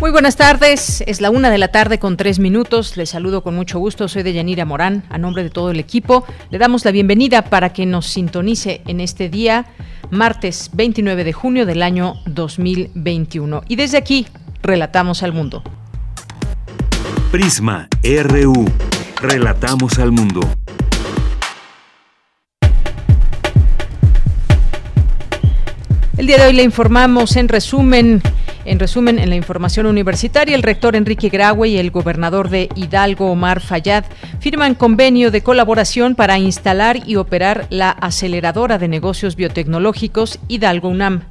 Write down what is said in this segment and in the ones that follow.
Muy buenas tardes, es la una de la tarde con tres minutos. Les saludo con mucho gusto, soy de Yanira Morán. A nombre de todo el equipo, le damos la bienvenida para que nos sintonice en este día, martes 29 de junio del año 2021. Y desde aquí, relatamos al mundo. Prisma RU, relatamos al mundo. El día de hoy le informamos en resumen en resumen, en la información universitaria, el rector Enrique Graue y el gobernador de Hidalgo, Omar Fayad, firman convenio de colaboración para instalar y operar la aceleradora de negocios biotecnológicos Hidalgo UNAM.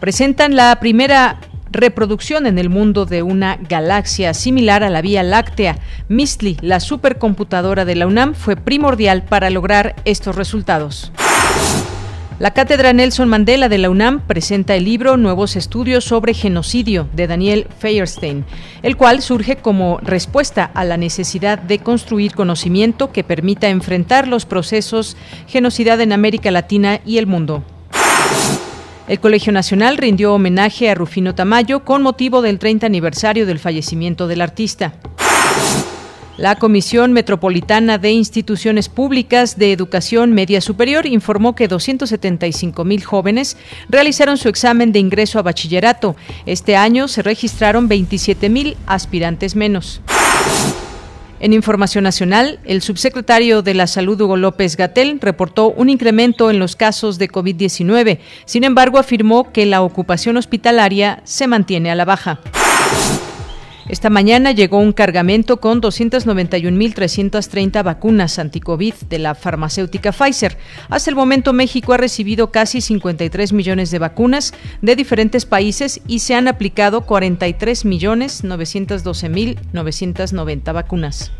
Presentan la primera reproducción en el mundo de una galaxia similar a la Vía Láctea. MISTLI, la supercomputadora de la UNAM, fue primordial para lograr estos resultados. La Cátedra Nelson Mandela de la UNAM presenta el libro Nuevos Estudios sobre Genocidio de Daniel Feierstein, el cual surge como respuesta a la necesidad de construir conocimiento que permita enfrentar los procesos genocidad en América Latina y el mundo. El Colegio Nacional rindió homenaje a Rufino Tamayo con motivo del 30 aniversario del fallecimiento del artista. La Comisión Metropolitana de Instituciones Públicas de Educación Media Superior informó que 275 mil jóvenes realizaron su examen de ingreso a bachillerato. Este año se registraron 27 mil aspirantes menos. En información nacional, el subsecretario de la Salud Hugo López Gatel reportó un incremento en los casos de COVID-19. Sin embargo, afirmó que la ocupación hospitalaria se mantiene a la baja. Esta mañana llegó un cargamento con 291.330 vacunas anticovid de la farmacéutica Pfizer. Hasta el momento México ha recibido casi 53 millones de vacunas de diferentes países y se han aplicado 43.912.990 vacunas.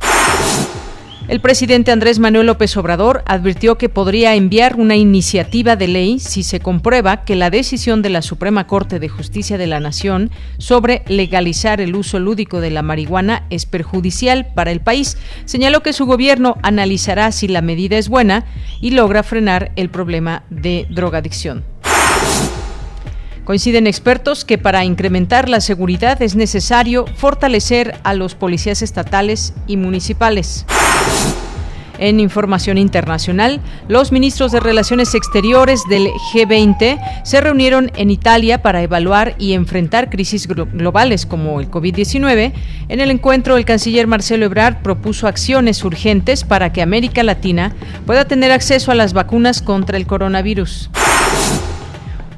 El presidente Andrés Manuel López Obrador advirtió que podría enviar una iniciativa de ley si se comprueba que la decisión de la Suprema Corte de Justicia de la Nación sobre legalizar el uso lúdico de la marihuana es perjudicial para el país. Señaló que su gobierno analizará si la medida es buena y logra frenar el problema de drogadicción. Coinciden expertos que para incrementar la seguridad es necesario fortalecer a los policías estatales y municipales. En información internacional, los ministros de Relaciones Exteriores del G20 se reunieron en Italia para evaluar y enfrentar crisis globales como el COVID-19. En el encuentro, el canciller Marcelo Ebrard propuso acciones urgentes para que América Latina pueda tener acceso a las vacunas contra el coronavirus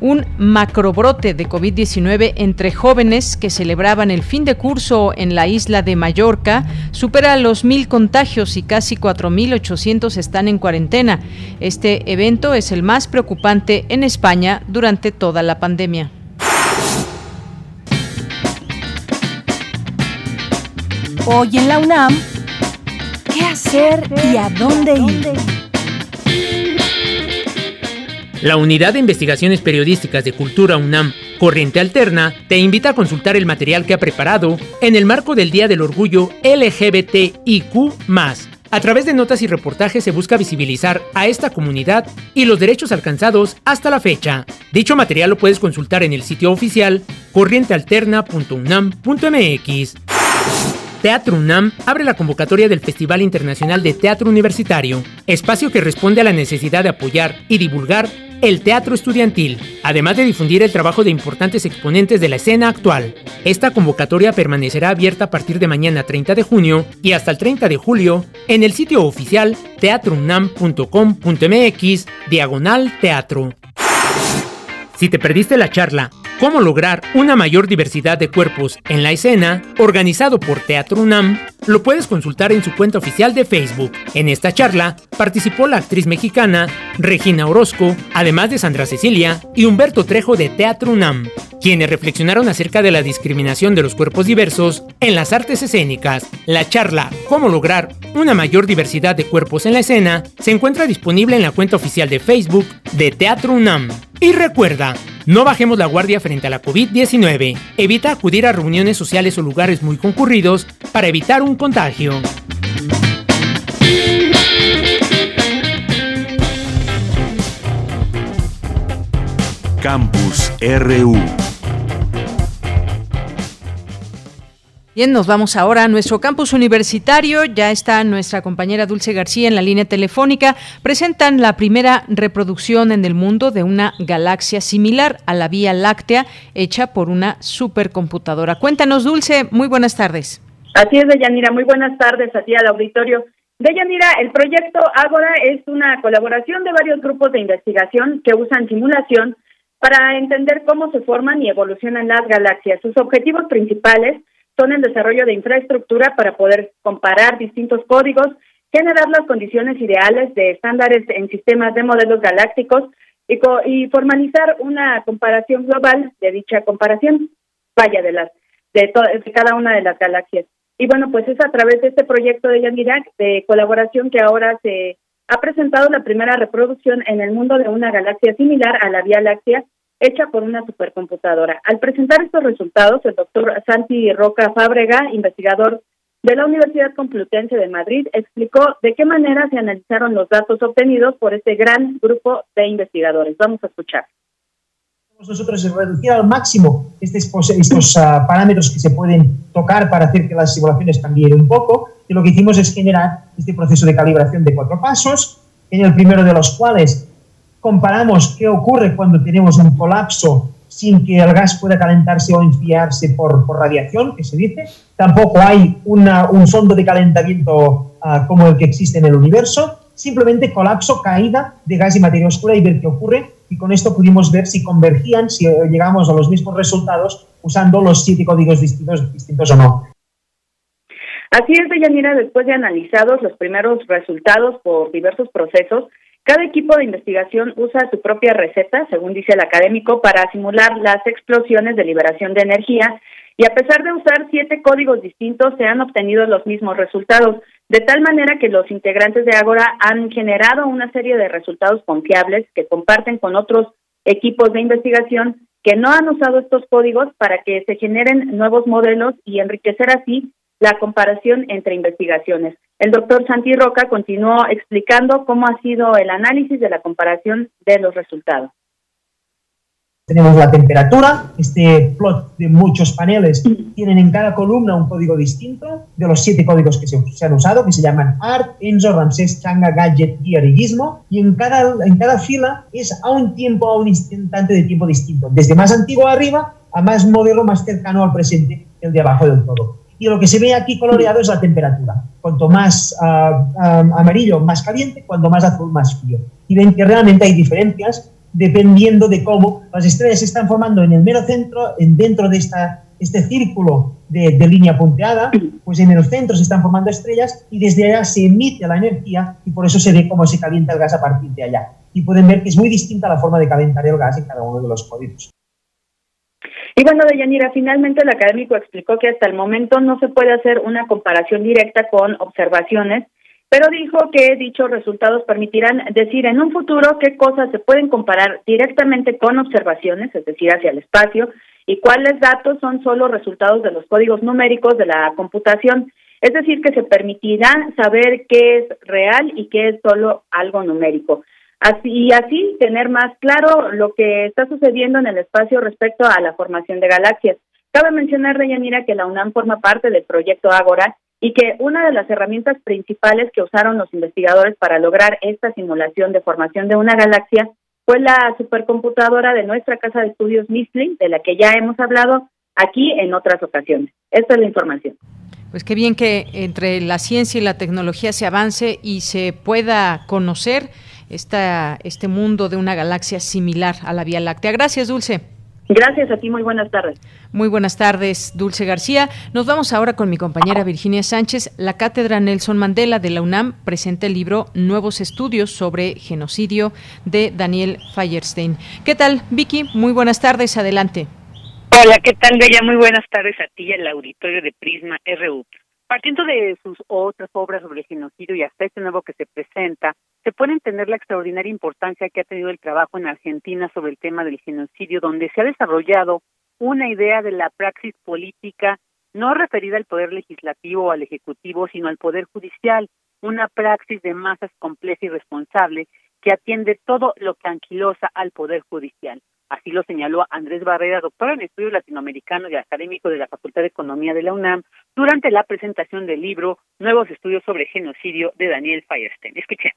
un macrobrote de COVID-19 entre jóvenes que celebraban el fin de curso en la isla de Mallorca supera los mil contagios y casi 4.800 están en cuarentena. Este evento es el más preocupante en España durante toda la pandemia. Hoy en la UNAM, ¿qué hacer y a dónde ir? La Unidad de Investigaciones Periodísticas de Cultura UNAM, Corriente Alterna, te invita a consultar el material que ha preparado en el marco del Día del Orgullo LGBTIQ. A través de notas y reportajes se busca visibilizar a esta comunidad y los derechos alcanzados hasta la fecha. Dicho material lo puedes consultar en el sitio oficial corrientealterna.unam.mx. Teatro UNAM abre la convocatoria del Festival Internacional de Teatro Universitario, espacio que responde a la necesidad de apoyar y divulgar el teatro estudiantil, además de difundir el trabajo de importantes exponentes de la escena actual. Esta convocatoria permanecerá abierta a partir de mañana 30 de junio y hasta el 30 de julio en el sitio oficial teatrounam.com.mx diagonal teatro. Si te perdiste la charla Cómo lograr una mayor diversidad de cuerpos en la escena, organizado por Teatro UNAM, lo puedes consultar en su cuenta oficial de Facebook. En esta charla participó la actriz mexicana Regina Orozco, además de Sandra Cecilia y Humberto Trejo de Teatro UNAM, quienes reflexionaron acerca de la discriminación de los cuerpos diversos en las artes escénicas. La charla Cómo lograr una mayor diversidad de cuerpos en la escena se encuentra disponible en la cuenta oficial de Facebook de Teatro UNAM. Y recuerda, no bajemos la guardia frente a la COVID-19. Evita acudir a reuniones sociales o lugares muy concurridos para evitar un contagio. Campus RU Bien, nos vamos ahora a nuestro campus universitario. Ya está nuestra compañera Dulce García en la línea telefónica. Presentan la primera reproducción en el mundo de una galaxia similar a la Vía Láctea, hecha por una supercomputadora. Cuéntanos, Dulce, muy buenas tardes. Así es, Deyanira. Muy buenas tardes a ti al auditorio. Deyanira, el proyecto Ágora es una colaboración de varios grupos de investigación que usan simulación para entender cómo se forman y evolucionan las galaxias. Sus objetivos principales son el desarrollo de infraestructura para poder comparar distintos códigos, generar las condiciones ideales de estándares en sistemas de modelos galácticos y, formalizar una comparación global de dicha comparación, vaya, de las de, de cada una de las galaxias. Y bueno, pues es a través de este proyecto de Yanirac de colaboración que ahora se ha presentado la primera reproducción en el mundo de una galaxia similar a la Vía Láctea hecha por una supercomputadora. Al presentar estos resultados, el doctor Santi Roca Fábrega, investigador de la Universidad Complutense de Madrid, explicó de qué manera se analizaron los datos obtenidos por este gran grupo de investigadores. Vamos a escuchar. Nosotros reducir al máximo estos, estos uh, parámetros que se pueden tocar para hacer que las simulaciones cambien un poco. Y lo que hicimos es generar este proceso de calibración de cuatro pasos, en el primero de los cuales comparamos qué ocurre cuando tenemos un colapso sin que el gas pueda calentarse o enfriarse por, radiación, que se dice. Tampoco hay una, un fondo de calentamiento uh, como el que existe en el universo. Simplemente colapso, caída de gas y materia oscura y ver qué ocurre. Y con esto pudimos ver si convergían, si llegamos a los mismos resultados usando los siete códigos distintos, distintos o no. Así es, Deyanira, después de analizados los primeros resultados por diversos procesos, cada equipo de investigación usa su propia receta, según dice el académico, para simular las explosiones de liberación de energía. Y a pesar de usar siete códigos distintos, se han obtenido los mismos resultados, de tal manera que los integrantes de Agora han generado una serie de resultados confiables que comparten con otros equipos de investigación que no han usado estos códigos para que se generen nuevos modelos y enriquecer así la comparación entre investigaciones. El doctor Santi Roca continuó explicando cómo ha sido el análisis de la comparación de los resultados. Tenemos la temperatura, este plot de muchos paneles tienen en cada columna un código distinto de los siete códigos que se, han usado, que se llaman ART, ENSO, Ramsés, Changa, Gadget, Gear y Gizmo, y en cada, en cada fila es a un tiempo, a un instante de tiempo distinto, desde más antiguo arriba a más modelo, más cercano al presente, el de abajo del todo. Y lo que se ve aquí coloreado es la temperatura. Cuanto más uh, amarillo, más caliente, cuanto más azul, más frío. Y ven que realmente hay diferencias dependiendo de cómo las estrellas se están formando en el mero centro, en dentro de esta, este círculo de, de, línea punteada, pues en el centro se están formando estrellas y desde allá se emite la energía y por eso se ve cómo se calienta el gas a partir de allá. Y pueden ver que es muy distinta la forma de calentar el gas en cada uno de los códigos. Y bueno, Deyanira, finalmente el académico explicó que hasta el momento no se puede hacer una comparación directa con observaciones, pero dijo que dichos resultados permitirán decir en un futuro qué cosas se pueden comparar directamente con observaciones, es decir, hacia el espacio, y cuáles datos son solo resultados de los códigos numéricos de la computación. Es decir, que se permitirá saber qué es real y qué es solo algo numérico. Así, y así tener más claro lo que está sucediendo en el espacio respecto a la formación de galaxias. Cabe mencionar, Deyanira, que la UNAM forma parte del proyecto Agora y que una de las herramientas principales que usaron los investigadores para lograr esta simulación de formación de una galaxia fue la supercomputadora de nuestra casa de estudios MISLI, de la que ya hemos hablado aquí en otras ocasiones. Esta es la información. Pues qué bien que entre la ciencia y la tecnología se avance y se pueda conocer esta, este mundo de una galaxia similar a la Vía Láctea. Gracias, Dulce. Gracias a ti, muy buenas tardes. Muy buenas tardes, Dulce García. Nos vamos ahora con mi compañera Virginia Sánchez. La Cátedra Nelson Mandela de la UNAM presenta el libro Nuevos Estudios sobre Genocidio de Daniel Feierstein. ¿Qué tal, Vicky? Muy buenas tardes, adelante. Hola, ¿qué tal, Bella? Muy buenas tardes a ti y al auditorio de Prisma RU. Partiendo de sus otras obras sobre el genocidio y hasta este nuevo que se presenta, se puede entender la extraordinaria importancia que ha tenido el trabajo en Argentina sobre el tema del genocidio, donde se ha desarrollado una idea de la praxis política no referida al poder legislativo o al ejecutivo, sino al poder judicial, una praxis de masas compleja y responsable que atiende todo lo que anquilosa al poder judicial. Así lo señaló Andrés Barrera, doctor en estudios latinoamericanos y académico de la Facultad de Economía de la UNAM, durante la presentación del libro Nuevos estudios sobre genocidio de Daniel Feierstein. Escuchen.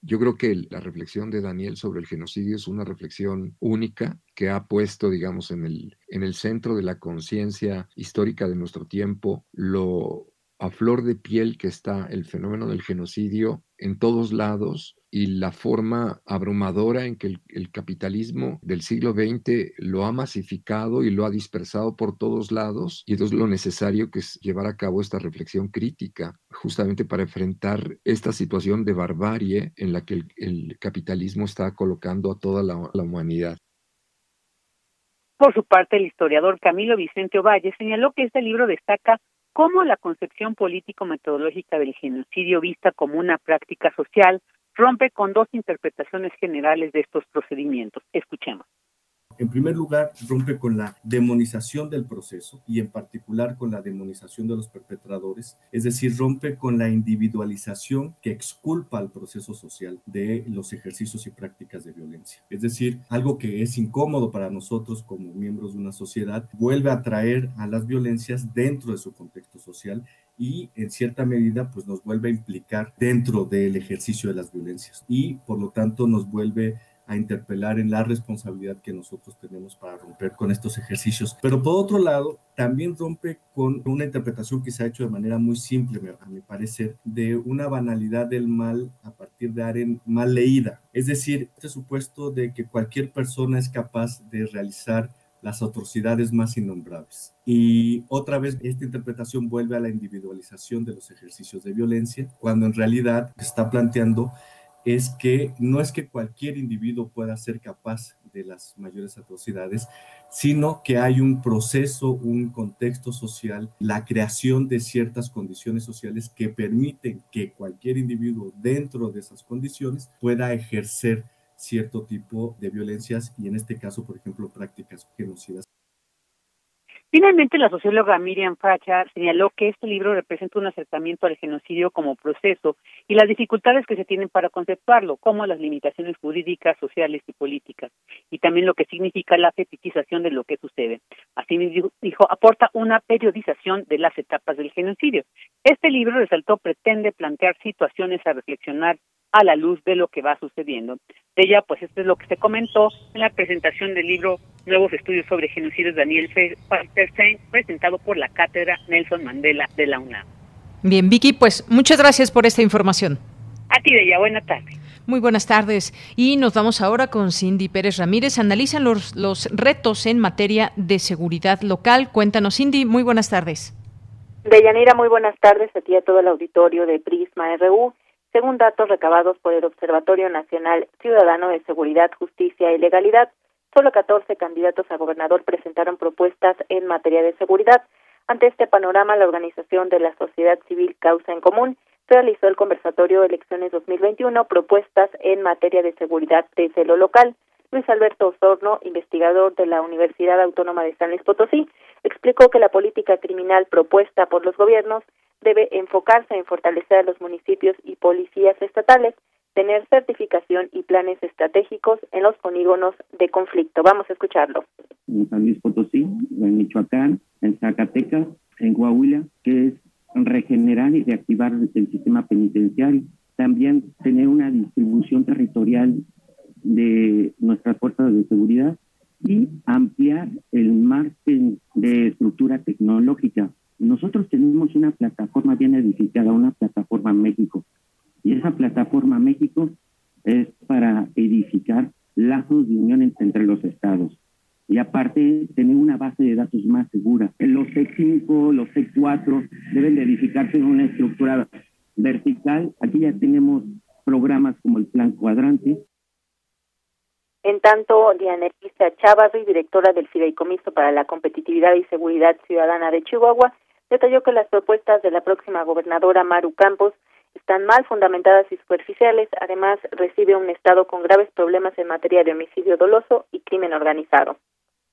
Yo creo que la reflexión de Daniel sobre el genocidio es una reflexión única que ha puesto, digamos, en el, en el centro de la conciencia histórica de nuestro tiempo lo a flor de piel que está el fenómeno del genocidio en todos lados y la forma abrumadora en que el, capitalismo del siglo XX lo ha masificado y lo ha dispersado por todos lados. Y entonces lo necesario que es llevar a cabo esta reflexión crítica, justamente para enfrentar esta situación de barbarie en la que el, capitalismo está colocando a toda la, la humanidad. Por su parte, el historiador Camilo Vicente Ovalle señaló que este libro destaca cómo la concepción político-metodológica del genocidio vista como una práctica social rompe con dos interpretaciones generales de estos procedimientos. Escuchemos. En primer lugar, rompe con la demonización del proceso y en particular con la demonización de los perpetradores, es decir, rompe con la individualización que exculpa al proceso social de los ejercicios y prácticas de violencia. Es decir, algo que es incómodo para nosotros como miembros de una sociedad, vuelve a traer a las violencias dentro de su contexto social y en cierta medida pues nos vuelve a implicar dentro del ejercicio de las violencias y por lo tanto nos vuelve a interpelar en la responsabilidad que nosotros tenemos para romper con estos ejercicios. Pero por otro lado, también rompe con una interpretación que se ha hecho de manera muy simple, a mi parecer, de una banalidad del mal a partir de Aren mal leída. Es decir, este supuesto de que cualquier persona es capaz de realizar las atrocidades más innombrables. Y otra vez esta interpretación vuelve a la individualización de los ejercicios de violencia, cuando en realidad está planteando es que no es que cualquier individuo pueda ser capaz de las mayores atrocidades, sino que hay un proceso, un contexto social, la creación de ciertas condiciones sociales que permiten que cualquier individuo dentro de esas condiciones pueda ejercer cierto tipo de violencias y en este caso, por ejemplo, prácticas genocidas. Finalmente, la socióloga Miriam Facha señaló que este libro representa un acercamiento al genocidio como proceso y las dificultades que se tienen para conceptuarlo, como las limitaciones jurídicas, sociales y políticas, y también lo que significa la fetichización de lo que sucede. Así dijo, aporta una periodización de las etapas del genocidio. Este libro, resaltó, pretende plantear situaciones a reflexionar a la luz de lo que va sucediendo. De ella, pues esto es lo que se comentó en la presentación del libro Nuevos Estudios sobre Genocidios Daniel Feierstein, presentado por la Cátedra Nelson Mandela de la UNAM. Bien, Vicky, pues muchas gracias por esta información. A ti, de ella, buena tarde. Muy buenas tardes. Y nos vamos ahora con Cindy Pérez Ramírez. Analizan los, los retos en materia de seguridad local. Cuéntanos, Cindy, muy buenas tardes. Deyanira, muy buenas tardes a ti y a todo el auditorio de Prisma RU. Según datos recabados por el Observatorio Nacional Ciudadano de Seguridad, Justicia y Legalidad, solo 14 candidatos a gobernador presentaron propuestas en materia de seguridad. Ante este panorama, la organización de la sociedad civil Causa en Común realizó el conversatorio Elecciones 2021, propuestas en materia de seguridad desde lo local. Luis Alberto Osorno, investigador de la Universidad Autónoma de San Luis Potosí, explicó que la política criminal propuesta por los gobiernos debe enfocarse en fortalecer a los municipios y policías estatales, tener certificación y planes estratégicos en los polígonos de conflicto. Vamos a escucharlo. En San Luis Potosí, en Michoacán, en Zacatecas, en Coahuila, que es regenerar y reactivar el sistema penitenciario. También tener una distribución territorial de nuestras fuerzas de seguridad y ampliar el margen de estructura tecnológica nosotros tenemos una plataforma bien edificada, una plataforma México. Y esa plataforma México es para edificar lazos de unión entre los estados. y aparte tener una base de datos más segura. Los C5, los C4 deben de edificarse en una estructura vertical. Aquí ya tenemos programas como el Plan Cuadrante. En tanto, Diana Elisa Chávarri, directora del Fideicomiso para la Competitividad y Seguridad Ciudadana de Chihuahua, detalló que las propuestas de la próxima gobernadora Maru Campos están mal fundamentadas y superficiales. Además, recibe un Estado con graves problemas en materia de homicidio doloso y crimen organizado.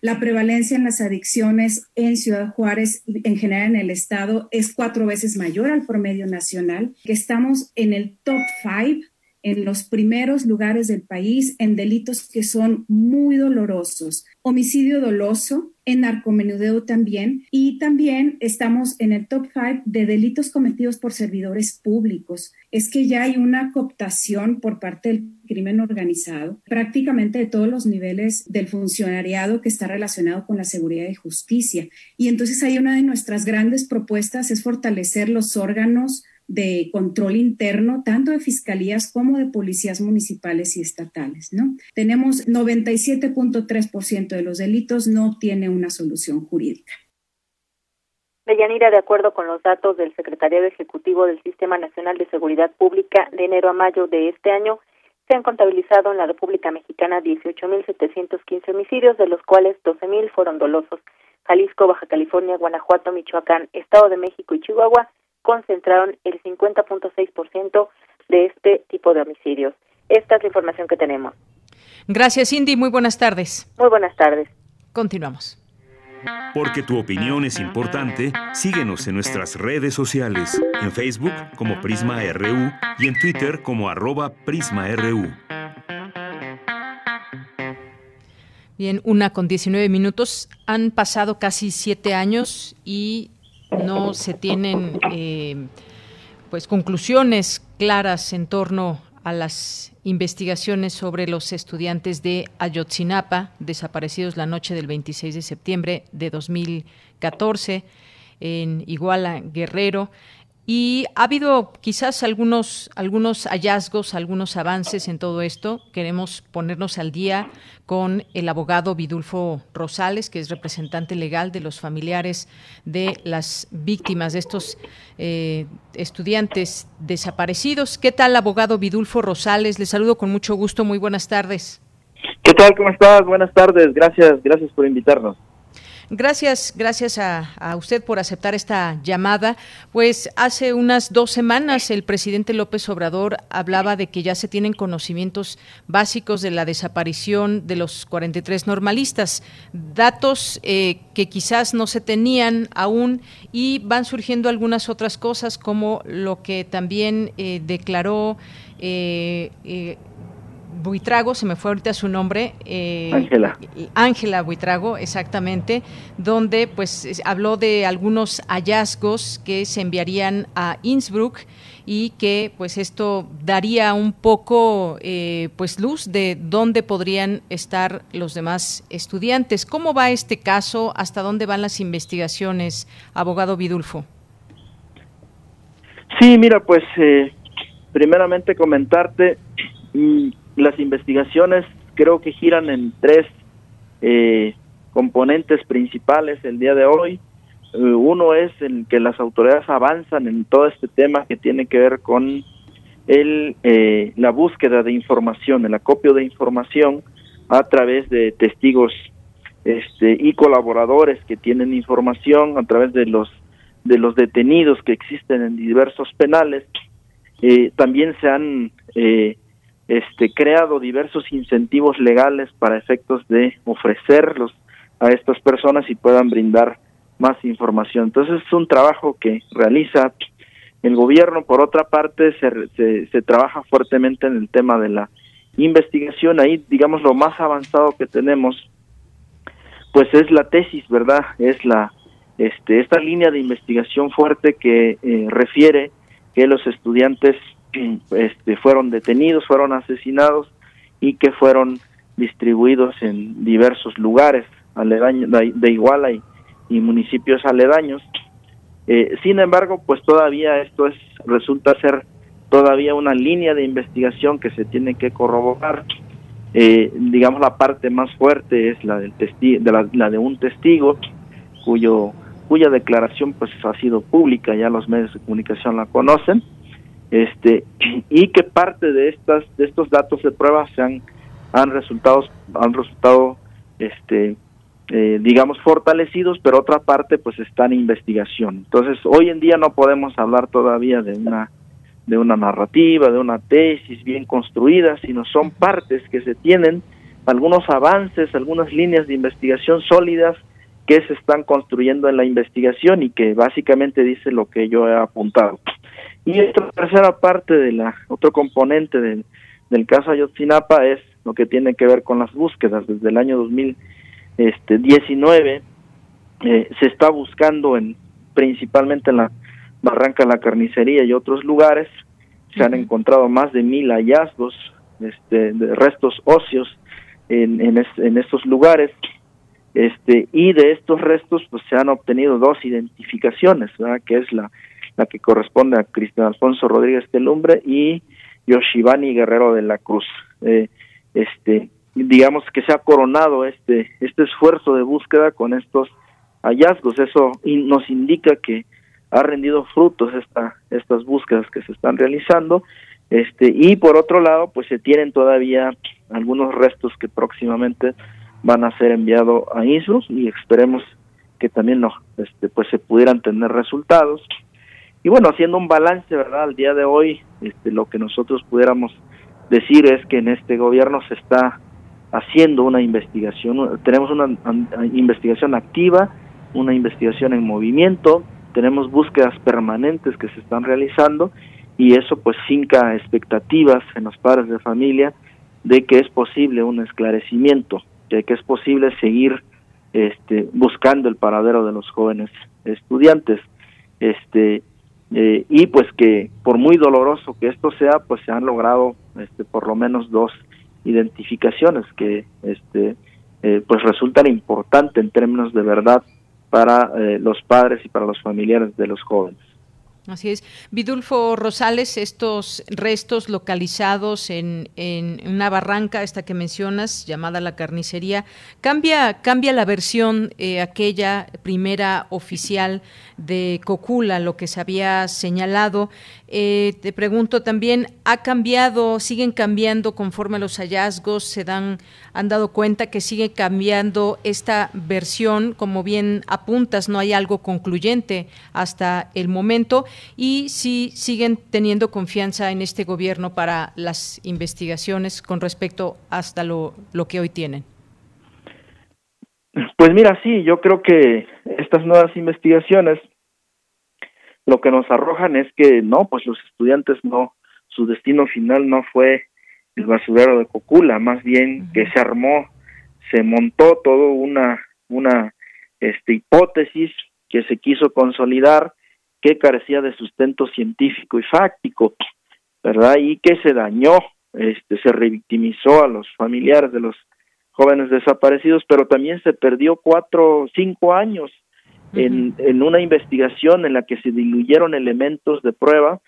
La prevalencia en las adicciones en Ciudad Juárez, en general en el estado, es cuatro veces mayor al promedio nacional, que estamos en el top five en los primeros lugares del país en delitos que son muy dolorosos. Homicidio doloso, en narcomenudeo también, y también estamos en el top five de delitos cometidos por servidores públicos. Es que ya hay una cooptación por parte del crimen organizado, prácticamente de todos los niveles del funcionariado que está relacionado con la seguridad y justicia. Y entonces hay una de nuestras grandes propuestas es fortalecer los órganos de control interno, tanto de fiscalías como de policías municipales y estatales, ¿no? Tenemos 97.3% de los delitos no tiene una solución jurídica. Deyanira, de acuerdo con los datos del Secretariado Ejecutivo del Sistema Nacional de Seguridad Pública de enero a mayo de este año, se han contabilizado en la República Mexicana 18.715 homicidios, de los cuales 12.000 fueron dolosos. Jalisco, Baja California, Guanajuato, Michoacán, Estado de México y Chihuahua concentraron el 50.6% de este tipo de homicidios. Esta es la información que tenemos. Gracias, Cindy. Muy buenas tardes. Muy buenas tardes. Continuamos. Porque tu opinión es importante, síguenos en nuestras redes sociales, en Facebook como Prisma RU y en Twitter como arroba PrismaRU. Bien, una con 19 minutos. Han pasado casi siete años y no se tienen eh, pues conclusiones claras en torno a las investigaciones sobre los estudiantes de Ayotzinapa desaparecidos la noche del 26 de septiembre de 2014 en Iguala Guerrero. Y ha habido quizás algunos, algunos hallazgos, algunos avances en todo esto. Queremos ponernos al día con el abogado Vidulfo Rosales, que es representante legal de los familiares de las víctimas de estos eh, estudiantes desaparecidos. ¿Qué tal, abogado Vidulfo Rosales? Le saludo con mucho gusto. Muy buenas tardes. ¿Qué tal? ¿Cómo estás? Buenas tardes. Gracias, gracias por invitarnos. Gracias, gracias a, usted por aceptar esta llamada. Pues hace unas dos semanas el presidente López Obrador hablaba de que ya se tienen conocimientos básicos de la desaparición de los 43 normalistas, datos eh, que quizás no se tenían aún y van surgiendo algunas otras cosas como lo que también eh, declaró. Eh, Buitrago, se me fue ahorita su nombre. Eh, Ángela. Ángela Buitrago, exactamente, donde pues habló de algunos hallazgos que se enviarían a Innsbruck y que pues esto daría un poco eh, pues luz de dónde podrían estar los demás estudiantes. ¿Cómo va este caso? ¿Hasta dónde van las investigaciones, abogado Vidulfo? Sí, mira, pues eh, primeramente comentarte mm, las investigaciones creo que giran en tres eh, componentes principales el día de hoy. Eh, uno es el que las autoridades avanzan en todo este tema que tiene que ver con el, eh, la búsqueda de información, el acopio de información a través de testigos este, y colaboradores que tienen información a través de los de los detenidos que existen en diversos penales. también se han eh, este, creado diversos incentivos legales para efectos de ofrecerlos a estas personas y puedan brindar más información. Entonces es un trabajo que realiza el gobierno. Por otra parte, se, se, trabaja fuertemente en el tema de la investigación. Ahí, digamos, lo más avanzado que tenemos, pues es la tesis, ¿verdad? Es la este, esta línea de investigación fuerte que eh, refiere que los estudiantes este, fueron detenidos, fueron asesinados y que fueron distribuidos en diversos lugares aledaños de, Iguala y, municipios aledaños. Eh, sin embargo, pues todavía esto es resulta ser todavía una línea de investigación que se tiene que corroborar. Eh, digamos la parte más fuerte es la del testigo, de la, de un testigo cuyo cuya declaración pues ha sido pública, ya los medios de comunicación la conocen, este y que parte de estas de estos datos de prueba se han han resultado han resultado este eh, digamos fortalecidos, pero otra parte pues está en investigación. Entonces hoy en día no podemos hablar todavía de una de una narrativa, de una tesis bien construida, sino son partes que se tienen, algunos avances, algunas líneas de investigación sólidas que se están construyendo en la investigación y que básicamente dice lo que yo he apuntado. Y esta tercera parte de la, otro componente del, del caso Ayotzinapa es lo que tiene que ver con las búsquedas. Desde el año 2019 eh, se está buscando en principalmente en la Barranca de la Carnicería y otros lugares. Se han encontrado más de mil hallazgos este, de restos óseos en, en, estos lugares. Este, y de estos restos pues se han obtenido dos identificaciones, que es la, la que corresponde a Cristian Alfonso Rodríguez Telumbre y Yoshibani Guerrero de la Cruz. Eh, este, digamos que se ha coronado este, este esfuerzo de búsqueda con estos hallazgos. Eso nos indica que ha rendido frutos esta, estas búsquedas que se están realizando. Este, y por otro lado, pues se tienen todavía algunos restos que próximamente van a ser enviados a ISRUS y esperemos que también no, este, pues se pudieran tener resultados. Y bueno, haciendo un balance, ¿verdad? Al día de hoy, este, lo que nosotros pudiéramos decir es que en este gobierno se está haciendo una investigación, tenemos una investigación activa, una investigación en movimiento, tenemos búsquedas permanentes que se están realizando y eso pues finca expectativas en los padres de familia de que es posible un esclarecimiento, de que es posible seguir este, buscando el paradero de los jóvenes estudiantes. Este, eh, y pues que por muy doloroso que esto sea, pues se han logrado este, por lo menos dos identificaciones que este, eh, pues resultan importantes en términos de verdad para eh, los padres y para los familiares de los jóvenes. Así es. Vidulfo Rosales, estos restos localizados en, en, una barranca, esta que mencionas, llamada la carnicería, ¿cambia, cambia la versión, eh, aquella primera oficial de Cocula, lo que se había señalado? Eh, te pregunto también, ¿ha cambiado, siguen cambiando conforme los hallazgos se dan, han dado cuenta que sigue cambiando esta versión? Como bien apuntas, no hay algo concluyente hasta el momento y si siguen teniendo confianza en este gobierno para las investigaciones con respecto hasta lo, lo que hoy tienen. Pues mira, sí, yo creo que estas nuevas investigaciones lo que nos arrojan es que no, pues los estudiantes no, su destino final no fue el basurero de Cocula, más bien que se armó, se montó todo una, una este, hipótesis que se quiso consolidar, que carecía de sustento científico y fáctico, ¿verdad? Y que se dañó, este, se revictimizó a los familiares de los jóvenes desaparecidos, pero también se perdió cuatro, cinco años en, una investigación en la que se diluyeron elementos de prueba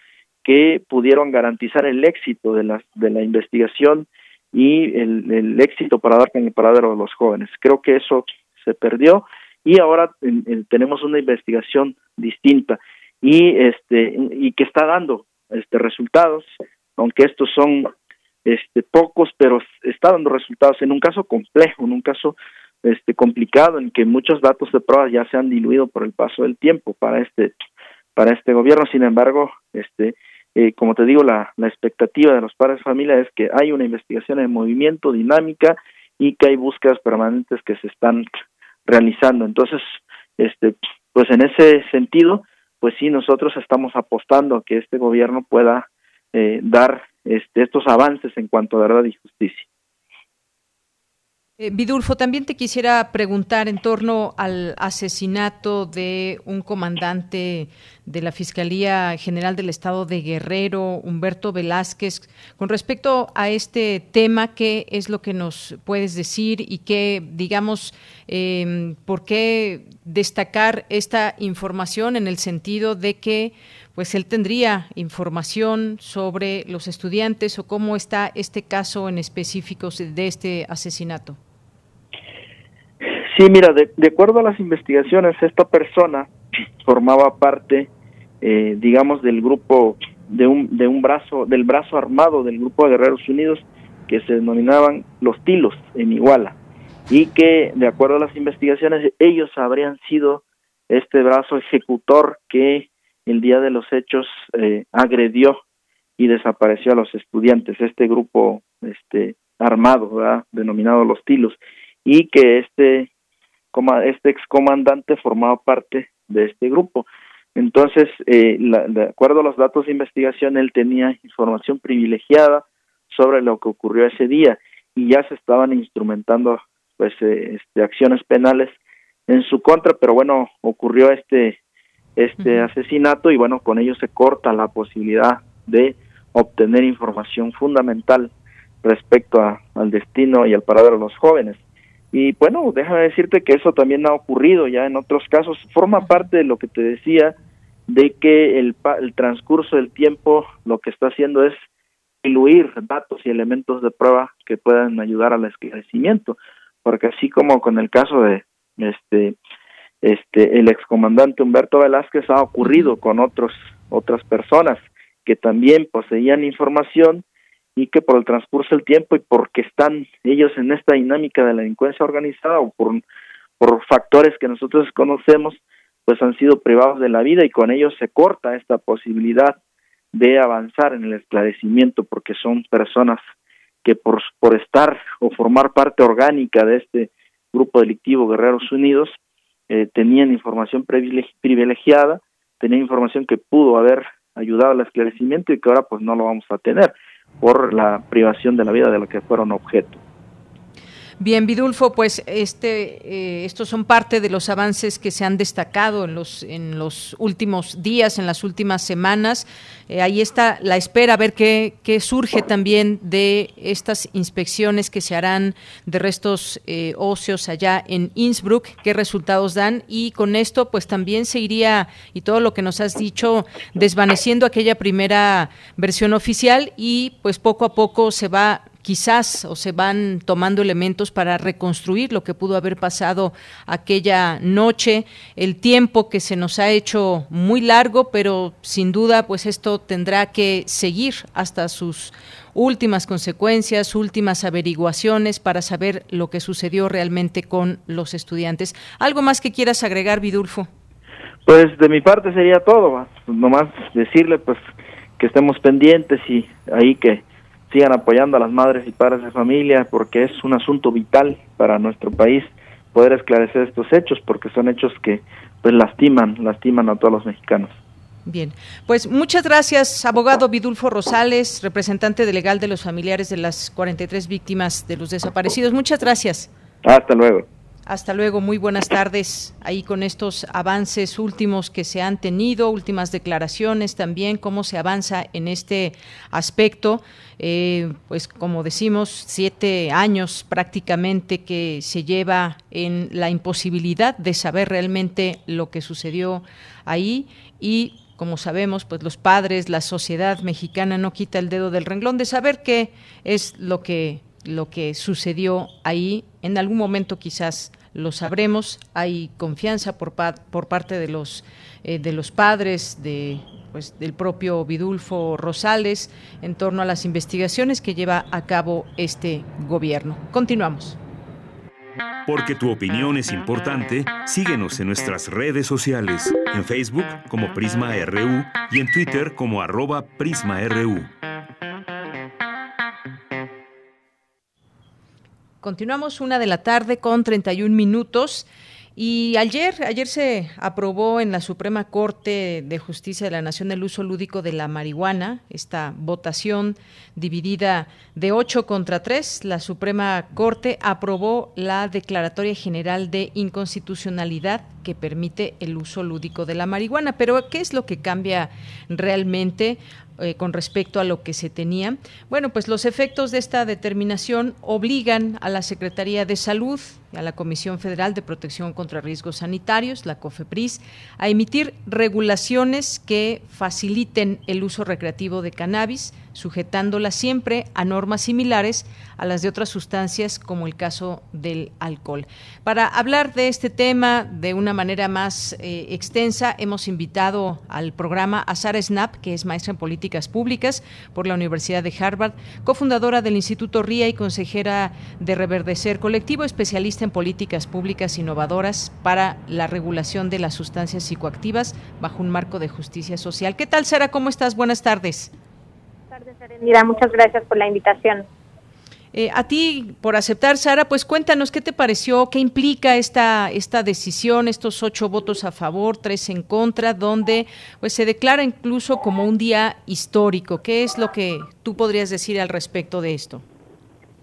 que pudieron garantizar el éxito de la, de la investigación y el, éxito para dar con el paradero de los jóvenes. Creo que eso se perdió y ahora tenemos una investigación distinta y este y que está dando este resultados, aunque estos son este pocos, pero está dando resultados en un caso complejo, en un caso este complicado en que muchos datos de pruebas ya se han diluido por el paso del tiempo para este para este gobierno. Sin embargo este eh, como te digo la, la expectativa de los padres de familia es que hay una investigación en movimiento dinámica y que hay búsquedas permanentes que se están realizando. Entonces este pues en ese sentido pues sí nosotros estamos apostando a que este gobierno pueda eh, dar este, estos avances en cuanto a verdad y justicia eh, Vidulfo, también te quisiera preguntar en torno al asesinato de un comandante de la Fiscalía General del Estado de Guerrero, Humberto Velázquez, con respecto a este tema, ¿qué es lo que nos puedes decir y qué, digamos, em, por qué destacar esta información en el sentido de que pues él tendría información sobre los estudiantes o cómo está este caso en específico de este asesinato. Sí, mira, de, acuerdo a las investigaciones, esta persona formaba parte, eh, digamos, del grupo de un, de un brazo, del brazo armado del grupo de Guerreros Unidos que se denominaban los Tilos en Iguala y que, de acuerdo a las investigaciones, ellos habrían sido este brazo ejecutor que el día de los hechos eh, agredió y desapareció a los estudiantes, este grupo este armado, ¿verdad? denominado los Tilos, y que este este excomandante formaba parte de este grupo. Entonces, eh, de acuerdo a los datos de investigación, él tenía información privilegiada sobre lo que ocurrió ese día y ya se estaban instrumentando pues eh, este, acciones penales en su contra, pero bueno, ocurrió este este asesinato y bueno, con ello se corta la posibilidad de obtener información fundamental respecto al destino y al paradero de los jóvenes. Y bueno, déjame decirte que eso también ha ocurrido ya en otros casos. Forma parte de lo que te decía de que el, el transcurso del tiempo lo que está haciendo es diluir datos y elementos de prueba que puedan ayudar al esclarecimiento, porque así como con el caso de este este el excomandante Humberto Velázquez ha ocurrido con otros otras personas que también poseían información y que por el transcurso del tiempo y porque están ellos en esta dinámica de la delincuencia organizada o por, por factores que nosotros conocemos, pues han sido privados de la vida y con ellos se corta esta posibilidad de avanzar en el esclarecimiento porque son personas que por, por estar o formar parte orgánica de este grupo delictivo Guerreros Unidos eh, tenían información privilegiada, tenían información que pudo haber ayudado al esclarecimiento y que ahora pues no lo vamos a tener por la privación de la vida de lo que fueron objeto. Bien, Vidulfo, pues este, eh, estos son parte de los avances que se han destacado en los, en los últimos días, en las últimas semanas. Eh, ahí está la espera, a ver qué, qué, surge también de estas inspecciones que se harán de restos eh, óseos allá en Innsbruck, qué resultados dan. Y con esto, pues también se iría, y todo lo que nos has dicho, desvaneciendo aquella primera versión oficial y pues poco a poco se va quizás o se van tomando elementos para reconstruir lo que pudo haber pasado aquella noche, el tiempo que se nos ha hecho muy largo, pero sin duda pues esto tendrá que seguir hasta sus últimas consecuencias, últimas averiguaciones para saber lo que sucedió realmente con los estudiantes. ¿Algo más que quieras agregar, Vidulfo? Pues de mi parte sería todo, nomás decirle pues que estemos pendientes y ahí que sigan apoyando a las madres y padres de familia porque es un asunto vital para nuestro país poder esclarecer estos hechos porque son hechos que pues lastiman, lastiman a todos los mexicanos. Bien, pues muchas gracias, abogado Vidulfo Rosales, representante de legal de los familiares de las 43 víctimas de los desaparecidos. Muchas gracias. Hasta luego. Hasta luego, muy buenas tardes. Ahí con estos avances últimos que se han tenido, últimas declaraciones también, cómo se avanza en este aspecto. Eh, pues como decimos, siete años prácticamente que se lleva en la imposibilidad de saber realmente lo que sucedió ahí y como sabemos, pues los padres, la sociedad mexicana no quita el dedo del renglón de saber qué es lo que lo que sucedió ahí. En algún momento quizás lo sabremos. Hay confianza por, parte de los, eh, de los padres, de, pues, del propio Vidulfo Rosales, en torno a las investigaciones que lleva a cabo este gobierno. Continuamos. Porque tu opinión es importante, síguenos en nuestras redes sociales, en Facebook como Prisma RU y en Twitter como arroba PrismaRU. Continuamos una de la tarde con 31 minutos. Y ayer, ayer se aprobó en la Suprema Corte de Justicia de la Nación el uso lúdico de la marihuana, esta votación dividida de 8 contra 3. La Suprema Corte aprobó la Declaratoria General de Inconstitucionalidad que permite el uso lúdico de la marihuana. Pero, ¿qué es lo que cambia realmente? Eh, con respecto a lo que se tenía. Bueno, pues los efectos de esta determinación obligan a la Secretaría de Salud a la Comisión Federal de Protección contra Riesgos Sanitarios, la COFEPRIS, a emitir regulaciones que faciliten el uso recreativo de cannabis, sujetándola siempre a normas similares a las de otras sustancias, como el caso del alcohol. Para hablar de este tema de una manera más eh, extensa, hemos invitado al programa a Sara Snap, que es maestra en políticas públicas por la Universidad de Harvard, cofundadora del Instituto RIA y consejera de Reverdecer Colectivo, especialista en políticas públicas innovadoras para la regulación de las sustancias psicoactivas bajo un marco de justicia social. ¿Qué tal, Sara? ¿Cómo estás? Buenas tardes. Mira, muchas gracias por la invitación. Eh, a ti, por aceptar, Sara, pues cuéntanos qué te pareció, qué implica esta, esta decisión, estos ocho votos a favor, tres en contra, donde pues se declara incluso como un día histórico. ¿Qué es lo que tú podrías decir al respecto de esto?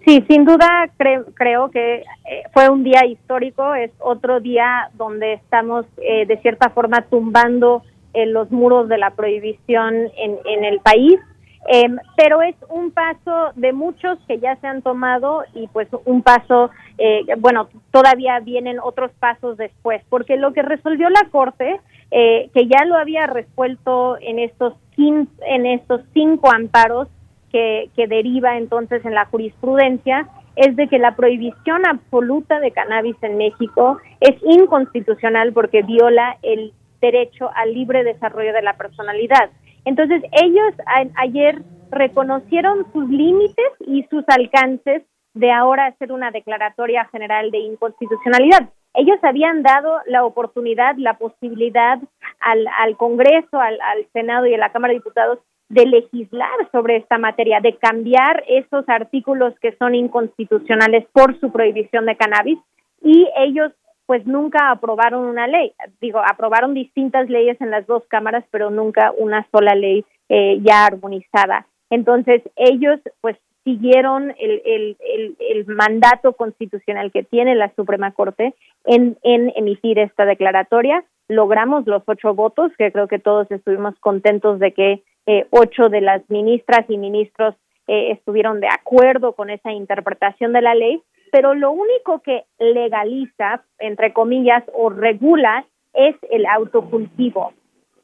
Sí, sin duda creo que eh, fue un día histórico, es otro día donde estamos eh, de cierta forma tumbando los muros de la prohibición en, en el país Em, pero es un paso de muchos que ya se han tomado y pues un paso, eh, bueno, todavía vienen otros pasos después, porque lo que resolvió la Corte, eh, que ya lo había resuelto en estos, en estos cinco amparos que, que deriva entonces en la jurisprudencia, es de que la prohibición absoluta de cannabis en México es inconstitucional porque viola el derecho al libre desarrollo de la personalidad. Entonces, ellos ayer reconocieron sus límites y sus alcances de ahora hacer una declaratoria general de inconstitucionalidad. Ellos habían dado la oportunidad, la posibilidad al, al Congreso, al, al Senado y a la Cámara de Diputados de legislar sobre esta materia, de cambiar esos artículos que son inconstitucionales por su prohibición de cannabis y ellos pues nunca aprobaron una ley. Digo, aprobaron distintas leyes en las dos cámaras, pero nunca una sola ley eh, ya armonizada. Entonces, ellos pues siguieron el, el, el, el, mandato constitucional que tiene la Suprema Corte en, emitir esta declaratoria. Logramos los ocho votos, que creo que todos estuvimos contentos de que eh, ocho de las ministras y ministros eh, estuvieron de acuerdo con esa interpretación de la ley pero lo único que legaliza, entre comillas, o regula es el autocultivo.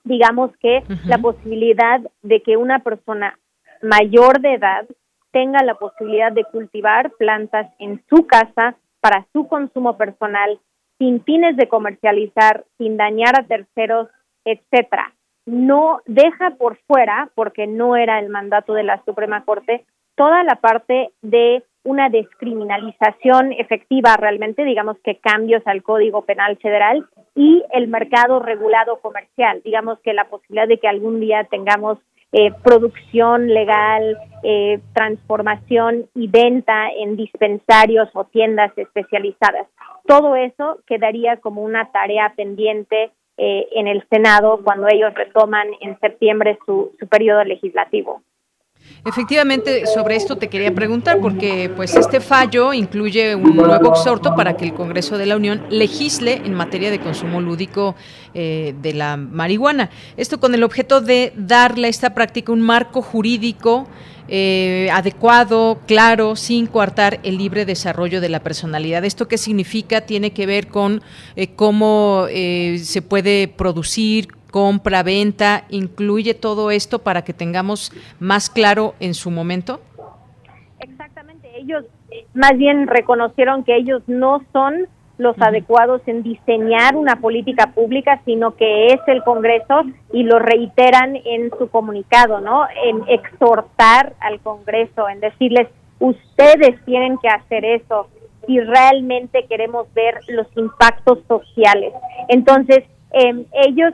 Digamos que la posibilidad de que una persona mayor de edad tenga la posibilidad de cultivar plantas en su casa para su consumo personal, sin fines de comercializar, sin dañar a terceros, etcétera. No deja por fuera, porque no era el mandato de la Suprema Corte, toda la parte de una descriminalización efectiva realmente, digamos que cambios al Código Penal Federal y el mercado regulado comercial, digamos que la posibilidad de que algún día tengamos eh, producción legal, eh, transformación y venta en dispensarios o tiendas especializadas. Todo eso quedaría como una tarea pendiente eh, en el Senado cuando ellos retoman en septiembre su, su periodo legislativo. Efectivamente, sobre esto te quería preguntar, porque pues este fallo incluye un nuevo exhorto para que el Congreso de la Unión legisle en materia de consumo lúdico eh, de la marihuana. Esto con el objeto de darle a esta práctica un marco jurídico eh, adecuado, claro, sin coartar el libre desarrollo de la personalidad. ¿Esto qué significa? Tiene que ver con eh, cómo se puede producir, compra, venta, incluye todo esto para que tengamos más claro en su momento? Exactamente, ellos más bien reconocieron que ellos no son los adecuados en diseñar una política pública, sino que es el Congreso y lo reiteran en su comunicado, ¿no? En exhortar al Congreso, en decirles, ustedes tienen que hacer eso si realmente queremos ver los impactos sociales. Entonces, eh, ellos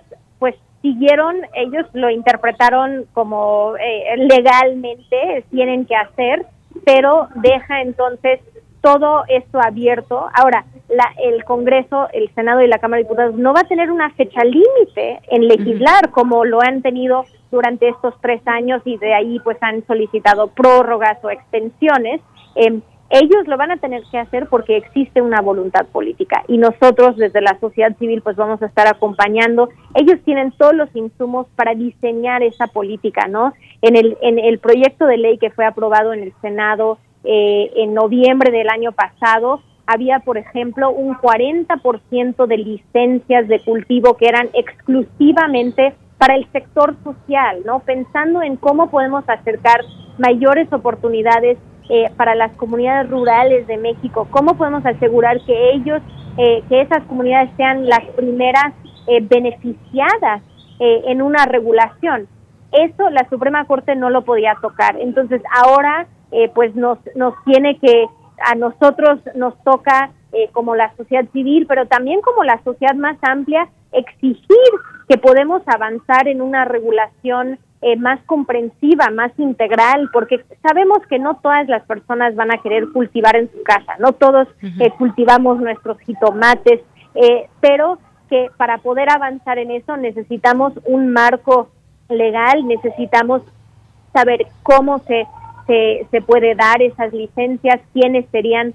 siguieron, ellos lo interpretaron como eh, legalmente, tienen que hacer, pero deja entonces todo esto abierto. Ahora, la, el Congreso, el Senado y la Cámara de Diputados no va a tener una fecha límite en legislar como lo han tenido durante estos tres años y de ahí pues han solicitado prórrogas o extensiones. Em, ellos lo van a tener que hacer porque existe una voluntad política y nosotros desde la sociedad civil pues vamos a estar acompañando. Ellos tienen todos los insumos para diseñar esa política, ¿no? En el, en el proyecto de ley que fue aprobado en el Senado eh, en noviembre del año pasado, había, por ejemplo, un 40% de licencias de cultivo que eran exclusivamente para el sector social, ¿no? Pensando en cómo podemos acercar mayores oportunidades eh, para las comunidades rurales de México, cómo podemos asegurar que ellos, eh, que esas comunidades sean las primeras eh, beneficiadas en una regulación. Eso la Suprema Corte no lo podía tocar. Entonces ahora pues nos, nos tiene que, a nosotros nos toca como la sociedad civil, pero también como la sociedad más amplia, exigir que podemos avanzar en una regulación eh, más comprensiva, más integral, porque sabemos que no todas las personas van a querer cultivar en su casa, no todos eh, cultivamos nuestros jitomates, eh, pero que para poder avanzar en eso necesitamos un marco legal, necesitamos saber cómo se, se, se puede dar esas licencias, quiénes serían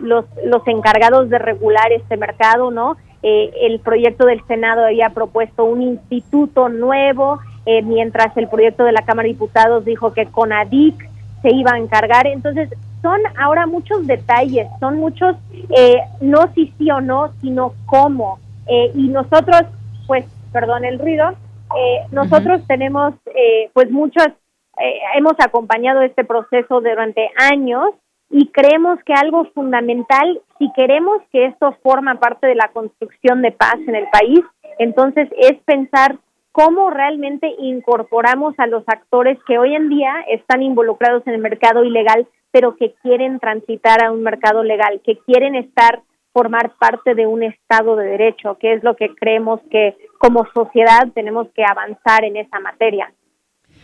los, los encargados de regular este mercado, ¿no? el proyecto del Senado había propuesto un instituto nuevo eh, mientras el proyecto de la Cámara de Diputados dijo que CONADIC se iba a encargar. Entonces, son ahora muchos detalles, son muchos, eh, no si sí o no, sino cómo. Eh, y nosotros, pues, perdón el ruido, nosotros tenemos, pues, muchos, hemos acompañado este proceso durante años y creemos que algo fundamental, si queremos que esto forma parte de la construcción de paz en el país, entonces es pensar cómo realmente incorporamos a los actores que hoy en día están involucrados en el mercado ilegal, pero que quieren transitar a un mercado legal, que quieren estar formar parte de un Estado de Derecho, que es lo que creemos que como sociedad tenemos que avanzar en esa materia.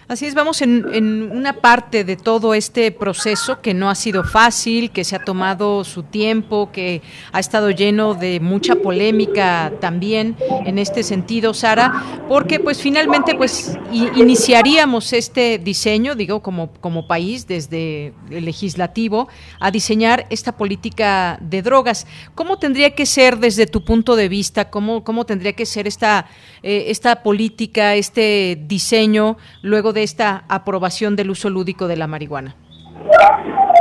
Así es, vamos en, una parte de todo este proceso que no ha sido fácil, que se ha tomado su tiempo, que ha estado lleno de mucha polémica también en este sentido, Sara, porque pues finalmente pues iniciaríamos este diseño, digo, como, como país desde el legislativo, a diseñar esta política de drogas. ¿Cómo tendría que ser desde tu punto de vista? ¿Cómo, cómo tendría que ser esta, eh, esta política, este diseño luego de esta aprobación del uso lúdico de la marihuana?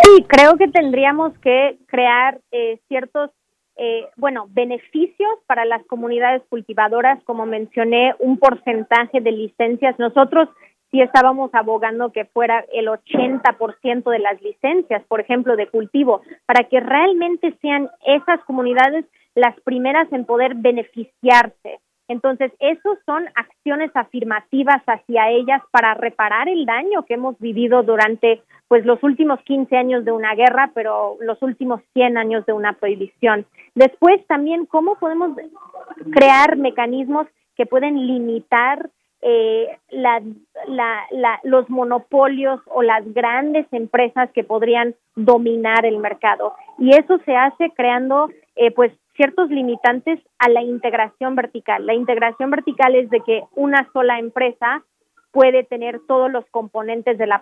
Sí, creo que tendríamos que crear eh, ciertos, eh, bueno, beneficios para las comunidades cultivadoras, como mencioné, un porcentaje de licencias. Nosotros sí estábamos abogando que fuera el 80% de las licencias, por ejemplo, de cultivo, para que realmente sean esas comunidades las primeras en poder beneficiarse entonces, esos son acciones afirmativas hacia ellas para reparar el daño que hemos vivido durante pues los últimos 15 años de una guerra, pero los últimos 100 años de una prohibición. Después también cómo podemos crear mecanismos que pueden limitar eh, la, la, los monopolios o las grandes empresas que podrían dominar el mercado. Y eso se hace creando eh, pues ciertos limitantes a la integración vertical. La integración vertical es de que una sola empresa puede tener todos los componentes de la,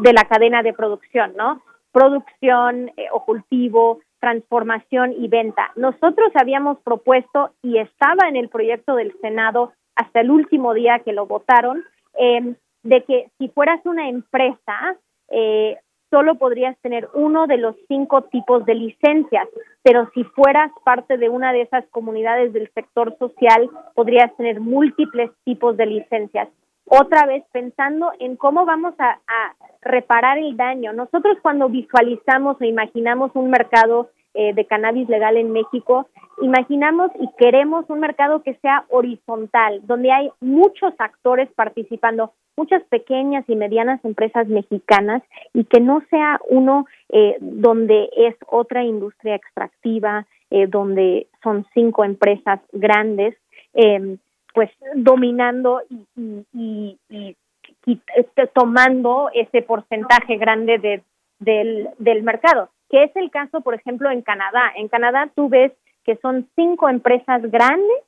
de la cadena de producción, ¿no? Producción eh, o cultivo, transformación y venta. Nosotros habíamos propuesto y estaba en el proyecto del Senado hasta el último día que lo votaron, eh, de que si fueras una empresa, eh, solo podrías tener uno de los cinco tipos de licencias, pero si fueras parte de una de esas comunidades del sector social, podrías tener múltiples tipos de licencias. Otra vez pensando en cómo vamos a, reparar el daño. Nosotros cuando visualizamos o imaginamos un mercado eh, de cannabis legal en México, imaginamos y queremos un mercado que sea horizontal, donde hay muchos actores participando, muchas pequeñas y medianas empresas mexicanas y que no sea uno eh, donde es otra industria extractiva, eh, donde son cinco empresas grandes, pues dominando y, este, tomando ese porcentaje grande de, del, del mercado que es el caso, por ejemplo, en Canadá. En Canadá tú ves que son cinco empresas grandes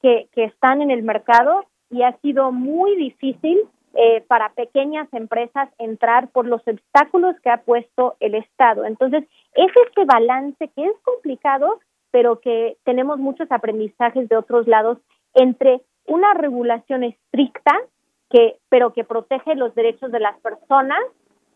que, que están en el mercado y ha sido muy difícil eh, para pequeñas empresas entrar por los obstáculos que ha puesto el Estado. Entonces, es este balance que es complicado, pero que tenemos muchos aprendizajes de otros lados entre una regulación estricta, que, pero que protege los derechos de las personas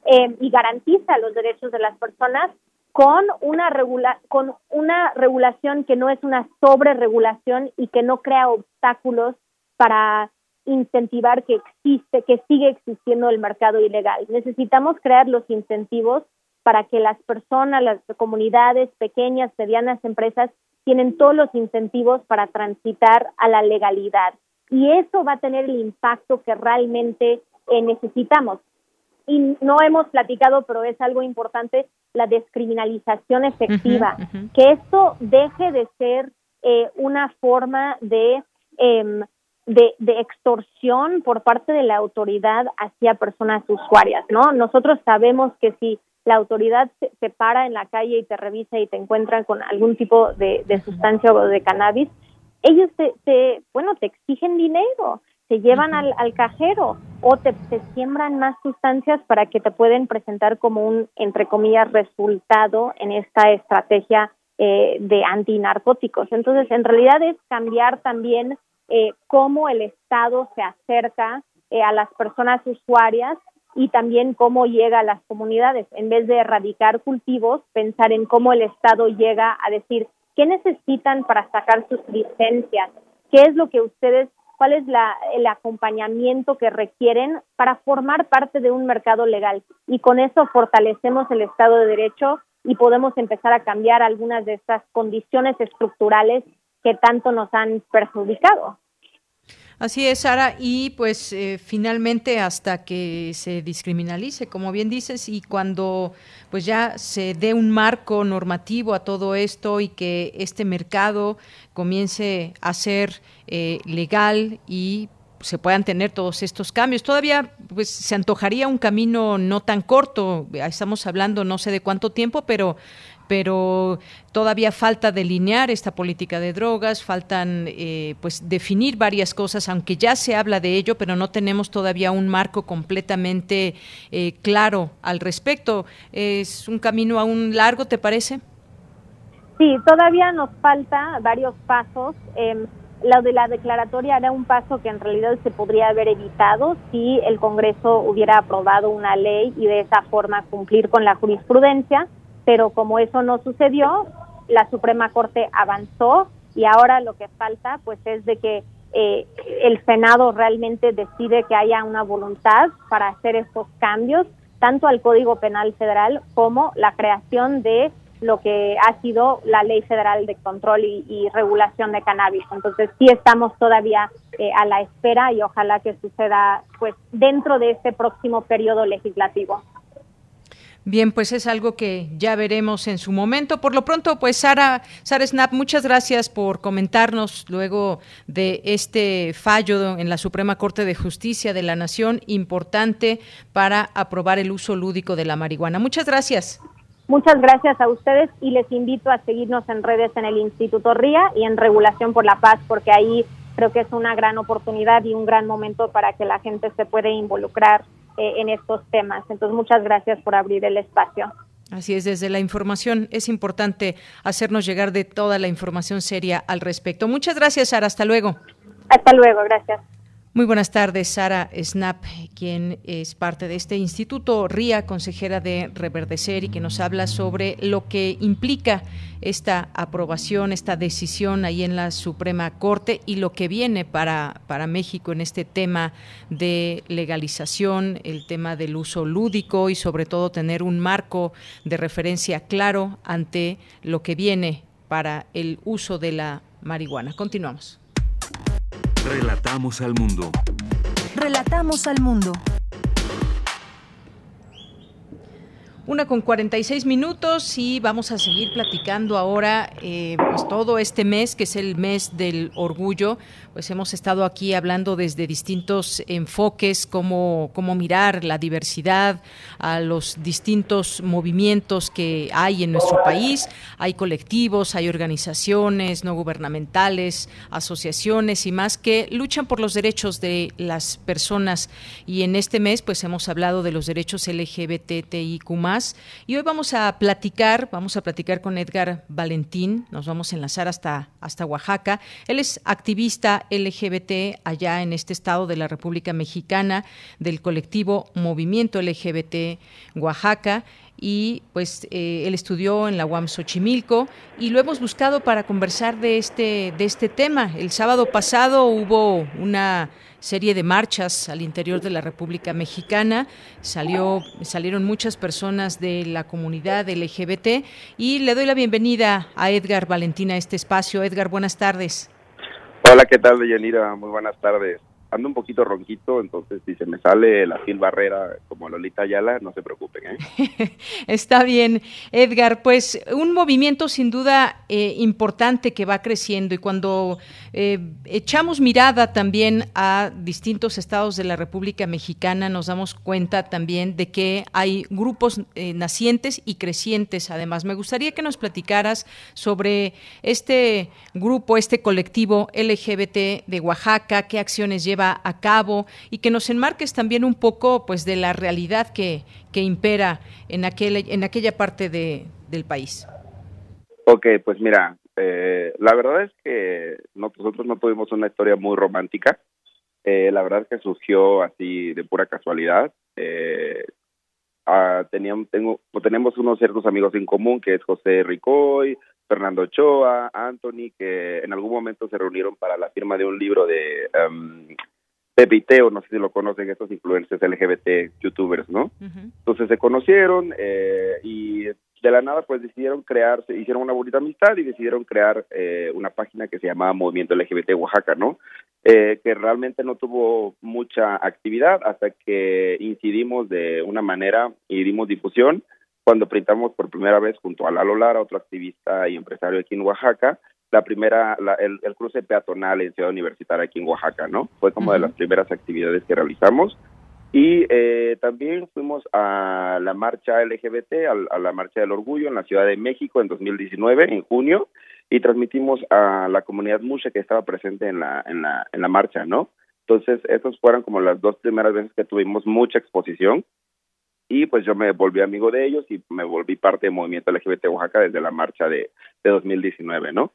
eh, y garantiza los derechos de las personas con una regula con una regulación que no es una sobreregulación y que no crea obstáculos para incentivar que existe, que sigue existiendo el mercado ilegal. Necesitamos crear los incentivos para que las personas, las comunidades pequeñas, medianas empresas tienen todos los incentivos para transitar a la legalidad. Y eso va a tener el impacto que realmente eh, necesitamos. Y no hemos platicado, pero es algo importante, la descriminalización efectiva, que esto deje de ser eh, una forma de em, de, extorsión por parte de la autoridad hacia personas usuarias, ¿no? Nosotros sabemos que si la autoridad se, para en la calle y te revisa y te encuentran con algún tipo de, sustancia o de cannabis, ellos te, bueno, te exigen dinero, te llevan al, cajero o te, siembran más sustancias para que te pueden presentar como un, entre comillas, resultado en esta estrategia eh, de antinarcóticos. Entonces, en realidad es cambiar también eh, cómo el Estado se acerca eh, a las personas usuarias y también cómo llega a las comunidades. En vez de erradicar cultivos, pensar en cómo el Estado llega a decir qué necesitan para sacar sus licencias, qué es lo que ustedes, cuál es la, el acompañamiento que requieren para formar parte de un mercado legal. Y con eso fortalecemos el Estado de Derecho y podemos empezar a cambiar algunas de estas condiciones estructurales que tanto nos han perjudicado. Así es, Sara, y pues eh, finalmente hasta que se discriminalice, como bien dices, y cuando pues ya se dé un marco normativo a todo esto y que este mercado comience a ser eh, legal y se puedan tener todos estos cambios. Todavía pues se antojaría un camino no tan corto, estamos hablando no sé de cuánto tiempo, pero pero todavía falta delinear esta política de drogas, faltan eh, pues definir varias cosas, aunque ya se habla de ello, pero no tenemos todavía un marco completamente eh, claro al respecto. Es un camino aún largo, ¿te parece? Sí, todavía nos falta varios pasos. Eh, lo de la declaratoria era un paso que en realidad se podría haber evitado si el Congreso hubiera aprobado una ley y de esa forma cumplir con la jurisprudencia pero como eso no sucedió, la Suprema Corte avanzó y ahora lo que falta pues es de que eh, el Senado realmente decide que haya una voluntad para hacer estos cambios, tanto al Código Penal Federal como la creación de lo que ha sido la Ley Federal de Control y, Regulación de Cannabis. Entonces sí estamos todavía eh, a la espera y ojalá que suceda pues dentro de este próximo periodo legislativo. Bien, pues es algo que ya veremos en su momento. Por lo pronto, pues Sara, Sara Snap, muchas gracias por comentarnos luego de este fallo en la Suprema Corte de Justicia de la Nación, importante para aprobar el uso lúdico de la marihuana. Muchas gracias. Muchas gracias a ustedes y les invito a seguirnos en redes en el Instituto RIA y en Regulación por la Paz, porque ahí creo que es una gran oportunidad y un gran momento para que la gente se pueda involucrar eh, en estos temas. Entonces, muchas gracias por abrir el espacio. Así es, desde la información es importante hacernos llegar de toda la información seria al respecto. Muchas gracias, Sara. Hasta luego. Hasta luego, gracias. Muy buenas tardes, Sara Snap, quien es parte de este instituto RIA, consejera de Reverdecer, y que nos habla sobre lo que implica esta aprobación, esta decisión ahí en la Suprema Corte y lo que viene para, para México en este tema de legalización, el tema del uso lúdico y sobre todo tener un marco de referencia claro ante lo que viene para el uso de la marihuana. Continuamos. Relatamos al mundo. Relatamos al mundo. Una con 46 minutos y vamos a seguir platicando ahora, eh, pues todo este mes, que es el mes del orgullo, pues hemos estado aquí hablando desde distintos enfoques, cómo, cómo mirar la diversidad, a los distintos movimientos que hay en nuestro país. Hay colectivos, hay organizaciones no gubernamentales, asociaciones y más que luchan por los derechos de las personas. Y en este mes, pues hemos hablado de los derechos LGBTIQ y hoy vamos a platicar, vamos a platicar con Edgar Valentín, nos vamos a enlazar hasta, hasta Oaxaca. Él es activista LGBT allá en este estado de la República Mexicana del colectivo Movimiento LGBT Oaxaca y pues eh, él estudió en la UAM Xochimilco y lo hemos buscado para conversar de este de este tema. El sábado pasado hubo una serie de marchas al interior de la República Mexicana. Salió, salieron muchas personas de la comunidad LGBT y le doy la bienvenida a Edgar Valentina a este espacio. Edgar, buenas tardes. Hola, ¿qué tal, Deyanira? Muy buenas tardes ando un poquito ronquito, entonces si se me sale la Gil Barrera como Lolita Ayala, no se preocupen. ¿eh? Está bien, Edgar. Pues un movimiento sin duda eh, importante que va creciendo y cuando eh, echamos mirada también a distintos estados de la República Mexicana, nos damos cuenta también de que hay grupos nacientes y crecientes. Además, me gustaría que nos platicaras sobre este grupo, este colectivo LGBT de Oaxaca, qué acciones lleva a cabo y que nos enmarques también un poco pues de la realidad que, que impera en, aquel, en aquella parte de, del país. Ok, pues mira, eh, la verdad es que nosotros no tuvimos una historia muy romántica. Eh, la verdad es que surgió así de pura casualidad. Eh, ah, teníamos, tengo, tenemos unos ciertos amigos en común, que es José Ricoy, Fernando Ochoa, Anthony, que en algún momento se reunieron para la firma de un libro de um, Pepiteo, no sé si lo conocen estos influencers LGBT youtubers, ¿no? Entonces se conocieron eh, y de la nada pues decidieron crearse, hicieron una bonita amistad y decidieron crear eh, una página que se llamaba Movimiento LGBT Oaxaca, ¿no? Eh, que realmente no tuvo mucha actividad hasta que incidimos de una manera y dimos difusión cuando printamos por primera vez junto a Lalo Lara, otro activista y empresario aquí en Oaxaca, la primera, el, cruce peatonal en Ciudad Universitaria aquí en Oaxaca, ¿no? Fue como de las primeras actividades que realizamos. Y eh, también fuimos a la marcha LGBT, a, la marcha del orgullo en la Ciudad de México en 2019, en junio, y transmitimos a la comunidad Mushe que estaba presente en la, en la, en la marcha, ¿no? Entonces, esas fueron como las dos primeras veces que tuvimos mucha exposición y pues yo me volví amigo de ellos y me volví parte del movimiento LGBT Oaxaca desde la marcha de, de 2019, ¿no?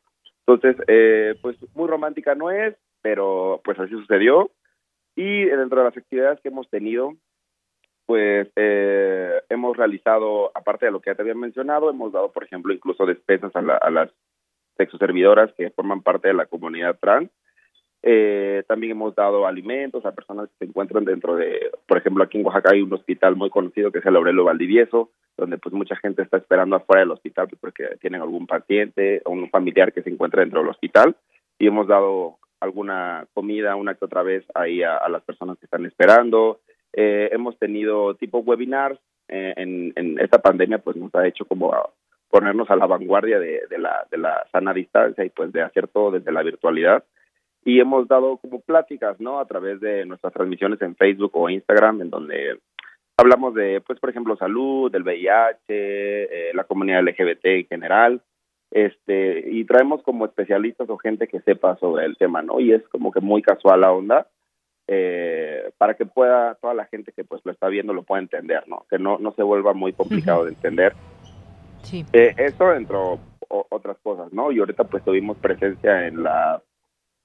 Entonces, eh, pues muy romántica no es, pero pues así sucedió. Y dentro de las actividades que hemos tenido, pues eh, hemos realizado, aparte de lo que ya te había mencionado, hemos dado, por ejemplo, incluso despensas a, a las sexoservidoras que forman parte de la comunidad trans. Eh, también hemos dado alimentos a personas que se encuentran dentro de, por ejemplo, aquí en Oaxaca hay un hospital muy conocido que es el Aurelio Valdivieso, donde pues mucha gente está esperando afuera del hospital pues, porque tienen algún paciente o un familiar que se encuentra dentro del hospital y hemos dado alguna comida una que otra vez ahí a, las personas que están esperando. Eh, hemos tenido tipo webinars eh, en, esta pandemia pues nos ha hecho como ponernos a la vanguardia de, de, la, de la sana distancia y pues de hacer todo desde la virtualidad y hemos dado como pláticas, ¿no? A través de nuestras transmisiones en Facebook o Instagram, en donde hablamos de, pues, por ejemplo, salud, del VIH, eh, la comunidad LGBT en general, este, y traemos como especialistas o gente que sepa sobre el tema, ¿no? Y es como que muy casual la onda, eh, para que pueda, toda la gente que pues lo está viendo lo pueda entender, ¿no? Que no, no se vuelva muy complicado de entender. Sí. Eh, eso dentro otras cosas, ¿no? Y ahorita pues tuvimos presencia en la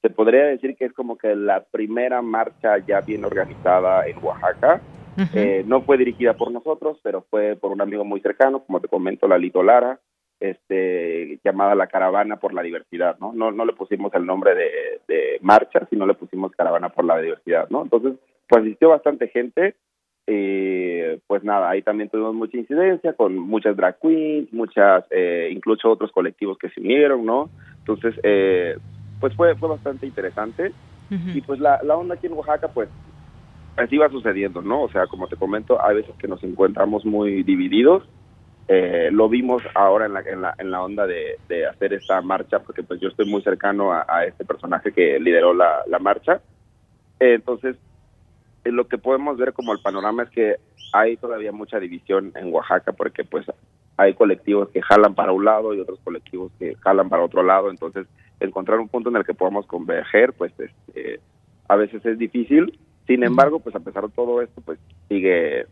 se podría decir que es como que la primera marcha ya bien organizada en Oaxaca. Eh, no fue dirigida por nosotros, pero fue por un amigo muy cercano, como te comento, Lalito Lara, este, llamada la Caravana por la Diversidad, ¿no? No, no le pusimos el nombre de, de marcha, sino le pusimos Caravana por la Diversidad, ¿no? Entonces, pues asistió bastante gente, y pues nada, ahí también tuvimos mucha incidencia con muchas drag queens, muchas, eh, incluso otros colectivos que se unieron, ¿no? Entonces, eh, pues fue, fue bastante interesante. Y pues la, la onda aquí en Oaxaca, pues así va sucediendo, ¿no? O sea, como te comento, hay veces que nos encontramos muy divididos eh, lo vimos ahora en la, en la, en la onda de, de, hacer esta marcha, porque pues yo estoy muy cercano a, a este personaje que lideró la, la marcha. Eh, entonces, eh, lo que podemos ver como el panorama es que hay todavía mucha división en Oaxaca, porque pues hay colectivos que jalan para un lado y otros colectivos que jalan para otro lado. Entonces, encontrar un punto en el que podamos converger, pues este, a veces es difícil. Sin embargo, pues a pesar de todo esto, pues sigue,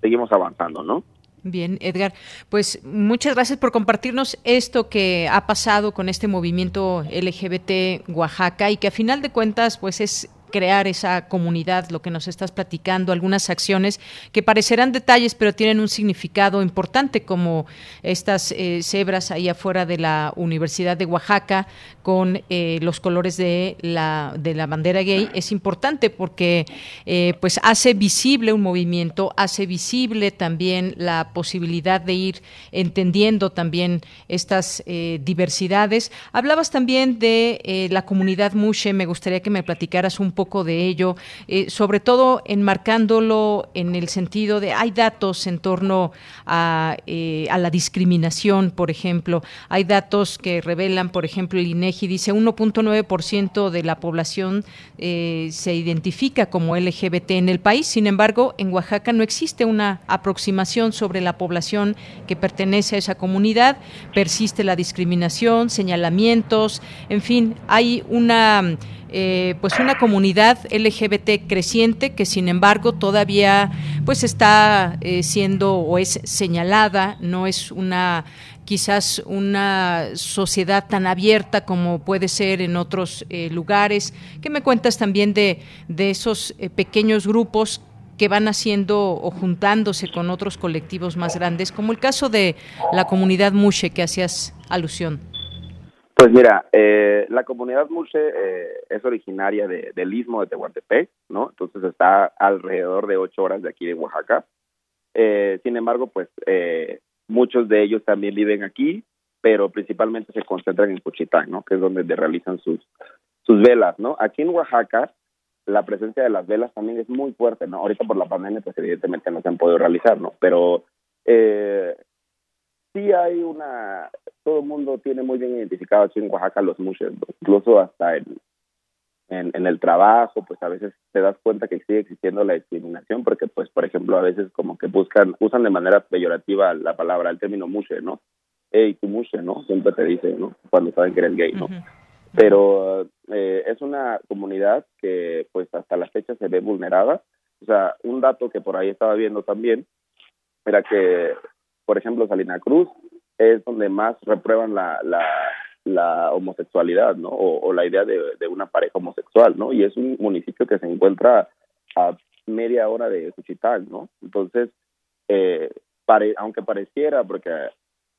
seguimos avanzando, ¿no? Bien, Edgar, pues muchas gracias por compartirnos esto que ha pasado con este movimiento LGBT Oaxaca y que a final de cuentas pues es crear esa comunidad, lo que nos estás platicando, algunas acciones que parecerán detalles, pero tienen un significado importante, como estas eh, cebras ahí afuera de la Universidad de Oaxaca con eh, los colores de la, de la bandera gay. Es importante porque eh, pues hace visible un movimiento, hace visible también la posibilidad de ir entendiendo también estas diversidades. Hablabas también de la comunidad Mushe, me gustaría que me platicaras un poco de ello, eh, sobre todo enmarcándolo en el sentido de hay datos en torno a, eh, a la discriminación, por ejemplo, hay datos que revelan, por ejemplo, el INEGI dice 1.9% de la población eh, se identifica como LGBT en el país, sin embargo, en Oaxaca no existe una aproximación sobre la población que pertenece a esa comunidad, persiste la discriminación, señalamientos, en fin, hay una eh, pues una comunidad LGBT creciente que sin embargo todavía pues está eh, siendo o es señalada, no es una quizás una sociedad tan abierta como puede ser en otros eh, lugares. ¿Qué me cuentas también de, de esos pequeños grupos que van haciendo o juntándose con otros colectivos más grandes, como el caso de la comunidad Mushe que hacías alusión? Pues mira, eh, la comunidad Mulche eh, es originaria de, del istmo de Tehuantepec, ¿no? Entonces está alrededor de ocho horas de aquí de Oaxaca. Eh, sin embargo, pues eh, muchos de ellos también viven aquí, pero principalmente se concentran en Cuchitán, ¿no? Que es donde realizan sus, sus velas, ¿no? Aquí en Oaxaca la presencia de las velas también es muy fuerte, ¿no? Ahorita por la pandemia, pues evidentemente no se han podido realizar, ¿no? Pero eh, sí hay una, todo el mundo tiene muy bien identificado aquí en Oaxaca los mushes, incluso hasta en, en, el trabajo, pues a veces te das cuenta que sigue existiendo la discriminación, porque pues por ejemplo a veces como que buscan, usan de manera peyorativa la palabra, el término mushe, ¿no? Hey, tu mushe, ¿no? Siempre te dicen, ¿no? Cuando saben que eres gay, ¿no? Pero eh, es una comunidad que pues hasta la fecha se ve vulnerada. O sea, un dato que por ahí estaba viendo también era que por ejemplo, Salina Cruz es donde más reprueban la, la, la homosexualidad, ¿no? O, la idea de, de, una pareja homosexual, ¿no? Y es un municipio que se encuentra a media hora de Cuchitán, ¿no? Entonces, eh, pare, aunque pareciera, porque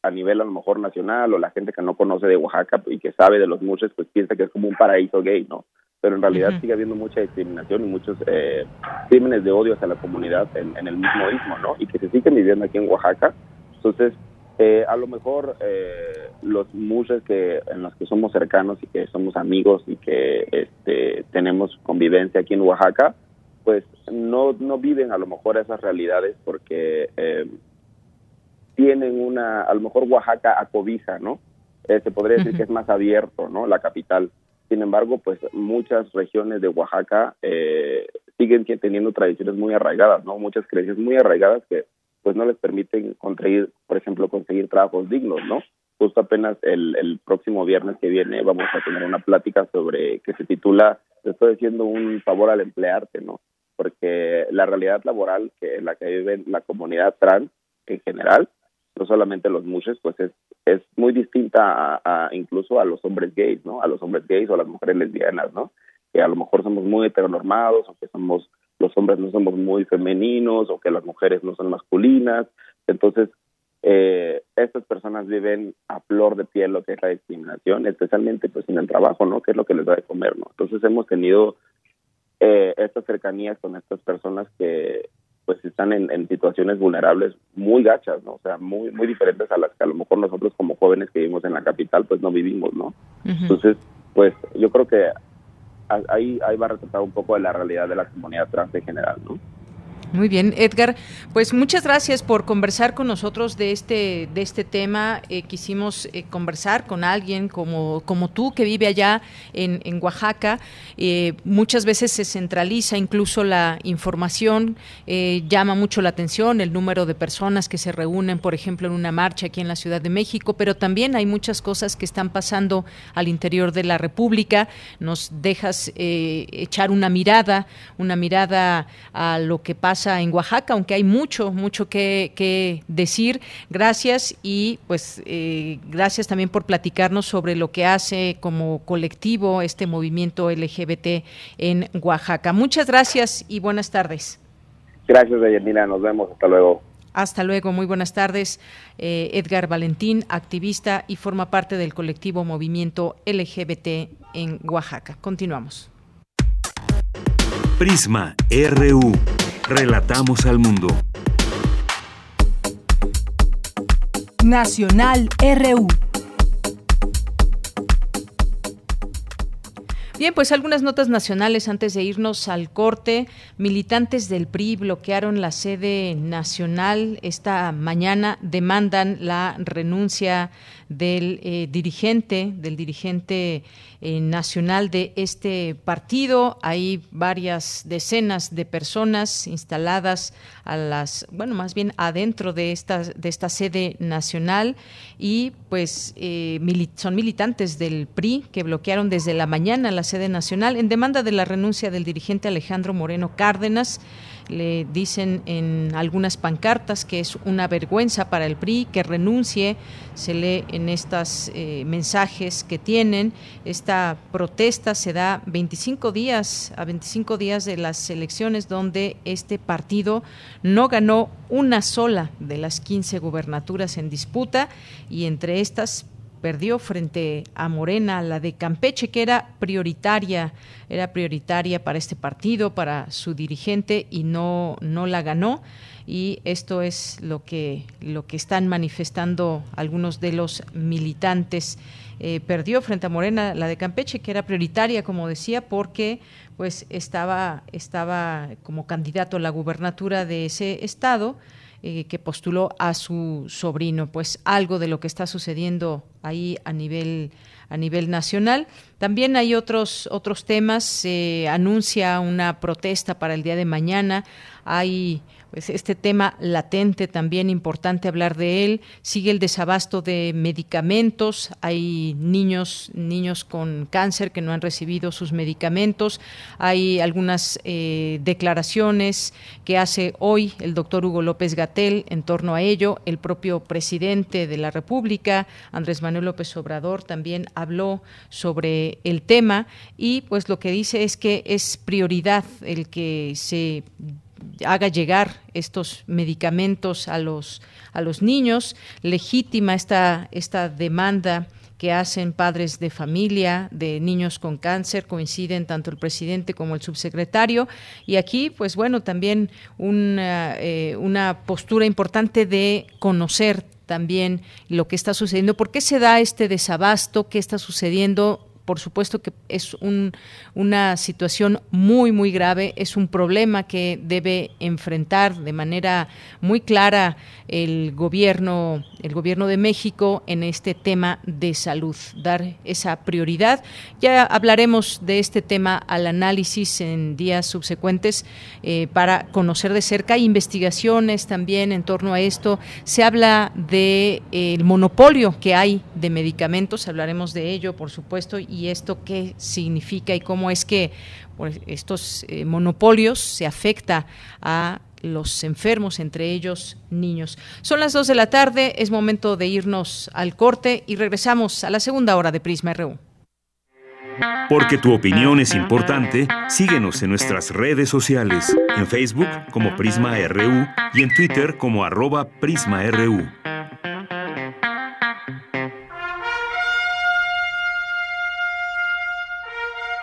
a nivel a lo mejor nacional o la gente que no conoce de Oaxaca y que sabe de los muchos, pues piensa que es como un paraíso gay, ¿no? Pero en realidad sigue habiendo mucha discriminación y muchos eh, crímenes de odio hacia la comunidad en, en el mismo istmo, ¿no? Y que se siguen viviendo aquí en Oaxaca entonces, eh, a lo mejor eh, los muses que en los que somos cercanos y que somos amigos y que este, tenemos convivencia aquí en Oaxaca, pues no, no viven a lo mejor esas realidades porque eh, tienen una, a lo mejor Oaxaca acobija, ¿no? se podría decir que es más abierto, ¿no? La capital. Sin embargo, pues muchas regiones de Oaxaca siguen teniendo tradiciones muy arraigadas, ¿no? Muchas creencias muy arraigadas que pues no les permiten conseguir, por ejemplo, conseguir trabajos dignos, ¿no? Justo apenas el, el próximo viernes que viene vamos a tener una plática sobre que se titula Te estoy haciendo un favor al emplearte, ¿no? Porque la realidad laboral que en la que vive la comunidad trans en general, no solamente los mushes, pues es, es muy distinta a, incluso a los hombres gays, ¿no? A los hombres gays o a las mujeres lesbianas, ¿no? Que a lo mejor somos muy heteronormados o que somos los hombres no somos muy femeninos o que las mujeres no son masculinas. Entonces, eh, estas personas viven a flor de piel lo que es la discriminación, especialmente pues en el trabajo, ¿no? Que es lo que les da de comer, ¿no? Entonces hemos tenido eh, estas cercanías con estas personas que pues están en, situaciones vulnerables muy gachas, ¿no? O sea, muy muy diferentes a las que a lo mejor nosotros como jóvenes que vivimos en la capital pues no vivimos, ¿no? Entonces, pues yo creo que ahí, ahí va a retratar un poco de la realidad de la comunidad trans en general, ¿no? Muy bien, Edgar. Pues muchas gracias por conversar con nosotros de este de este tema. Eh, quisimos eh, conversar con alguien como como tú que vive allá en, en Oaxaca. Eh, muchas veces se centraliza incluso la información. llama mucho la atención el número de personas que se reúnen, por ejemplo, en una marcha aquí en la Ciudad de México. Pero también hay muchas cosas que están pasando al interior de la República. Nos dejas echar una mirada, una mirada a lo que pasa en Oaxaca, aunque hay mucho, mucho que, decir. Gracias y pues eh, gracias también por platicarnos sobre lo que hace como colectivo este movimiento LGBT en Oaxaca. Muchas gracias y buenas tardes. Gracias, Deyanira. Nos vemos. Hasta luego. Hasta luego, muy buenas tardes. Eh, Edgar Valentín, activista y forma parte del colectivo Movimiento LGBT en Oaxaca. Continuamos. Prisma RU. Relatamos al mundo. Nacional RU. Bien, pues algunas notas nacionales antes de irnos al corte. Militantes del PRI bloquearon la sede nacional esta mañana, demandan la renuncia del eh, dirigente, del dirigente eh, nacional de este partido. Hay varias decenas de personas instaladas a las, bueno, más bien adentro de esta, de esta sede nacional y pues eh, son militantes del PRI que bloquearon desde la mañana la sede nacional en demanda de la renuncia del dirigente Alejandro Moreno Cárdenas le dicen en algunas pancartas que es una vergüenza para el PRI que renuncie, se lee en estos eh, mensajes que tienen. Esta protesta se da 25 días, a 25 días de las elecciones donde este partido no ganó una sola de las 15 gubernaturas en disputa y entre estas perdió frente a Morena, la de Campeche, que era prioritaria, era prioritaria para este partido, para su dirigente, y no, no la ganó. Y esto es lo que, lo que están manifestando algunos de los militantes. Eh, perdió frente a Morena la de Campeche, que era prioritaria, como decía, porque pues estaba, estaba como candidato a la gubernatura de ese estado eh, que postuló a su sobrino. Pues algo de lo que está sucediendo ahí a nivel a nivel nacional. También hay otros otros temas. Se anuncia una protesta para el día de mañana. Hay pues este tema latente también importante hablar de él. Sigue el desabasto de medicamentos. Hay niños, niños con cáncer que no han recibido sus medicamentos. Hay algunas eh, declaraciones que hace hoy el doctor Hugo López Gatel en torno a ello. El propio presidente de la República, Andrés Manuel López Obrador, también habló sobre el tema y pues lo que dice es que es prioridad el que se haga llegar estos medicamentos a los, a los niños, legítima esta, esta demanda que hacen padres de familia de niños con cáncer, coinciden tanto el presidente como el subsecretario. Y aquí, pues bueno, también una, eh, una postura importante de conocer también lo que está sucediendo, por qué se da este desabasto, qué está sucediendo por supuesto que es un, una situación muy, muy grave, es un problema que debe enfrentar de manera muy clara el gobierno, el gobierno de México en este tema de salud, dar esa prioridad. Ya hablaremos de este tema al análisis en días subsecuentes eh, para conocer de cerca investigaciones también en torno a esto. Se habla del de, monopolio que hay de medicamentos, hablaremos de ello, por supuesto, y esto qué significa y cómo es que pues, estos eh, monopolios se afecta a los enfermos, entre ellos niños. Son las 2 de la tarde, es momento de irnos al corte y regresamos a la segunda hora de Prisma RU. Porque tu opinión es importante, síguenos en nuestras redes sociales, en Facebook como Prisma RU y en Twitter como arroba PrismaRU.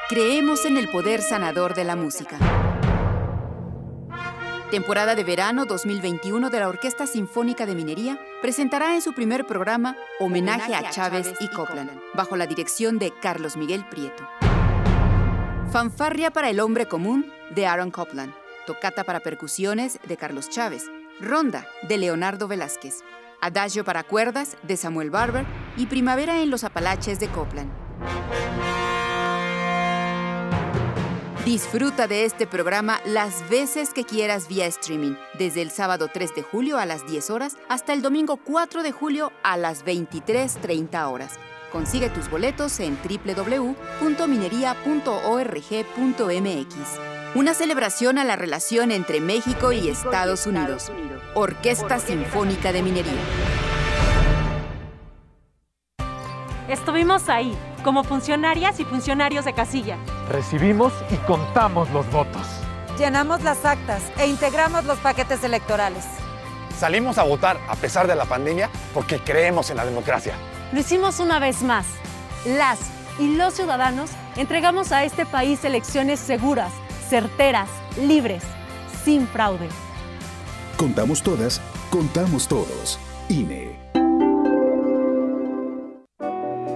Creemos en el poder sanador de la música. Temporada de verano 2021 de la Orquesta Sinfónica de Minería presentará en su primer programa Homenaje a Chávez y Copland, bajo la dirección de Carlos Miguel Prieto. Fanfarria para el hombre común de Aaron Copland. Tocata para percusiones de Carlos Chávez, Ronda de Leonardo Velázquez, Adagio para cuerdas de Samuel Barber y Primavera en los Apalaches de Copland. Disfruta de este programa las veces que quieras vía streaming, desde el sábado 3 de julio a las 10 horas hasta el domingo 4 de julio a las 23.30 horas. Consigue tus boletos en www.minería.org.mx. Una celebración a la relación entre México y Estados Unidos. Orquesta Sinfónica de Minería. Estuvimos ahí, como funcionarias y funcionarios de casilla. Recibimos y contamos los votos. Llenamos las actas e integramos los paquetes electorales. Salimos a votar a pesar de la pandemia porque creemos en la democracia. Lo hicimos una vez más. Las y los ciudadanos entregamos a este país elecciones seguras, certeras, libres, sin fraude. Contamos todas, contamos todos. INE.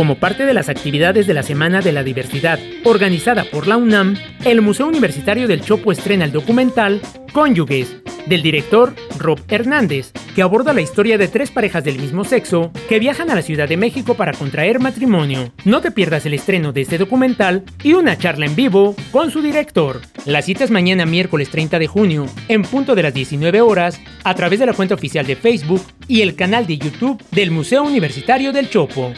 Como parte de las actividades de la Semana de la Diversidad organizada por la UNAM, el Museo Universitario del Chopo estrena el documental Cónyuges, del director Rob Hernández, que aborda la historia de tres parejas del mismo sexo que viajan a la Ciudad de México para contraer matrimonio. No te pierdas el estreno de este documental y una charla en vivo con su director. La cita es mañana miércoles 30 de junio, en punto de las 19 horas, a través de la cuenta oficial de Facebook y el canal de YouTube del Museo Universitario del Chopo.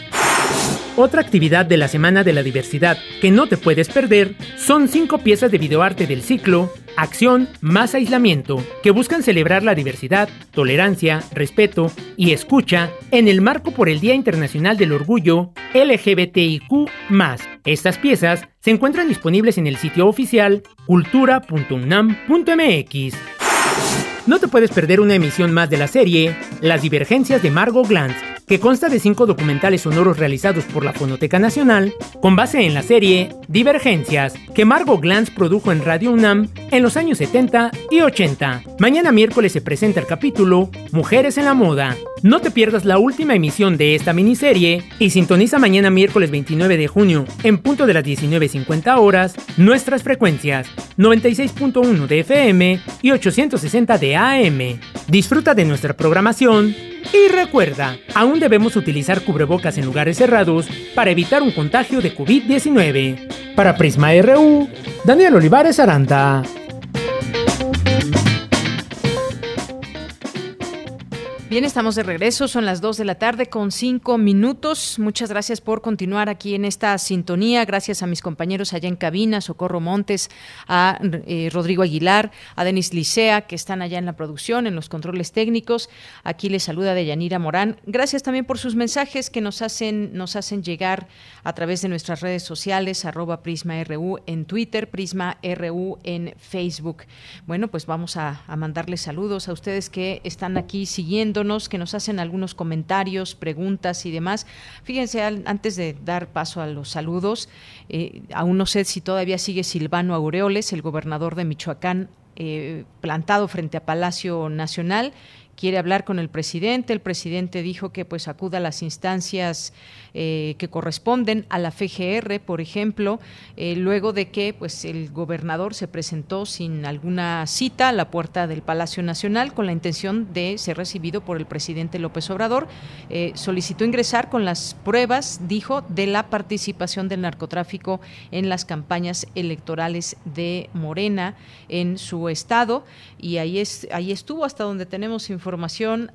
Otra actividad de la Semana de la Diversidad que no te puedes perder son cinco piezas de videoarte del ciclo Acción más aislamiento, que buscan celebrar la diversidad, tolerancia, respeto y escucha en el marco por el Día Internacional del Orgullo LGBTIQ. Estas piezas se encuentran disponibles en el sitio oficial cultura.unam.mx. No te puedes perder una emisión más de la serie Las divergencias de Margot Glantz, que consta de cinco documentales sonoros realizados por la Fonoteca Nacional, con base en la serie Divergencias, que Margot Glantz produjo en Radio UNAM en los años 70 y 80. Mañana miércoles se presenta el capítulo Mujeres en la Moda. No te pierdas la última emisión de esta miniserie y sintoniza mañana miércoles 29 de junio, en punto de las 19.50 horas, nuestras frecuencias 96.1 de FM y 860 de AM. Disfruta de nuestra programación y recuerda, aún debemos utilizar cubrebocas en lugares cerrados para evitar un contagio de COVID-19. Para Prisma RU, Daniel Olivares Aranda. Bien, estamos de regreso, son las 2 de la tarde con 5 minutos. Muchas gracias por continuar aquí en esta sintonía. Gracias a mis compañeros allá en cabina, Socorro Montes, a eh, Rodrigo Aguilar, a Denis Licea, que están allá en la producción, en los controles técnicos. Aquí les saluda Deyanira Morán. Gracias también por sus mensajes que nos hacen, nos hacen llegar a través de nuestras redes sociales, arroba PrismaRU en Twitter, PrismaRU en Facebook. Bueno, pues vamos a mandarles saludos a ustedes que están aquí siguiendo que nos hacen algunos comentarios, preguntas y demás. Fíjense, antes de dar paso a los saludos, eh, aún no sé si todavía sigue Silvano Aureoles, el gobernador de Michoacán, eh, plantado frente a Palacio Nacional quiere hablar con el presidente. El presidente dijo que pues acuda a las instancias eh, que corresponden a la FGR, por ejemplo, eh, luego de que pues el gobernador se presentó sin alguna cita a la puerta del Palacio Nacional con la intención de ser recibido por el presidente López Obrador. Eh, solicitó ingresar con las pruebas, dijo, de la participación del narcotráfico en las campañas electorales de Morena en su estado y ahí es ahí estuvo hasta donde tenemos información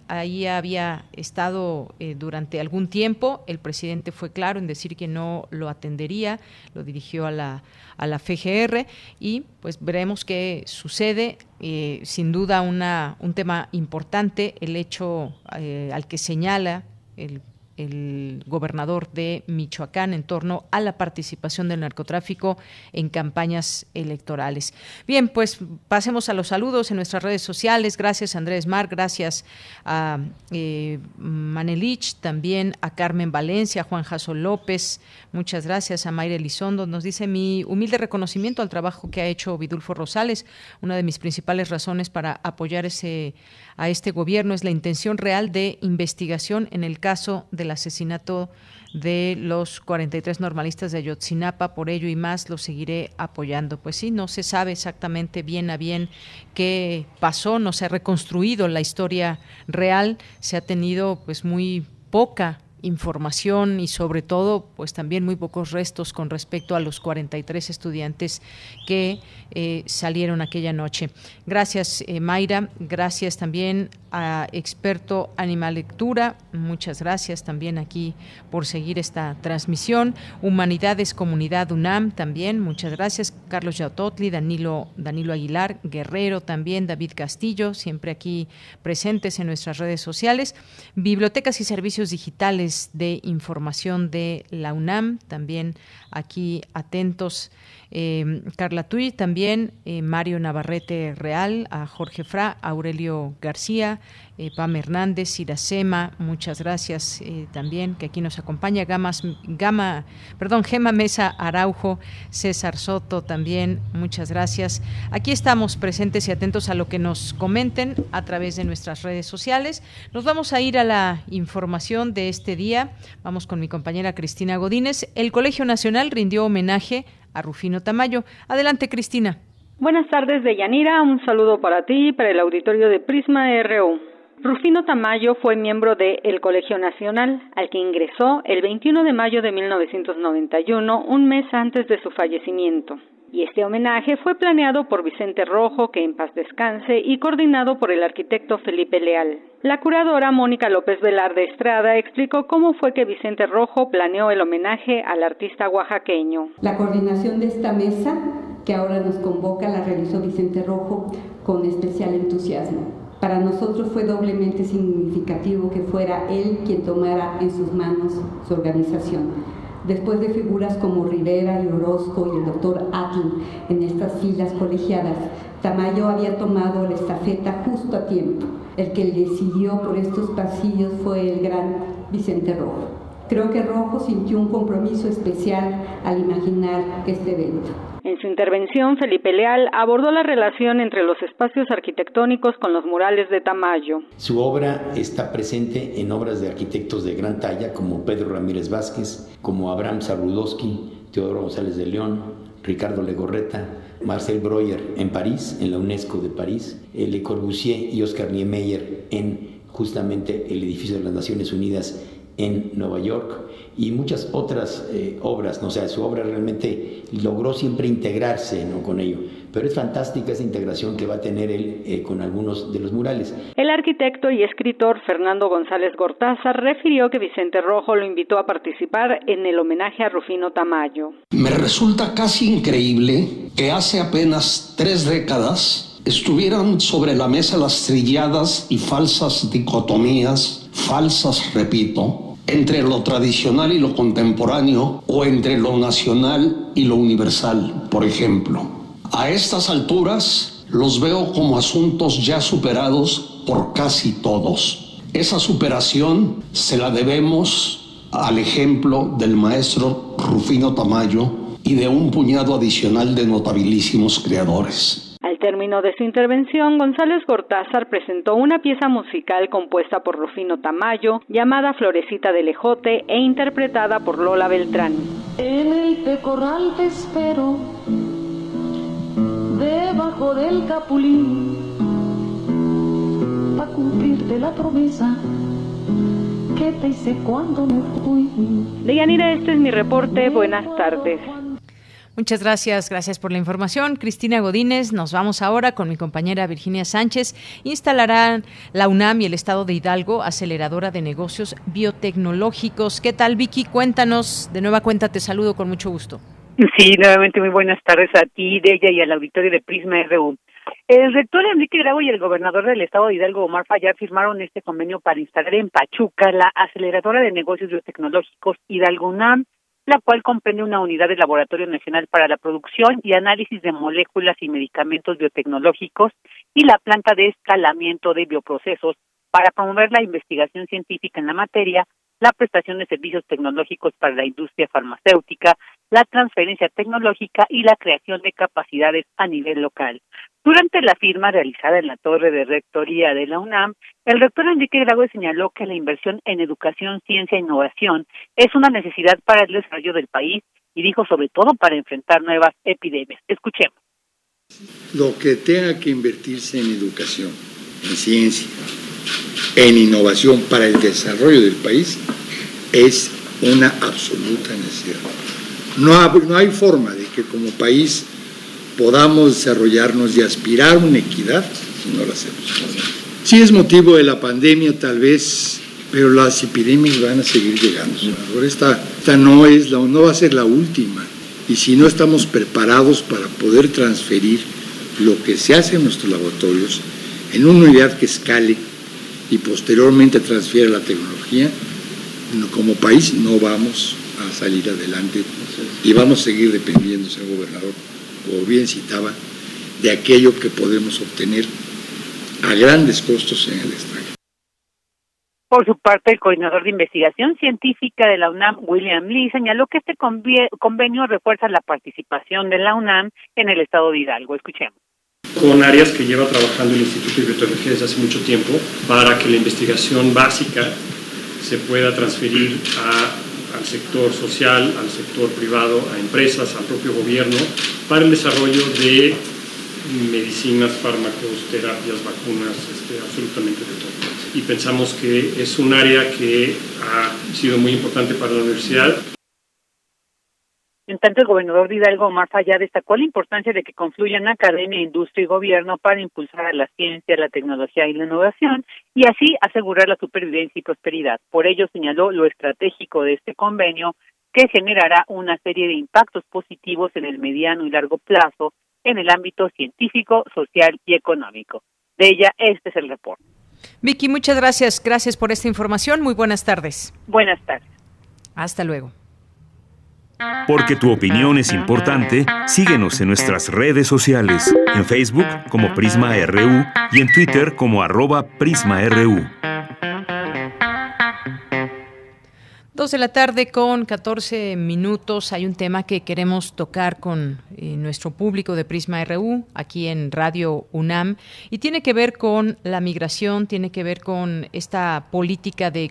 ahí había estado durante algún tiempo el presidente fue claro en decir que no lo atendería, lo dirigió a la, a la FGR y pues veremos qué sucede. Eh, sin duda una, un tema importante, el hecho eh, al que señala el el gobernador de Michoacán en torno a la participación del narcotráfico en campañas electorales. Bien, pues pasemos a los saludos en nuestras redes sociales. Gracias Andrés Mar, gracias a eh, Manelich, también a Carmen Valencia, Juan Jaso López, muchas gracias a Mayra Elizondo. Nos dice mi humilde reconocimiento al trabajo que ha hecho Vidulfo Rosales, una de mis principales razones para apoyar ese a este gobierno es la intención real de investigación en el caso del asesinato de los 43 normalistas de Ayotzinapa, por ello y más lo seguiré apoyando. Pues sí, no se sabe exactamente bien a bien qué pasó, no se ha reconstruido la historia real, se ha tenido pues muy poca información y sobre todo pues también muy pocos restos con respecto a los 43 estudiantes que eh, salieron aquella noche. Gracias eh, Mayra, gracias también a experto Animal Lectura, muchas gracias también aquí por seguir esta transmisión. Humanidades Comunidad UNAM también, muchas gracias. Carlos Yautotli, Danilo, Danilo Aguilar, Guerrero también, David Castillo, siempre aquí presentes en nuestras redes sociales. Bibliotecas y servicios digitales de información de la UNAM, también aquí atentos eh, Carla Tuy, también eh, Mario Navarrete Real, a Jorge Fra, Aurelio García, eh, Pam Hernández, Iracema, muchas gracias eh, también, que aquí nos acompaña, Gamas, Gama, perdón, Gema Mesa Araujo, César Soto también, muchas gracias. Aquí estamos presentes y atentos a lo que nos comenten a través de nuestras redes sociales. Nos vamos a ir a la información de este día. Vamos con mi compañera Cristina Godínez. El Colegio Nacional rindió homenaje Rufino Tamayo. Adelante, Cristina. Buenas tardes, Deyanira. Un saludo para ti y para el auditorio de Prisma RU. Rufino Tamayo fue miembro del el Colegio Nacional, al que ingresó el 21 de mayo de 1991, un mes antes de su fallecimiento. Y este homenaje fue planeado por Vicente Rojo, que en paz descanse, y coordinado por el arquitecto Felipe Leal. La curadora Mónica López Velarde Estrada explicó cómo fue que Vicente Rojo planeó el homenaje al artista oaxaqueño. La coordinación de esta mesa, que ahora nos convoca, la realizó Vicente Rojo con especial entusiasmo. Para nosotros fue doblemente significativo que fuera él quien tomara en sus manos su organización. Después de figuras como Rivera y Orozco y el doctor Atl en estas filas colegiadas, Tamayo había tomado la estafeta justo a tiempo. El que le siguió por estos pasillos fue el gran Vicente Rojo. Creo que Rojo sintió un compromiso especial al imaginar este evento. En su intervención, Felipe Leal abordó la relación entre los espacios arquitectónicos con los murales de Tamayo. Su obra está presente en obras de arquitectos de gran talla como Pedro Ramírez Vázquez, como Abraham Sarudowski, Teodoro González de León, Ricardo Legorreta, Marcel Breuer en París, en la UNESCO de París, Le Corbusier y Oscar Niemeyer en justamente el edificio de las Naciones Unidas en Nueva York y muchas otras eh, obras, ¿no? o sea, su obra realmente logró siempre integrarse ¿no? con ello, pero es fantástica esa integración que va a tener él eh, con algunos de los murales. El arquitecto y escritor Fernando González Gortázar refirió que Vicente Rojo lo invitó a participar en el homenaje a Rufino Tamayo. Me resulta casi increíble que hace apenas tres décadas estuvieran sobre la mesa las trilladas y falsas dicotomías, falsas repito, entre lo tradicional y lo contemporáneo o entre lo nacional y lo universal, por ejemplo. A estas alturas los veo como asuntos ya superados por casi todos. Esa superación se la debemos al ejemplo del maestro Rufino Tamayo y de un puñado adicional de notabilísimos creadores. Al término de su intervención, González Gortázar presentó una pieza musical compuesta por Rufino Tamayo, llamada Florecita de Lejote e interpretada por Lola Beltrán. En el pecorral te espero, debajo del capulín, para cumplirte la promesa que te hice cuando me fui. Deyanira, este es mi reporte. Buenas tardes. Muchas gracias, gracias por la información. Cristina Godínez, nos vamos ahora con mi compañera Virginia Sánchez. Instalarán la UNAM y el Estado de Hidalgo, aceleradora de negocios biotecnológicos. ¿Qué tal, Vicky? Cuéntanos, de nueva cuenta te saludo con mucho gusto. Sí, nuevamente muy buenas tardes a ti, de ella y al auditorio de Prisma RU. El rector Enrique Grau y el gobernador del estado de Hidalgo, Omar Fayad, firmaron este convenio para instalar en Pachuca la aceleradora de negocios biotecnológicos Hidalgo UNAM la cual comprende una unidad del Laboratorio Nacional para la Producción y Análisis de Moléculas y Medicamentos Biotecnológicos y la planta de escalamiento de bioprocesos para promover la investigación científica en la materia, la prestación de servicios tecnológicos para la industria farmacéutica, la transferencia tecnológica y la creación de capacidades a nivel local. Durante la firma realizada en la torre de rectoría de la UNAM, el rector Enrique Graue señaló que la inversión en educación, ciencia e innovación es una necesidad para el desarrollo del país y dijo sobre todo para enfrentar nuevas epidemias. Escuchemos. Lo que tenga que invertirse en educación, en ciencia, en innovación para el desarrollo del país es una absoluta necesidad. No, no hay forma de que como país podamos desarrollarnos y aspirar a una equidad si no lo hacemos. Sí es motivo de la pandemia tal vez, pero las epidemias van a seguir llegando. Ahora esta, esta no, es la, no va a ser la última. Y si no estamos preparados para poder transferir lo que se hace en nuestros laboratorios en una unidad que escale y posteriormente transfiera la tecnología, como país no vamos a salir adelante y vamos a seguir dependiendo, señor gobernador, como bien citaba, de aquello que podemos obtener a grandes costos en el extranjero. Por su parte, el coordinador de investigación científica de la UNAM, William Lee, señaló que este convenio refuerza la participación de la UNAM en el estado de Hidalgo. Escuchemos con áreas que lleva trabajando el Instituto de Biotecnología desde hace mucho tiempo para que la investigación básica se pueda transferir a al sector social, al sector privado, a empresas, al propio gobierno, para el desarrollo de medicinas, fármacos, terapias, vacunas, este, absolutamente de todo. Y pensamos que es un área que ha sido muy importante para la universidad. En tanto, el gobernador de Hidalgo, más allá, destacó la importancia de que confluyan academia, industria y gobierno para impulsar a la ciencia, la tecnología y la innovación y así asegurar la supervivencia y prosperidad. Por ello, señaló lo estratégico de este convenio que generará una serie de impactos positivos en el mediano y largo plazo en el ámbito científico, social y económico. De ella, este es el reporte. Vicky, muchas gracias. Gracias por esta información. Muy buenas tardes. Buenas tardes. Hasta luego. Porque tu opinión es importante, síguenos en nuestras redes sociales, en Facebook como Prisma RU y en Twitter como arroba PrismaRU. Dos de la tarde con 14 minutos. Hay un tema que queremos tocar con eh, nuestro público de Prisma RU aquí en Radio UNAM y tiene que ver con la migración, tiene que ver con esta política de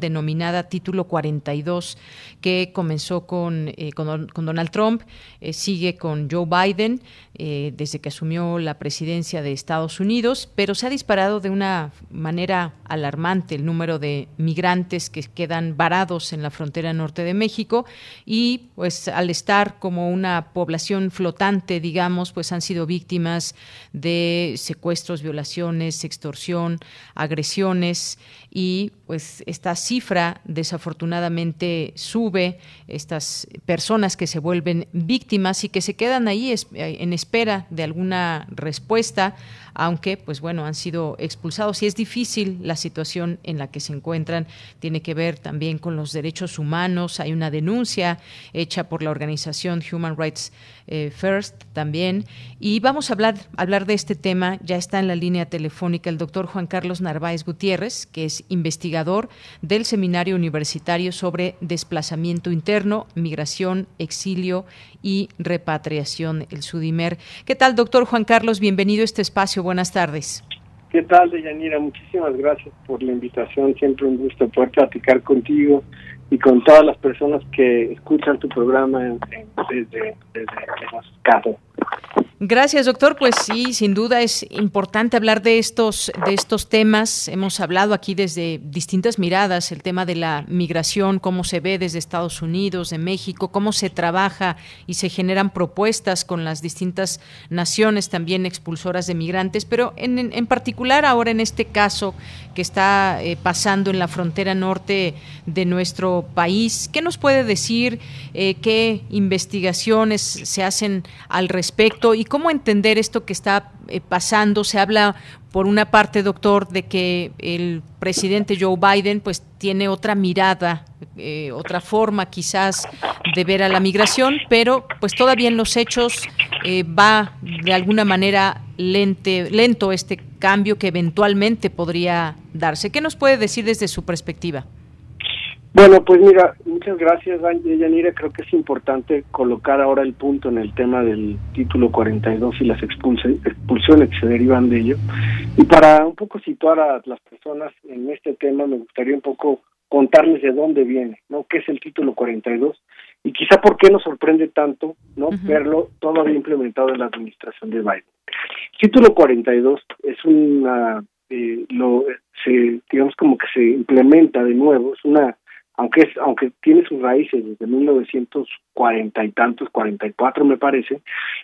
denominada Título 42, que comenzó con, eh, con, Donald Trump, eh, sigue con Joe Biden eh, desde que asumió la presidencia de Estados Unidos, pero se ha disparado de una manera alarmante el número de migrantes que quedan varados en la frontera norte de México y pues al estar como una población flotante, digamos, pues han sido víctimas de secuestros, violaciones, extorsión, agresiones y pues esta cifra desafortunadamente sube, estas personas que se vuelven víctimas y que se quedan ahí en espera de alguna respuesta aunque pues bueno, han sido expulsados. Y es difícil la situación en la que se encuentran, tiene que ver también con los derechos humanos, hay una denuncia hecha por la organización Human Rights eh, First también. Y vamos a hablar hablar de este tema, ya está en la línea telefónica el doctor Juan Carlos Narváez Gutiérrez, que es investigador del Seminario Universitario sobre Desplazamiento Interno, Migración, Exilio y Repatriación, el SUDIMER. ¿Qué tal, doctor Juan Carlos? Bienvenido a este espacio. Buenas tardes. ¿Qué tal, Deyanira? Muchísimas gracias por la invitación. Siempre un gusto poder platicar contigo y con todas las personas que escuchan tu programa desde, desde los casos. Gracias, doctor. Pues sí, sin duda es importante hablar de estos de estos temas. Hemos hablado aquí desde distintas miradas el tema de la migración, cómo se ve desde Estados Unidos, de México, cómo se trabaja y se generan propuestas con las distintas naciones también expulsoras de migrantes, pero en, en particular ahora en este caso que está eh, pasando en la frontera norte de nuestro país, ¿qué nos puede decir? Eh, ¿Qué investigaciones se hacen al respecto y cómo entender esto que está eh, pasando? Se habla por una parte, doctor, de que el presidente Joe Biden pues tiene otra mirada, eh, otra forma quizás de ver a la migración, pero pues todavía en los hechos eh, va de alguna manera lente, lento este cambio que eventualmente podría darse. ¿Qué nos puede decir desde su perspectiva? Bueno, pues mira, muchas gracias, Yanira. Creo que es importante colocar ahora el punto en el tema del título 42 y las expulsiones que se derivan de ello. Y para un poco situar a las personas en este tema, me gustaría un poco contarles de dónde viene, ¿no? ¿Qué es el título 42? Y quizá por qué nos sorprende tanto, ¿no? Verlo todavía implementado en la administración de Biden. El título 42 es una, eh, lo, se, digamos como que se implementa de nuevo, es una aunque aunque tiene sus raíces desde 1940 y tantos, 44 me parece,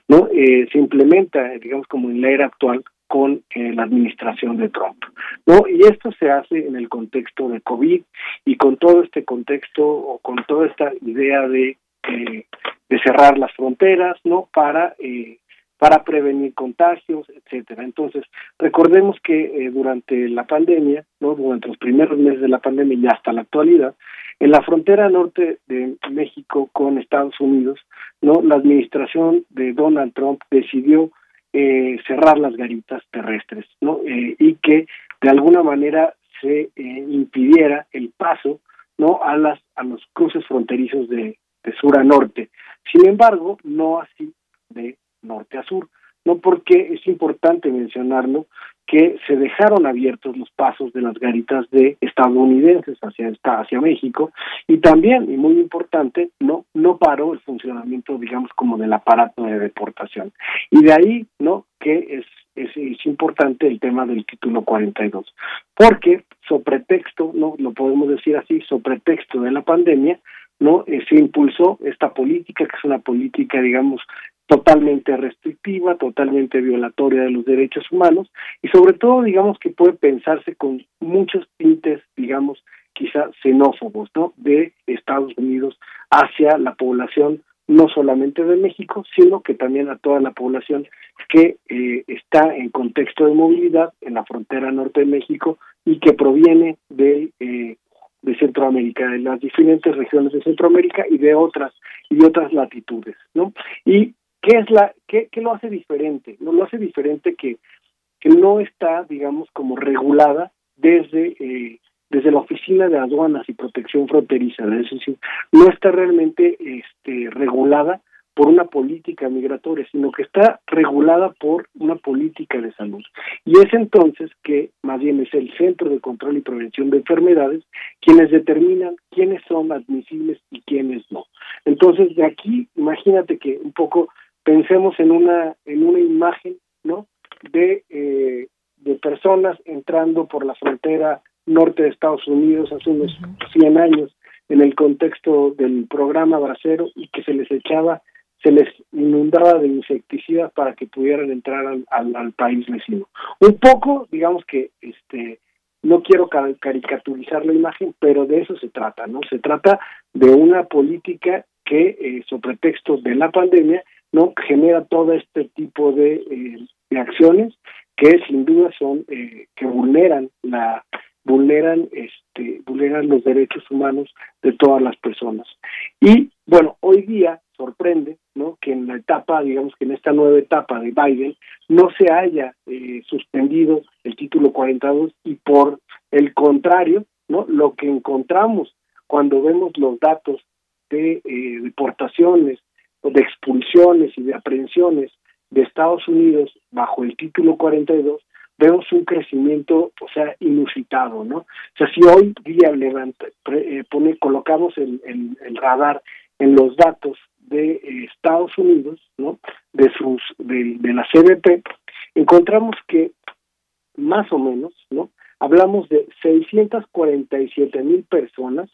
no eh, se implementa, digamos, como en la era actual con eh, la administración de Trump, no y esto se hace en el contexto de COVID y con todo este contexto o con toda esta idea de eh, de cerrar las fronteras, no para eh, para prevenir contagios, etcétera. Entonces, recordemos que durante la pandemia, no durante los primeros meses de la pandemia y hasta la actualidad, en la frontera norte de México con Estados Unidos, no, la administración de Donald Trump decidió eh, cerrar las garitas terrestres, no, eh, y que de alguna manera se eh, impidiera el paso, no, a las a los cruces fronterizos de sur a norte. Sin embargo, no así de norte a sur, no porque es importante mencionarlo que se dejaron abiertos los pasos de las garitas de estadounidenses hacia México y también y muy importante no no paró el funcionamiento digamos como del aparato de deportación. Y de ahí no que es es, es importante el tema del título 42 porque sobre pretexto no lo podemos decir así sobre pretexto de la pandemia no eh, se impulsó esta política que es una política digamos totalmente restrictiva, totalmente violatoria de los derechos humanos y sobre todo digamos que puede pensarse con muchos tintes, digamos, quizá xenófobos, ¿no? de Estados Unidos hacia la población no solamente de México, sino que también a toda la población que eh, está en contexto de movilidad en la frontera norte de México y que proviene de eh, de Centroamérica, de las diferentes regiones de Centroamérica y de otras y otras latitudes, ¿no? Y ¿Qué es la qué, qué lo hace diferente? No lo hace diferente que, que no está, digamos, como regulada desde eh, desde la Oficina de Aduanas y Protección Fronteriza, es decir, no está realmente este, regulada por una política migratoria, sino que está regulada por una política de salud. Y es entonces que más bien es el Centro de Control y Prevención de Enfermedades quienes determinan quiénes son admisibles y quiénes no. Entonces, de aquí, imagínate que un poco pensemos en una en una imagen no de eh, de personas entrando por la frontera norte de Estados Unidos hace unos 100 años en el contexto del programa Bracero y que se les echaba se les inundaba de insecticidas para que pudieran entrar al, al, país vecino. Un poco, digamos que este no quiero caricaturizar la imagen, pero de eso se trata, ¿no? Se trata de una política que, eh, sobre pretexto de la pandemia, no genera todo este tipo de, eh, de acciones que sin duda son eh, que vulneran la vulneran este vulneran los derechos humanos de todas las personas y bueno hoy día sorprende no que en la etapa digamos que en esta nueva etapa de Biden no se haya eh, suspendido el título 42 y por el contrario ¿no? Lo que encontramos cuando vemos los datos de eh, deportaciones, de expulsiones y de aprehensiones de Estados Unidos bajo el título 42, vemos un crecimiento, o sea, inusitado, ¿no? O sea, si hoy día levanta, eh, pone, colocamos el, el, radar en los datos de eh, Estados Unidos, ¿no? De sus, de, de la CBP, encontramos que más o menos, ¿no? Hablamos de 647 mil personas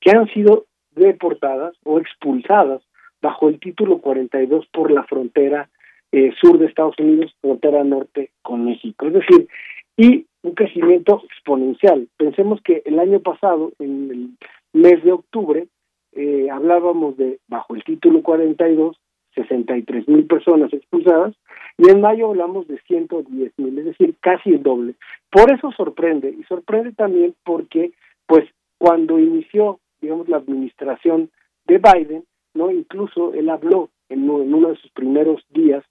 que han sido deportadas o expulsadas bajo el título 42 por la frontera eh, sur de Estados Unidos, frontera norte con México. Es decir, y un crecimiento exponencial. Pensemos que el año pasado, en el mes de octubre, eh, hablábamos de, bajo el título 42, 63 mil personas expulsadas, y en mayo hablamos de 110 mil, es decir, casi el doble. Por eso sorprende, y sorprende también porque, pues, cuando inició, digamos, la administración de Biden, no incluso él habló en, uno de sus primeros días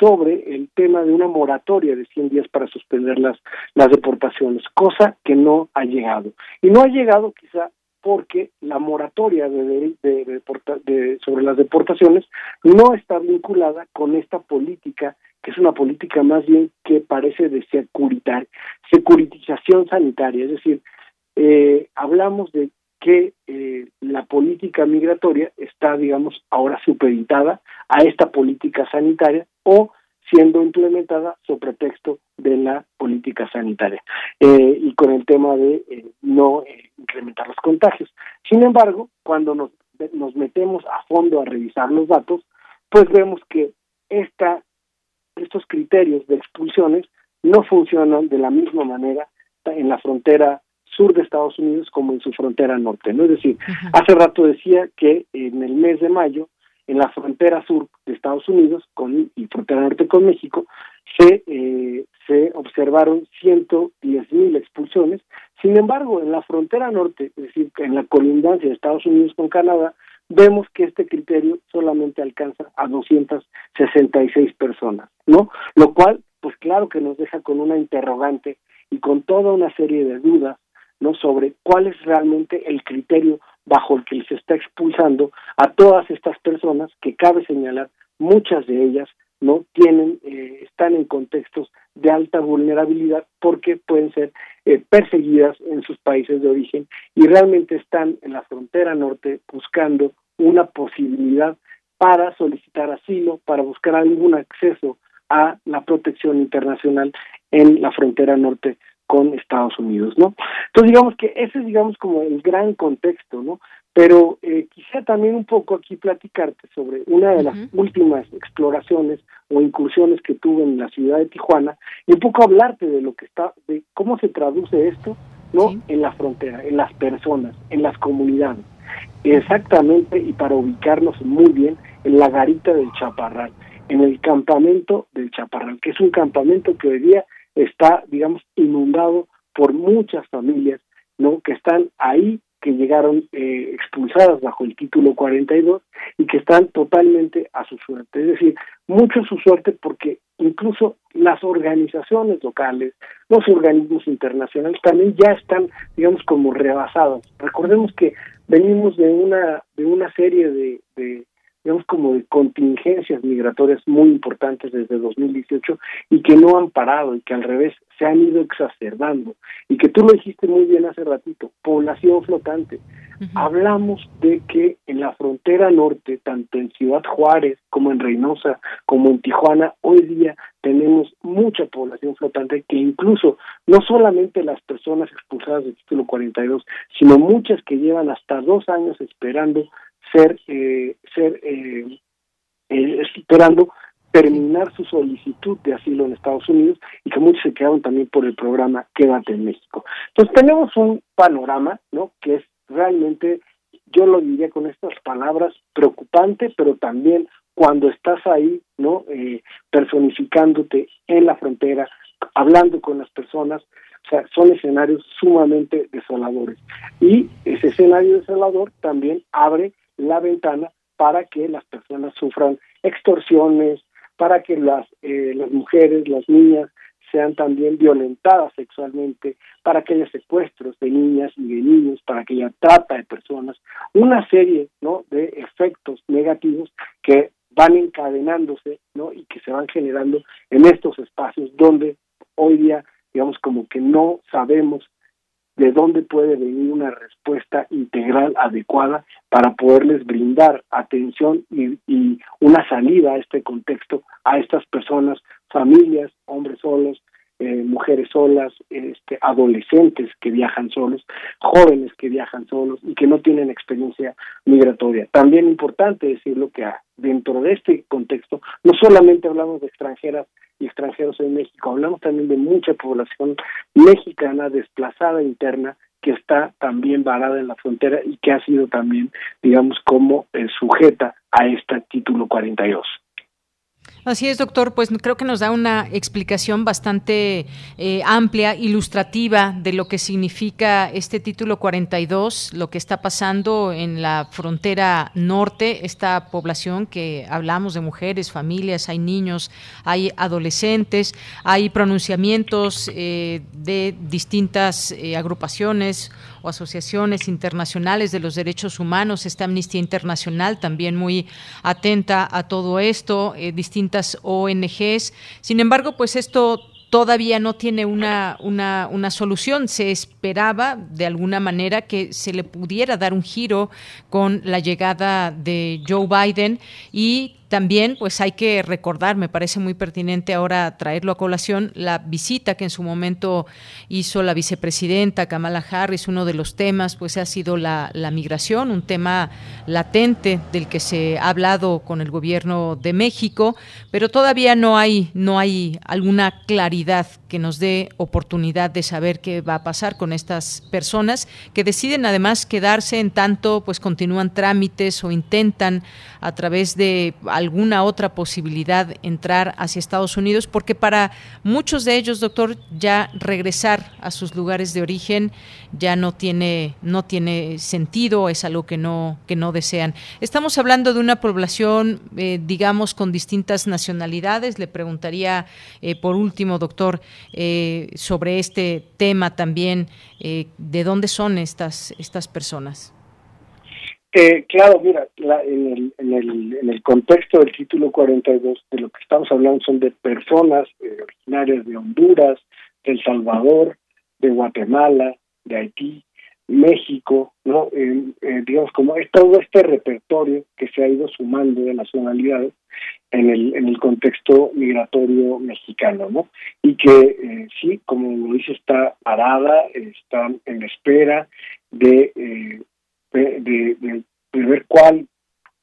sobre el tema de una moratoria de 100 días para suspender las, las deportaciones, cosa que no ha llegado. Y no ha llegado quizá porque la moratoria de, de, de, sobre las deportaciones no está vinculada con esta política, que es una política más bien que parece de securitar, securitización sanitaria, es decir, eh, hablamos de que eh, la política migratoria está, digamos, ahora supeditada a esta política sanitaria o siendo implementada sobre pretexto de la política sanitaria eh, y con el tema de eh, no incrementar los contagios. Sin embargo, cuando nos, nos metemos a fondo a revisar los datos, pues vemos que esta, estos criterios de expulsiones no funcionan de la misma manera en la frontera sur de Estados Unidos como en su frontera norte. ¿no? Es decir, hace rato decía que en el mes de mayo, en la frontera sur de Estados Unidos con, y frontera norte con México, se, eh, se observaron 110 mil expulsiones. Sin embargo, en la frontera norte, es decir, en la colindancia de Estados Unidos con Canadá, vemos que este criterio solamente alcanza a 266 personas, ¿no? Lo cual, pues claro que nos deja con una interrogante y con toda una serie de dudas no sobre cuál es realmente el criterio bajo el que se está expulsando a todas estas personas que cabe señalar muchas de ellas no tienen eh, están en contextos de alta vulnerabilidad porque pueden ser eh, perseguidas en sus países de origen y realmente están en la frontera norte buscando una posibilidad para solicitar asilo, para buscar algún acceso a la protección internacional en la frontera norte con Estados Unidos, ¿no? Entonces digamos que ese es digamos como el gran contexto, ¿no? Pero eh, quisiera también un poco aquí platicarte sobre una de las últimas exploraciones o incursiones que tuve en la ciudad de Tijuana y un poco hablarte de lo que está, de cómo se traduce esto, ¿no? En la frontera, en las personas, en las comunidades. Exactamente, y para ubicarnos muy bien, en la garita del Chaparral, en el campamento del Chaparral, que es un campamento que hoy día está, digamos, inundado por muchas familias, ¿no? Que están ahí, que llegaron eh, expulsadas bajo el título 42 y que están totalmente a su suerte. Es decir, mucho a su suerte porque incluso las organizaciones locales, los organismos internacionales también ya están, digamos, como rebasados. Recordemos que venimos de una de una serie de, de digamos, como de contingencias migratorias muy importantes desde 2018 y que no han parado y que al revés se han ido exacerbando. Y que tú lo dijiste muy bien hace ratito, población flotante. Hablamos de que en la frontera norte, tanto en Ciudad Juárez como en Reynosa, como en Tijuana, hoy día tenemos mucha población flotante que incluso no solamente las personas expulsadas del título 42, sino muchas que llevan hasta dos años esperando ser, eh, ser eh, eh, esperando terminar su solicitud de asilo en Estados Unidos y que muchos se quedaron también por el programa Quédate en México. Entonces tenemos un panorama, ¿no? Que es realmente, yo lo diría con estas palabras, preocupante, pero también cuando estás ahí, ¿no? Eh, personificándote en la frontera, hablando con las personas, o sea, son escenarios sumamente desoladores. Y ese escenario desolador también abre la ventana para que las personas sufran extorsiones, para que las, eh, las mujeres, las niñas sean también violentadas sexualmente, para que haya secuestros de niñas y de niños, para que haya trata de personas, una serie ¿no? de efectos negativos que van encadenándose ¿no? y que se van generando en estos espacios donde hoy día, digamos, como que no sabemos de dónde puede venir una respuesta integral adecuada para poderles brindar atención y, una salida a este contexto a estas personas, familias, hombres solos, eh, mujeres solas, este, adolescentes que viajan solos, jóvenes que viajan solos y que no tienen experiencia migratoria. También importante decirlo que dentro de este contexto no solamente hablamos de extranjeras y extranjeros en México, hablamos también de mucha población mexicana desplazada interna que está también varada en la frontera y que ha sido también, digamos, como eh, sujeta a este título 42. Así es, doctor. Pues creo que nos da una explicación bastante eh, amplia, ilustrativa de lo que significa este título 42, lo que está pasando en la frontera norte, esta población que hablamos de mujeres, familias, hay niños, hay adolescentes, hay pronunciamientos eh, de distintas eh, agrupaciones o asociaciones internacionales de los derechos humanos. Esta Amnistía Internacional también muy atenta a todo esto, eh, ONGs. Sin embargo, pues esto todavía no tiene una, una, una, solución. Se esperaba de alguna manera que se le pudiera dar un giro con la llegada de Joe Biden y también, pues hay que recordar, me parece muy pertinente ahora traerlo a colación, la visita que en su momento hizo la vicepresidenta Kamala Harris. Uno de los temas, pues, ha sido la, la migración, un tema latente del que se ha hablado con el gobierno de México, pero todavía no hay, no hay alguna claridad que nos dé oportunidad de saber qué va a pasar con estas personas que deciden además quedarse en tanto, pues, continúan trámites o intentan a través de alguna otra posibilidad entrar hacia Estados Unidos, porque para muchos de ellos, doctor, ya regresar a sus lugares de origen ya no tiene no tiene sentido, es algo que no que no desean. Estamos hablando de una población, eh, digamos, con distintas nacionalidades. Le preguntaría eh, por último, doctor, eh, sobre este tema también, de dónde son estas estas personas. Eh, claro, mira, en, el, en, el, en el contexto del título 42, de lo que estamos hablando son de personas eh, originarias de Honduras, de El Salvador, de Guatemala, de Haití, México, ¿no? Eh, digamos, como todo este repertorio que se ha ido sumando de nacionalidades en el, en el contexto migratorio mexicano, ¿no? Y que sí, como lo dice, está parada, está en espera de de, ver cuál,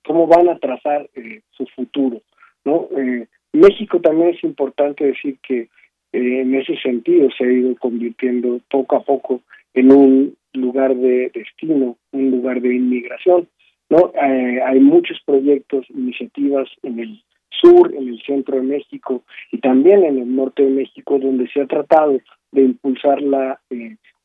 cómo van a trazar eh, su futuro, ¿no? Eh, México también es importante decir que eh, en ese sentido se ha ido convirtiendo poco a poco en un lugar de destino, un lugar de inmigración, ¿no? hay muchos proyectos, iniciativas en el sur, en el centro de México y también en el norte de México donde se ha tratado de impulsar la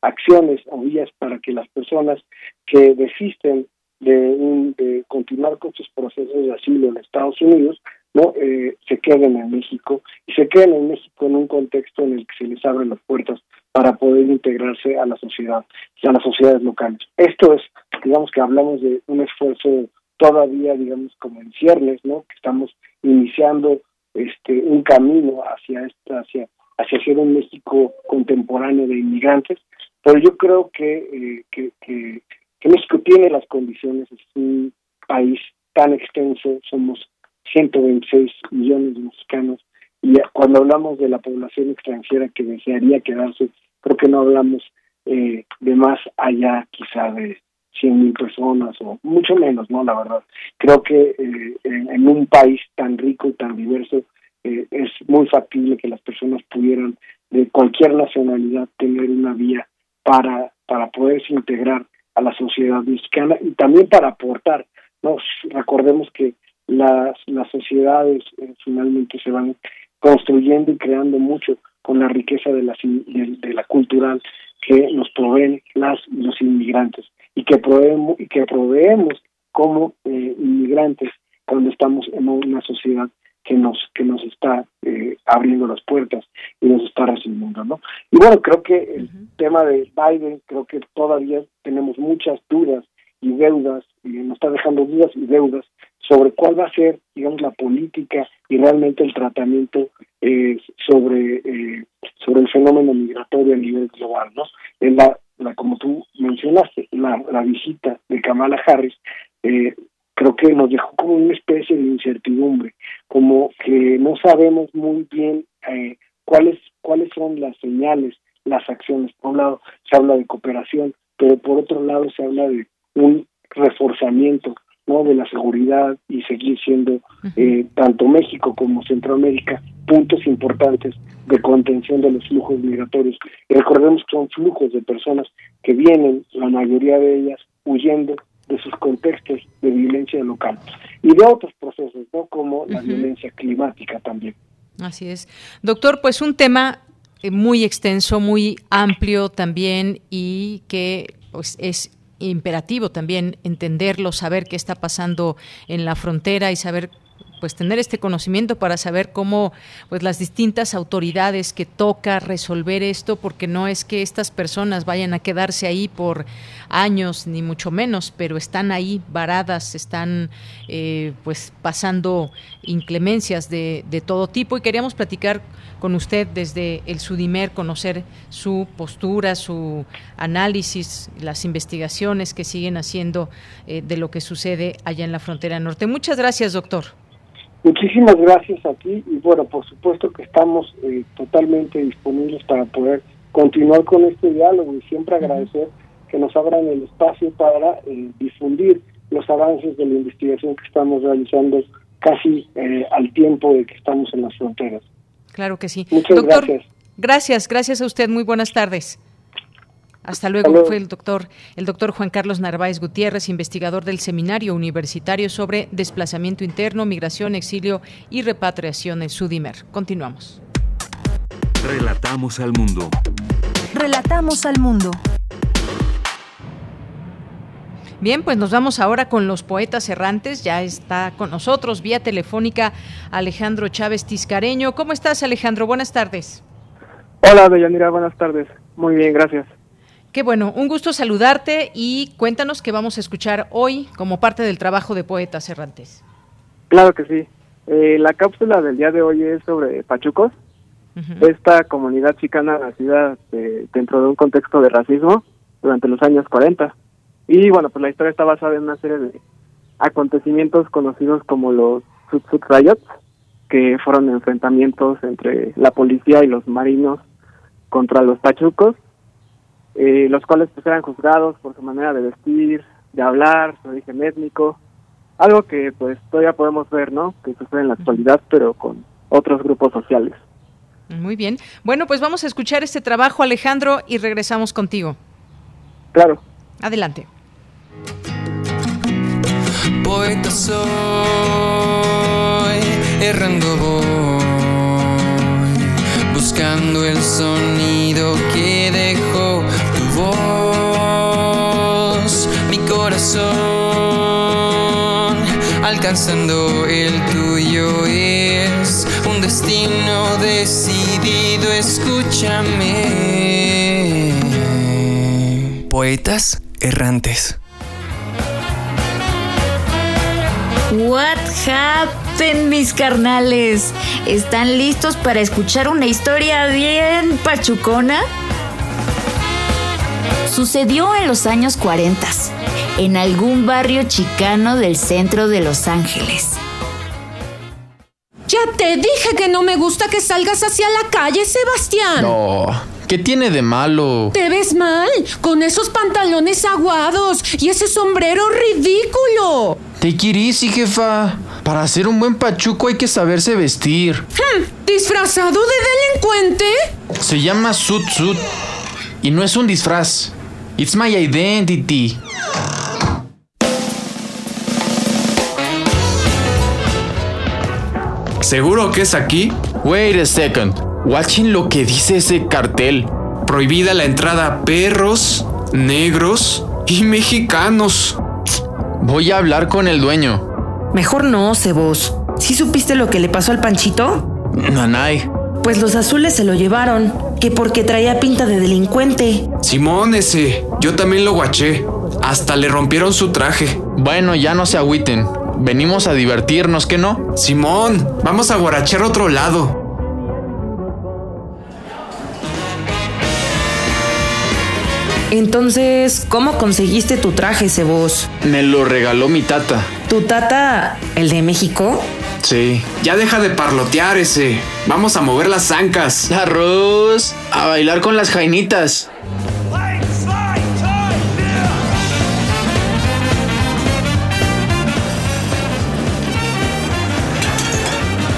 acciones o vías para que las personas que desisten de, de continuar con sus procesos de asilo en Estados Unidos no eh, se queden en México y se queden en México en un contexto en el que se les abren las puertas para poder integrarse a la sociedad a las sociedades locales. Esto es digamos que hablamos de un esfuerzo todavía digamos como en ciernes no que estamos iniciando este un camino hacia esta hacia hacia ser un México contemporáneo de inmigrantes pero yo creo que, eh, que, México tiene las condiciones, es un país tan extenso, somos 126 millones de mexicanos, y cuando hablamos de la población extranjera que desearía quedarse, creo que no hablamos eh, de más allá quizá de 100 mil personas o mucho menos, ¿no? La verdad. Creo que eh, en, un país tan rico y tan diverso es muy factible que las personas pudieran de cualquier nacionalidad tener una vía para, para poderse integrar a la sociedad mexicana y también para aportar. Nos recordemos que las, las sociedades eh, finalmente se van construyendo y creando mucho con la riqueza de, de, la cultural que nos proveen las los inmigrantes y que proveemos y que proveemos como eh, inmigrantes cuando estamos en una sociedad que nos que nos está eh, abriendo las puertas y nos está recibiendo no y bueno creo que el tema de Biden creo que todavía tenemos muchas dudas y deudas y nos está dejando dudas y deudas sobre cuál va a ser digamos la política y realmente el tratamiento eh, sobre eh, sobre el fenómeno migratorio a nivel global no en la, la como tú mencionaste la, la visita de Kamala Harris eh, creo que nos dejó como una especie de incertidumbre, como que no sabemos muy bien eh, cuáles cuáles son las señales, las acciones. Por un lado se habla de cooperación, pero por otro lado se habla de un reforzamiento no de la seguridad y seguir siendo eh, tanto México como Centroamérica puntos importantes de contención de los flujos migratorios. Y recordemos que son flujos de personas que vienen, la mayoría de ellas, huyendo de sus contextos de violencia local y de otros procesos, ¿no? como la violencia climática también. Así es. Doctor, pues un tema eh, muy extenso, muy amplio también y que pues es imperativo también entenderlo, saber qué está pasando en la frontera y saber pues tener este conocimiento para saber cómo pues las distintas autoridades que toca resolver esto porque no es que estas personas vayan a quedarse ahí por años ni mucho menos pero están ahí varadas están eh, pues pasando inclemencias de, todo tipo. Y queríamos platicar con usted desde el Sudimer conocer su postura su análisis las investigaciones que siguen haciendo eh, de lo que sucede allá en la frontera norte. Muchas gracias doctor Muchísimas gracias a ti y bueno, por supuesto que estamos eh, totalmente disponibles para poder continuar con este diálogo y siempre agradecer que nos abran el espacio para eh, difundir los avances de la investigación que estamos realizando casi eh, al tiempo de que estamos en las fronteras. Claro que sí. Muchas gracias. Gracias, gracias a usted. Muy buenas tardes. Hasta luego. Fue el doctor, el doctor Juan Carlos Narváez Gutiérrez, investigador del Seminario Universitario sobre Desplazamiento Interno, Migración, Exilio y Repatriación en Sudimer. Continuamos. Relatamos al mundo. Relatamos al mundo. Bien, pues nos vamos ahora con los poetas errantes. Ya está con nosotros vía telefónica Alejandro Chávez Tiscareño. ¿Cómo estás, Alejandro? Buenas tardes. Hola, Deyanira. Buenas tardes. Muy bien, gracias. Qué bueno, un gusto saludarte y cuéntanos qué vamos a escuchar hoy como parte del trabajo de Poetas Errantes. Claro que sí. Eh, la cápsula del día de hoy es sobre Pachucos, esta comunidad chicana nacida dentro de un contexto de racismo durante los años 40. Y bueno, pues la historia está basada en una serie de acontecimientos conocidos como los Sud Riots, que fueron enfrentamientos entre la policía y los marinos contra los pachucos eh, los cuales pues eran juzgados por su manera de vestir, de hablar, su origen étnico, algo que pues todavía podemos ver, ¿no? Que sucede en la actualidad, pero con otros grupos sociales. Muy bien. Bueno, pues vamos a escuchar este trabajo, Alejandro, y regresamos contigo. Claro. Adelante. Poeta soy, errando voy, buscando el sonido que dejó voz, mi corazón, alcanzando el tuyo es un destino decidido, escúchame. Poetas errantes. What happened, mis carnales? ¿Están listos para escuchar una historia bien pachucona? Sucedió en los años 40, en algún barrio chicano del centro de Los Ángeles. Ya te dije que no me gusta que salgas hacia la calle, Sebastián. No, ¿qué tiene de malo? Te ves mal, con esos pantalones aguados y ese sombrero ridículo. Te easy, jefa. Para ser un buen pachuco hay que saberse vestir. Hmm, ¿Disfrazado de delincuente? Se llama Sud Sud. Y no es un disfraz. It's my identity. ¿Seguro que es aquí? Wait a second. Watching lo que dice ese cartel. Prohibida la entrada a perros, negros y mexicanos. Voy a hablar con el dueño. Mejor no, Cebos. ¿Sí supiste lo que le pasó al Panchito? Nanay. Pues los azules se lo llevaron, que porque traía pinta de delincuente. Simón ese, yo también lo guaché. Hasta le rompieron su traje. Bueno, ya no se agüiten. Venimos a divertirnos, ¿qué no? Simón, vamos a guarachar otro lado. Entonces, ¿cómo conseguiste tu traje, Cebos? Me lo regaló mi tata. ¿Tu tata, el de México? Sí. Ya deja de parlotear ese. Vamos a mover las zancas. Arroz. A bailar con las jainitas.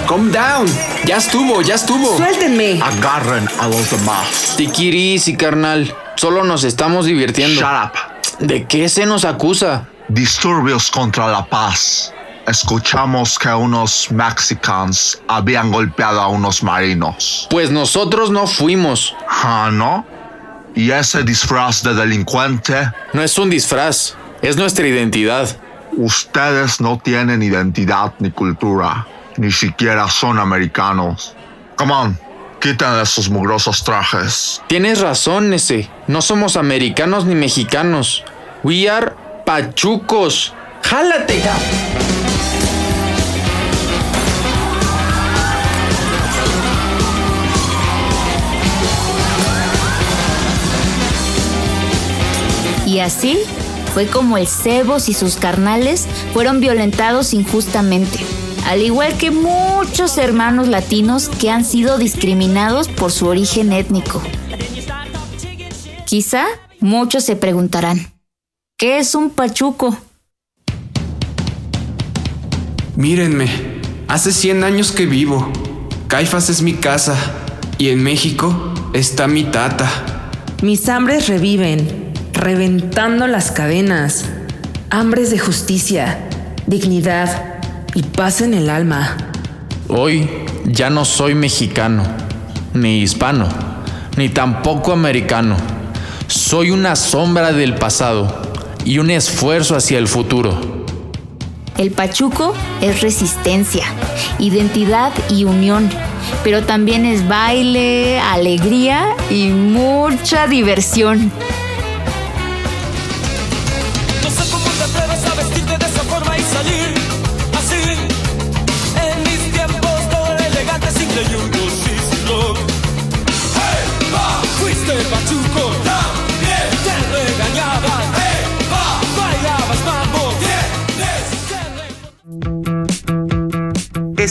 Calm down. Ya estuvo, ya estuvo. Suéltenme. Agarren a los demás. Tikirisi, carnal. Solo nos estamos divirtiendo. Shut up. ¿De qué se nos acusa? Disturbios contra la paz. Escuchamos que unos mexicanos habían golpeado a unos marinos. Pues nosotros no fuimos. Ah, ¿no? ¿Y ese disfraz de delincuente? No es un disfraz, es nuestra identidad. Ustedes no tienen identidad ni cultura. Ni siquiera son americanos. Come on, quiten esos mugrosos trajes. Tienes razón, ese. No somos americanos ni mexicanos. We are pachucos. ¡Jálate! Y así fue como el Cebos y sus carnales fueron violentados injustamente, al igual que muchos hermanos latinos que han sido discriminados por su origen étnico. Quizá muchos se preguntarán, ¿qué es un pachuco? Mírenme, hace 100 años que vivo. Caifas es mi casa y en México está mi tata. Mis hambres reviven, reventando las cadenas. Hambres de justicia, dignidad y paz en el alma. Hoy ya no soy mexicano, ni hispano, ni tampoco americano. Soy una sombra del pasado y un esfuerzo hacia el futuro. El pachuco es resistencia, identidad y unión, pero también es baile, alegría y mucha diversión.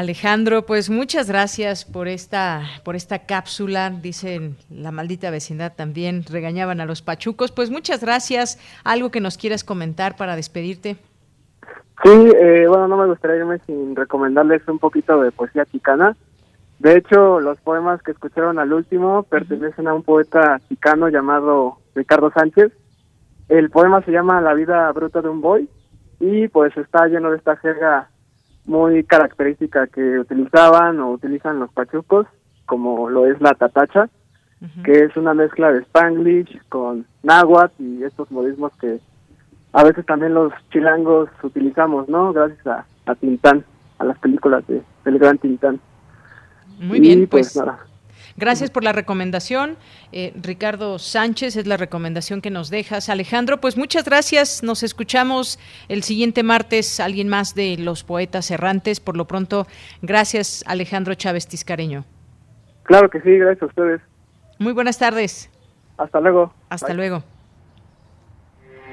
Alejandro, pues muchas gracias por esta, por esta cápsula. Dicen la maldita vecindad también, regañaban a los pachucos. Pues muchas gracias. ¿Algo que nos quieras comentar para despedirte? Sí, eh, bueno, no me gustaría irme sin recomendarles un poquito de poesía chicana. De hecho, los poemas que escucharon al último pertenecen a un poeta chicano llamado Ricardo Sánchez. El poema se llama La vida bruta de un boy y pues está lleno de esta jerga muy característica que utilizaban o utilizan los pachucos, como lo es la tatacha, que es una mezcla de spanglish con náhuatl y estos modismos que a veces también los chilangos utilizamos, ¿no? Gracias a, a Tintán, a las películas de, del gran Tintán. Muy Y, bien, pues, nada. Gracias por la recomendación. Eh, Ricardo Sánchez es la recomendación que nos dejas. Alejandro, pues muchas gracias. Nos escuchamos el siguiente martes. Alguien más de los poetas errantes. Por lo pronto, gracias Alejandro Chávez Tiscareño. Claro que sí, gracias a ustedes. Muy buenas tardes. Hasta luego. Hasta luego.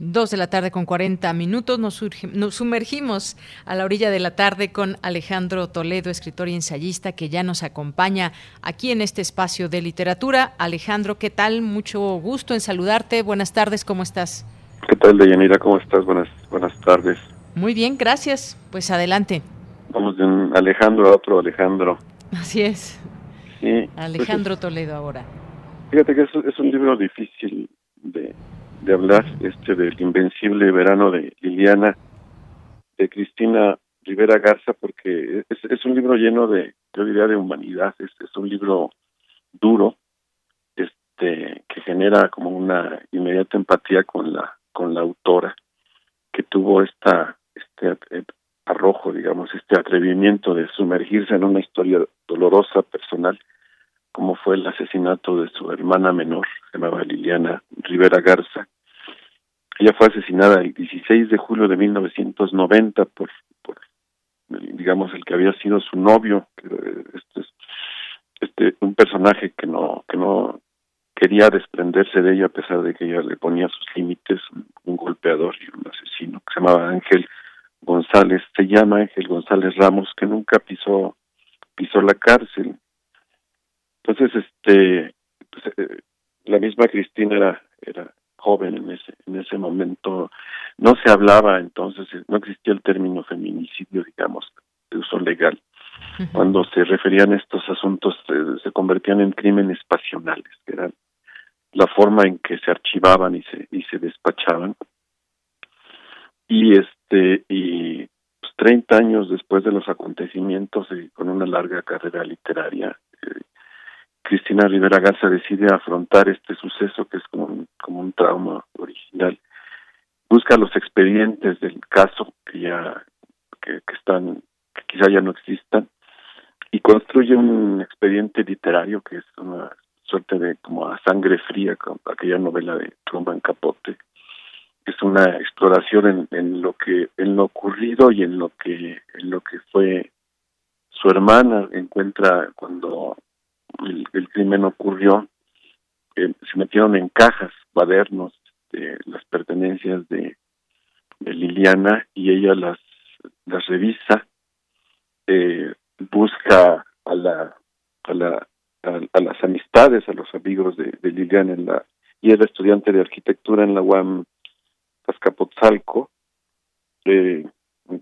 Dos de la tarde con 40 minutos. Nos, nos, sumergimos a la orilla de la tarde con Alejandro Toledo, escritor y ensayista, que ya nos acompaña aquí en este espacio de literatura. Alejandro, ¿qué tal? Mucho gusto en saludarte. Buenas tardes, ¿cómo estás? ¿Qué tal, Deyanira? ¿Cómo estás? Buenas, buenas tardes. Muy bien, gracias. Pues adelante. Vamos de un Alejandro a otro Alejandro. Así es. Sí. Alejandro Toledo ahora. Fíjate que es, es un libro difícil de, de hablar, este del invencible verano de Liliana, de Cristina Rivera Garza, porque es, un libro lleno de, yo diría, de humanidad, es, es un libro duro, este, que genera como una inmediata empatía con la, con la autora, que tuvo esta, este arrojo, digamos, este atrevimiento de sumergirse en una historia dolorosa, personal, como fue el asesinato de su hermana menor, se llamaba Liliana Rivera Garza. Ella fue asesinada el 16 de julio de 1990 por, por digamos, el que había sido su novio, este, este, un personaje que no, que no quería desprenderse de ella a pesar de que ella le ponía sus límites, un golpeador y un asesino que se llamaba Ángel González, se llama Ángel González Ramos, que nunca pisó pisó la cárcel. Entonces, este, pues, eh, la misma Cristina era, era joven en ese, en ese momento. No se hablaba entonces, no existía el término feminicidio, digamos, de uso legal. Cuando se referían a estos asuntos, eh, se convertían en crímenes pasionales, que eran la forma en que se archivaban y se, y se despachaban. Y este, y pues, 30 años después de los acontecimientos y con una larga carrera literaria, Cristina Rivera Garza decide afrontar este suceso que es como un, trauma original. Busca los expedientes del caso que ya que, están que quizá ya no existan y construye un expediente literario que es una suerte de como a sangre fría aquella novela de Truman Capote es una exploración en, en lo que en lo ocurrido y en lo que en lo que fue su hermana encuentra cuando el, el crimen ocurrió eh, se metieron en cajas cuadernos este, las pertenencias de, Liliana y ella las las revisa eh, busca a la a la a, las amistades a los amigos de, de Liliana en la y era estudiante de arquitectura en la UAM Azcapotzalco, eh,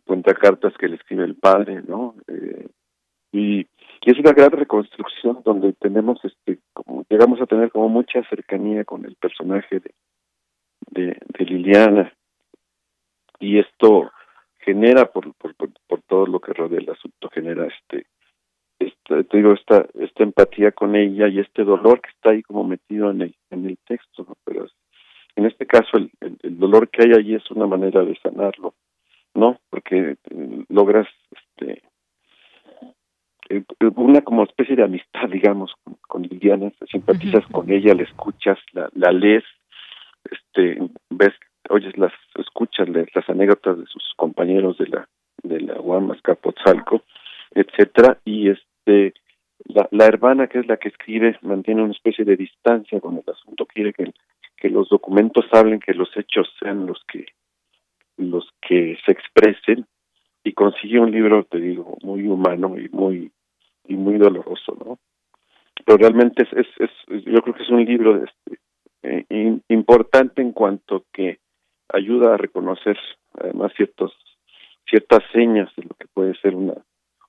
cuenta cartas que le escribe el padre, ¿no? Eh, y, es una gran reconstrucción donde tenemos, este, como llegamos a tener como mucha cercanía con el personaje de, de, Liliana, y esto genera por, por, por, todo lo que rodea el asunto, genera este, esta, te digo, esta, esta empatía con ella y este dolor que está ahí como metido en el, en el texto, pero en este caso el, el, dolor que hay allí es una manera de sanarlo, ¿no? Porque eh, logras este eh, una como especie de amistad, digamos, con, con Liliana, simpatizas con ella, la escuchas, la, la lees, este, ves, oyes las, escuchas las anécdotas de sus compañeros de la de la Guamas Capotzalco, etcétera, y este la, la hermana que es la que escribe mantiene una especie de distancia con el asunto, quiere que que los documentos hablen, que los hechos sean los que los que se expresen y consigue un libro, te digo, muy humano y muy y muy doloroso, ¿no? Pero realmente es, es, yo creo que es un libro este, eh, importante en cuanto que ayuda a reconocer además ciertos ciertas señas de lo que puede ser una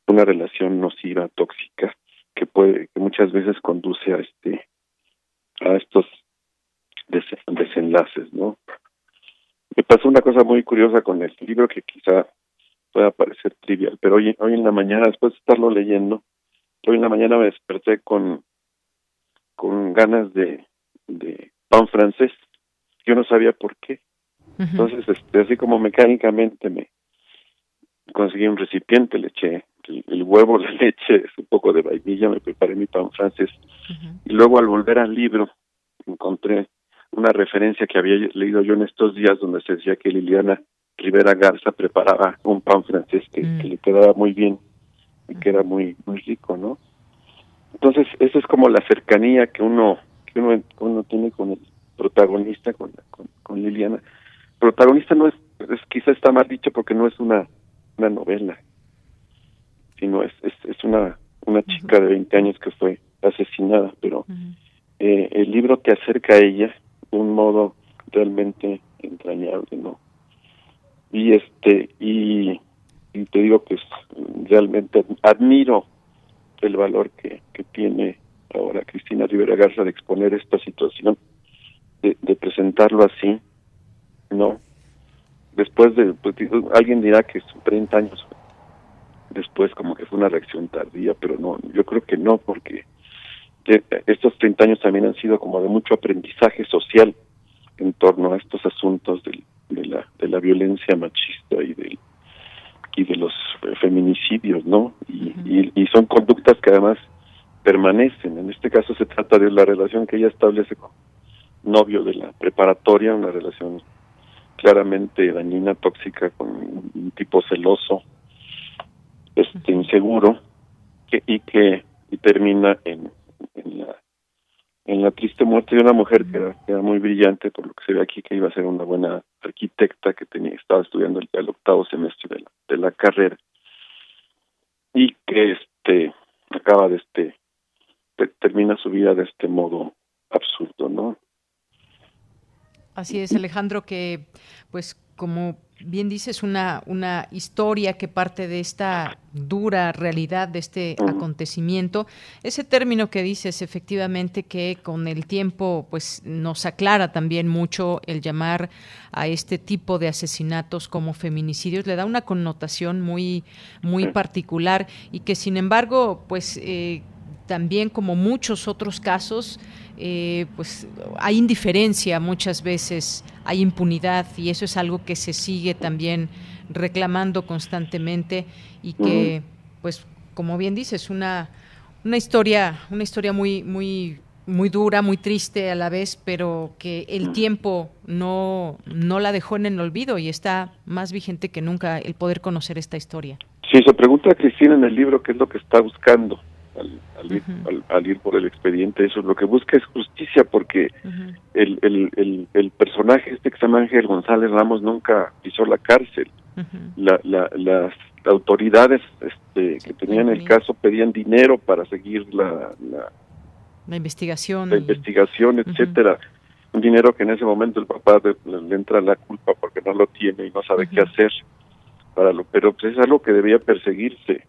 una relación nociva tóxica que puede que muchas veces conduce a este a estos desenlaces, ¿no? Me pasó una cosa muy curiosa con el libro que quizá pueda parecer trivial, pero hoy, hoy en la mañana, después de estarlo leyendo, hoy en la mañana me desperté con, con ganas de, de pan francés. Yo no sabía por qué. Entonces, este, así como mecánicamente me conseguí un recipiente, le eché el, huevo, la leche, un poco de vainilla, me preparé mi pan francés. Y luego al volver al libro, encontré una referencia que había leído yo en estos días donde se decía que Liliana Rivera Garza preparaba un pan francés que, mm. le quedaba muy bien y que era muy muy rico, ¿no? Entonces, esa es como la cercanía que uno que uno, uno tiene con el protagonista, con, con, Liliana. protagonista no es, es quizá está mal dicho porque no es una, una novela, sino es, es, es una, una chica de 20 años que fue asesinada, pero eh, el libro te acerca a ella de un modo realmente entrañable, ¿no? Y este, y, y te digo que realmente admiro el valor que, que tiene ahora Cristina Rivera Garza de exponer esta situación, de, de presentarlo así, ¿no? Después de, pues, alguien dirá que son 30 años después como que fue una reacción tardía, pero no, yo creo que no, porque que estos 30 años también han sido como de mucho aprendizaje social en torno a estos asuntos de, la, de la violencia machista y del y de los feminicidios, ¿no? Y, y, y son conductas que además permanecen. En este caso se trata de la relación que ella establece con novio de la preparatoria, una relación claramente dañina, tóxica, con un tipo celoso, este inseguro, que, y que y termina en, en la en la triste muerte de una mujer que era, que era muy brillante, por lo que se ve aquí que iba a ser una buena arquitecta que tenía estaba estudiando el, el octavo semestre de la, de la carrera y que este acaba de este te- termina su vida de este modo absurdo, ¿no? Así es, Alejandro, que pues como bien dices, una, una historia que parte de esta dura realidad, de este acontecimiento. Ese término que dices, efectivamente, que con el tiempo pues nos aclara también mucho el llamar a este tipo de asesinatos como feminicidios, le da una connotación muy, muy particular y que sin embargo, pues eh, también como muchos otros casos, eh, pues hay indiferencia muchas veces, hay impunidad y eso es algo que se sigue también reclamando constantemente y que, pues, como bien dices, una una historia, una historia muy, muy, muy dura, muy triste a la vez, pero que el tiempo no, no la dejó en el olvido y está más vigente que nunca el poder conocer esta historia. Sí, se pregunta a Cristina en el libro qué es lo que está buscando al, al ir, al- al ir por el expediente. Eso lo que busca es justicia porque el, el, el, el personaje este que se llama Ángel González Ramos nunca pisó la cárcel. La, la, las autoridades este, que tenían el caso pedían dinero para seguir la, la, La investigación. la investigación, etcétera. Un dinero que en ese momento el papá de- le, le entra la culpa porque no lo tiene y no sabe qué hacer para lo, pero pues es algo que debía perseguirse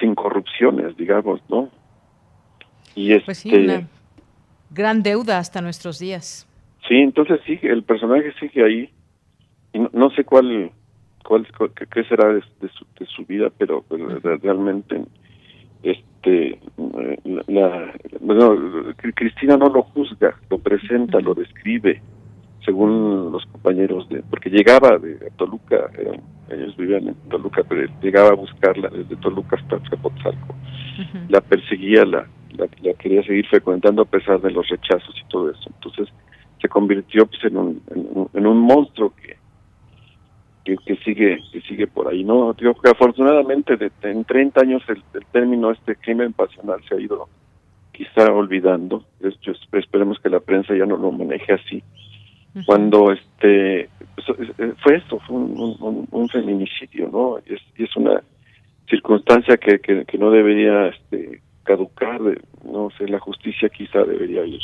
sin corrupciones, digamos, ¿no? Y este, Pues sí, una gran deuda hasta nuestros días. sí, entonces sí, el personaje sigue ahí y no, no sé cuál, cuál, cuál- qué, será de, de su, de su vida, pero, pero re- realmente, este, eh, la, la- bueno, Cri- Cristina no lo juzga, lo presenta, lo describe, según los compañeros de, porque llegaba de Toluca, eran- ellos vivían en Toluca, pero llegaba a buscarla desde Toluca hasta Azcapotzalco, la perseguía, la, la, la quería seguir frecuentando a pesar de los rechazos y todo eso, entonces se convirtió pues, en, un, en, un, en un monstruo que, que, que sigue que sigue por ahí no digo que afortunadamente de, de- en 30 años el, el término este crimen pasional se ha ido quizá olvidando. Es- yo esperemos que la prensa ya no lo maneje así cuando este es- es- fue esto fue un, feminicidio no es, es una circunstancia que, que, no debería este caducar no sé la justicia quizá debería ir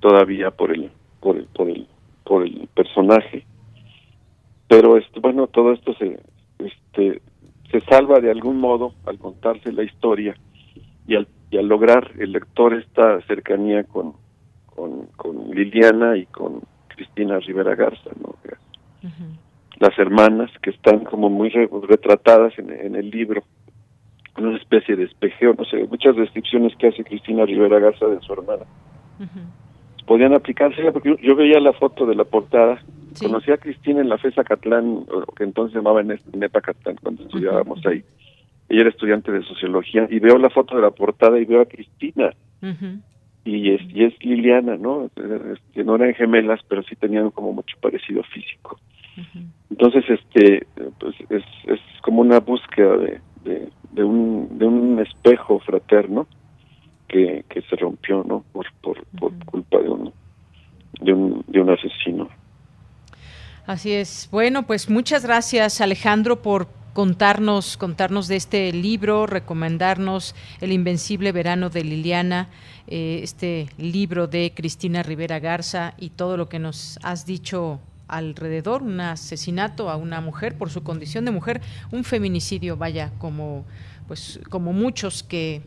todavía por el por el por el por el personaje. Pero este, bueno todo esto se este se salva de algún modo al contarse la historia y al, y al lograr el lector esta cercanía con con Liliana y con Cristina Rivera Garza no las hermanas que están como muy re- retratadas en, en el libro en una especie de espejeo no sé muchas descripciones que hace Cristina Rivera Garza de su hermana. Podían aplicarse porque yo, yo veía la foto de la portada conocí a Cristina en la FESA Catlán o que entonces se llamaba Nepa Catlán cuando estudiábamos ahí. Ella era estudiante de sociología y veo la foto de la portada y veo a Cristina y es, y es Liliana, ¿no? Este, no eran gemelas, pero sí tenían como mucho parecido físico. Entonces, este, pues es, es como una búsqueda de, de, de un, de un espejo fraterno que, que se rompió, ¿no? Por, por, por culpa de un, de un, de un asesino. Así es. Bueno, pues muchas gracias Alejandro por contarnos, contarnos de este libro, recomendarnos El Invencible Verano de Liliana, eh, este libro de Cristina Rivera Garza y todo lo que nos has dicho alrededor, un asesinato a una mujer por su condición de mujer, un feminicidio, vaya, como pues como muchos que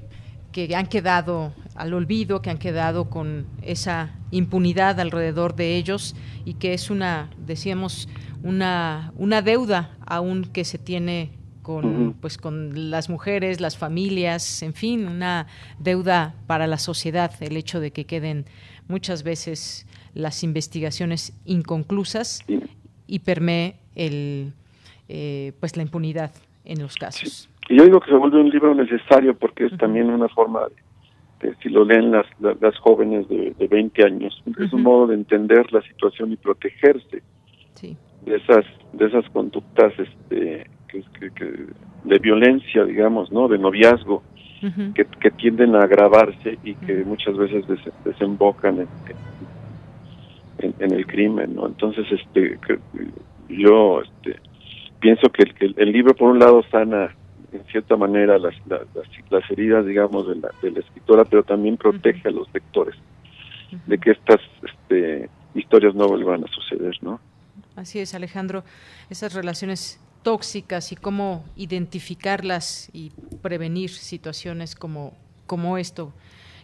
que han quedado al olvido, que han quedado con esa impunidad alrededor de ellos y que es una, decíamos, una, una deuda aún que se tiene con, pues, con las mujeres, las familias, en fin, una deuda para la sociedad, el hecho de que queden muchas veces las investigaciones inconclusas y permee el, eh, pues la impunidad en los casos. Y yo digo que se vuelve un libro necesario porque es también una forma de, si lo leen las, las, jóvenes de, de 20 años, es un modo de entender la situación y protegerse de esas de esas conductas este que, de violencia, digamos, ¿no? De noviazgo, que, que, tienden a agravarse y que muchas veces desembocan en, en, en, el crimen, ¿no? Entonces, este, yo este, pienso que el, el libro, por un lado, sana en cierta manera las, las, las heridas, digamos, de la, de la, escritora, pero también protege a los lectores de que estas este, historias no vuelvan a suceder, ¿no? Así es, Alejandro, esas relaciones tóxicas y cómo identificarlas y prevenir situaciones como, como esto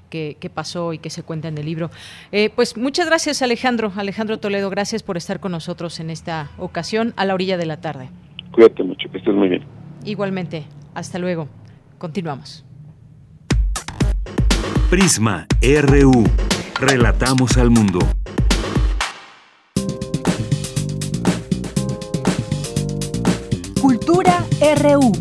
que, pasó y que se cuenta en el libro. Eh, pues muchas gracias, Alejandro. Alejandro Toledo, gracias por estar con nosotros en esta ocasión a la orilla de la tarde. Cuídate mucho, que estés muy bien. Igualmente. Hasta luego. Continuamos. Prisma RU. Relatamos al mundo. RU.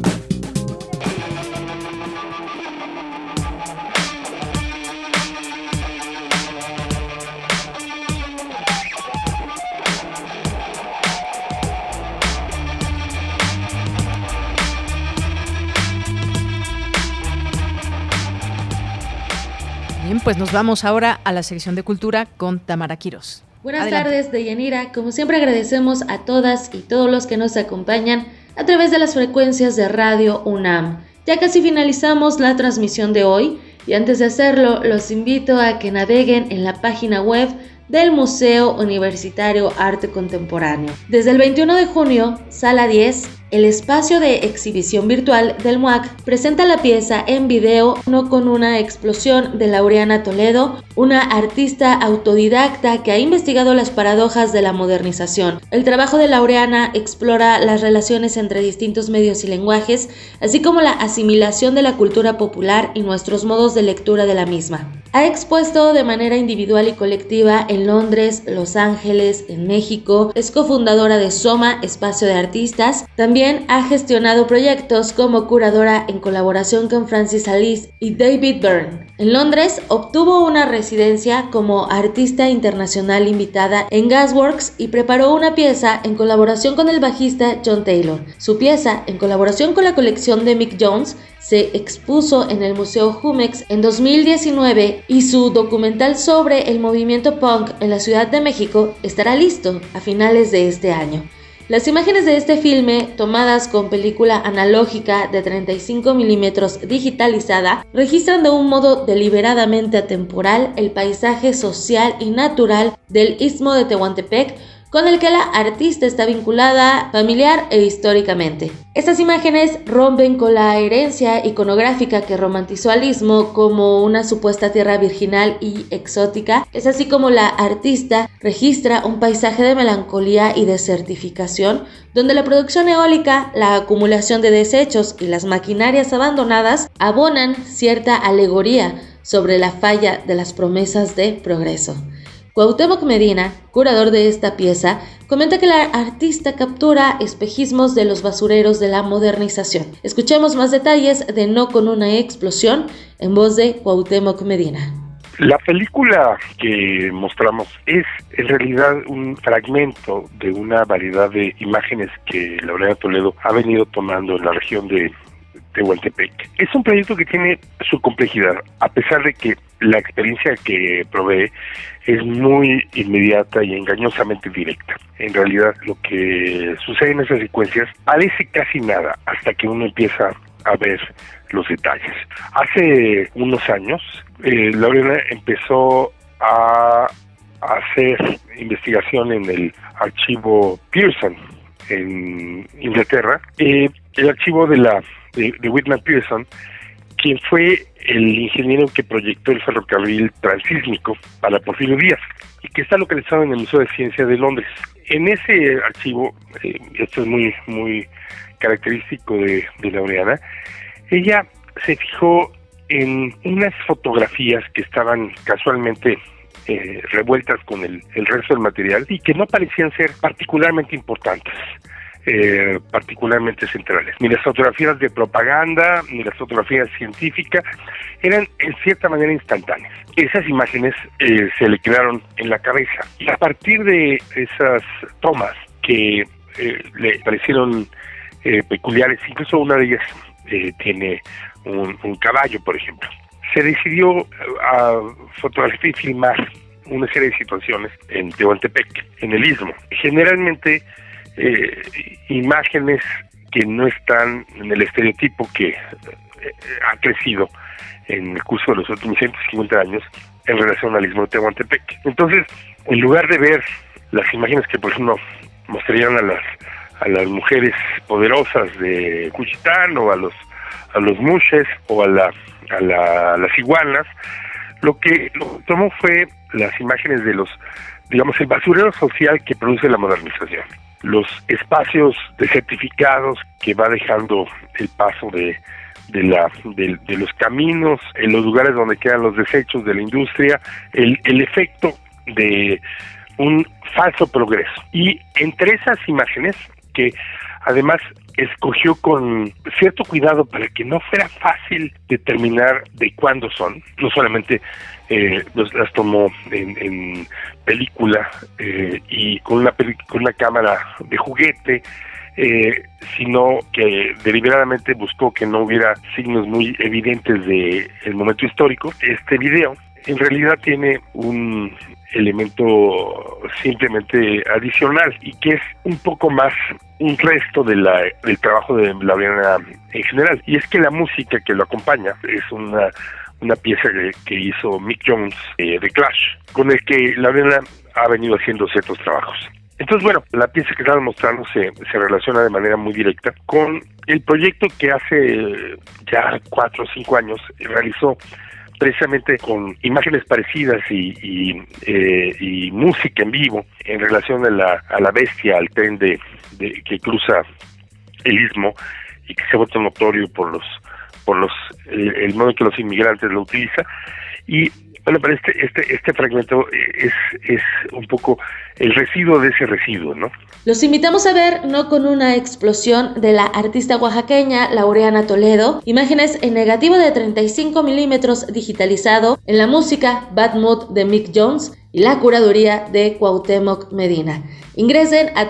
pues nos vamos ahora a la sección de cultura con Tamara Quiros. Buenas tardes, Deyanira. Como siempre agradecemos a todas y todos los que nos acompañan a través de las frecuencias de Radio UNAM. Ya casi finalizamos la transmisión de hoy y antes de hacerlo los invito a que naveguen en la página web del Museo Universitario Arte Contemporáneo. Desde el 21 de junio, Sala 10, el espacio de exhibición virtual del MUAC presenta la pieza en video No con una explosión de Laureana Toledo, una artista autodidacta que ha investigado las paradojas de la modernización. El trabajo de Laureana explora las relaciones entre distintos medios y lenguajes, así como la asimilación de la cultura popular y nuestros modos de lectura de la misma. Ha expuesto de manera individual y colectiva en Londres, Los Ángeles, en México, es cofundadora de Soma, Espacio de Artistas, también ha gestionado proyectos como curadora en colaboración con Francis Alice y David Byrne. En Londres obtuvo una residencia como artista internacional invitada en Gasworks y preparó una pieza en colaboración con el bajista John Taylor. Su pieza, en colaboración con la colección de Mick Jones, se expuso en el Museo Jumex en 2019 y su documental sobre el movimiento punk en la Ciudad de México estará listo a finales de este año. Las imágenes de este filme, tomadas con película analógica de 35 milímetros digitalizada, registran de un modo deliberadamente atemporal el paisaje social y natural del istmo de Tehuantepec con el que la artista está vinculada familiar e históricamente. Estas imágenes rompen con la herencia iconográfica que romantizó al istmo como una supuesta tierra virginal y exótica. Es así como la artista registra un paisaje de melancolía y desertificación, donde la producción eólica, la acumulación de desechos y las maquinarias abandonadas abonan cierta alegoría sobre la falla de las promesas de progreso. Cuauhtémoc Medina, curador de esta pieza, comenta que la artista captura espejismos de los basureros de la modernización. Escuchemos más detalles de No con una explosión en voz de Cuauhtémoc Medina. La película que mostramos es en realidad un fragmento de una variedad de imágenes que Laureana Toledo ha venido tomando en la región de Tehuantepec. Es un proyecto que tiene su complejidad, a pesar de que la experiencia que provee es muy inmediata y engañosamente directa. En realidad, lo que sucede en esas secuencias parece casi nada hasta que uno empieza a ver los detalles. Hace unos años, eh, Lorena empezó a hacer investigación en el archivo Pearson en Inglaterra, eh, el archivo de la de, de Whitman Pearson, quien fue el ingeniero que proyectó el ferrocarril transísmico para Porfirio Díaz y que está localizado en el Museo de Ciencia de Londres. En ese archivo, eh, esto es muy muy característico de, de Laureana, ella se fijó en unas fotografías que estaban casualmente eh, revueltas con el, el resto del material y que no parecían ser particularmente importantes. Eh, particularmente centrales. Ni las fotografías de propaganda, ni las fotografías científicas eran en cierta manera instantáneas. Esas imágenes eh, se le quedaron en la cabeza. Y a partir de esas tomas que eh, le parecieron eh, peculiares, incluso una de ellas eh, tiene un, un caballo, por ejemplo, se decidió a fotografiar y filmar una serie de situaciones en Tehuantepec, en el Istmo. Generalmente eh, imágenes que no están en el estereotipo que eh, ha crecido en el curso de los últimos 150 años en relación al Istmo de Tehuantepec. Entonces, en lugar de ver las imágenes que, por ejemplo, mostrarían a las a las mujeres poderosas de Cuchitán o a los a los mushes o a la a, la, a las iguanas, lo que tomó fue las imágenes de los digamos el basurero social que produce la modernización los espacios desertificados que va dejando el paso de, de, la, de, de, los caminos, en los lugares donde quedan los desechos de la industria, el, el efecto de un falso progreso. Y entre esas imágenes, que además escogió con cierto cuidado para que no fuera fácil determinar de cuándo son, no solamente eh, las tomó en, en película eh, y con una, con una cámara de juguete, eh, sino que deliberadamente buscó que no hubiera signos muy evidentes de el momento histórico. Este video en realidad tiene un elemento simplemente adicional y que es un poco más un resto de la, del trabajo de Laureana en general. Y es que la música que lo acompaña es una, una pieza que, hizo Mick Jones eh, de Clash, con el que Laureana ha venido haciendo ciertos trabajos. Entonces, bueno, la pieza que estamos mostrando se, se relaciona de manera muy directa con el proyecto que hace ya cuatro o cinco años realizó precisamente con imágenes parecidas y, y, eh, y, música en vivo en relación a la, a la bestia, al tren de, de, que cruza el istmo y que se ha vuelto notorio por los por los el, el modo en que los inmigrantes lo utilizan y bueno, pero este, este, este fragmento es, es un poco el residuo de ese residuo, ¿no? Los invitamos a ver No con una explosión de la artista oaxaqueña Laureana Toledo, imágenes en negativo de 35 milímetros digitalizado en la música Bad Mood de Mick Jones y la curaduría de Cuauhtémoc Medina. Ingresen a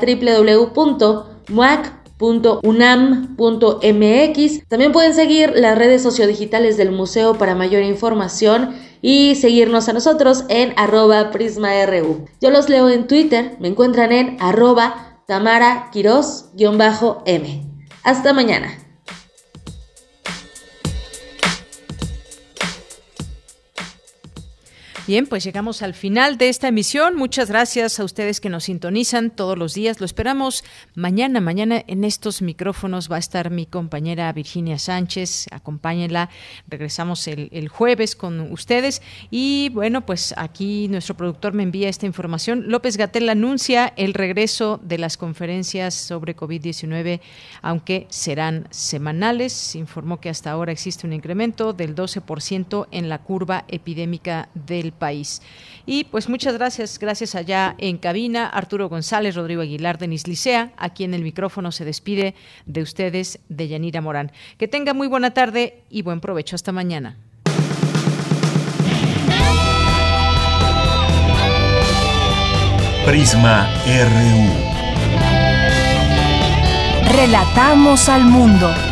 www.muac.unam.mx. También pueden seguir las redes sociodigitales del museo para mayor información y seguirnos a nosotros en arroba prisma.ru. Yo los leo en Twitter, me encuentran en arroba tamara m Hasta mañana. Bien, pues llegamos al final de esta emisión. Muchas gracias a ustedes que nos sintonizan todos los días. Lo esperamos mañana. Mañana en estos micrófonos va a estar mi compañera Virginia Sánchez. Acompáñenla. Regresamos el, jueves con ustedes. Y bueno, pues aquí nuestro productor me envía esta información. López Gatel anuncia el regreso de las conferencias sobre COVID-19, aunque serán semanales. Informó que hasta ahora existe un incremento del 12% en la curva epidémica del país. Y pues muchas gracias, gracias allá en cabina, Arturo González, Rodrigo Aguilar, Denis Licea, aquí en el micrófono se despide de ustedes, de Yanira Morán. Que tenga muy buena tarde y buen provecho. Hasta mañana. Prisma RU. Relatamos al mundo.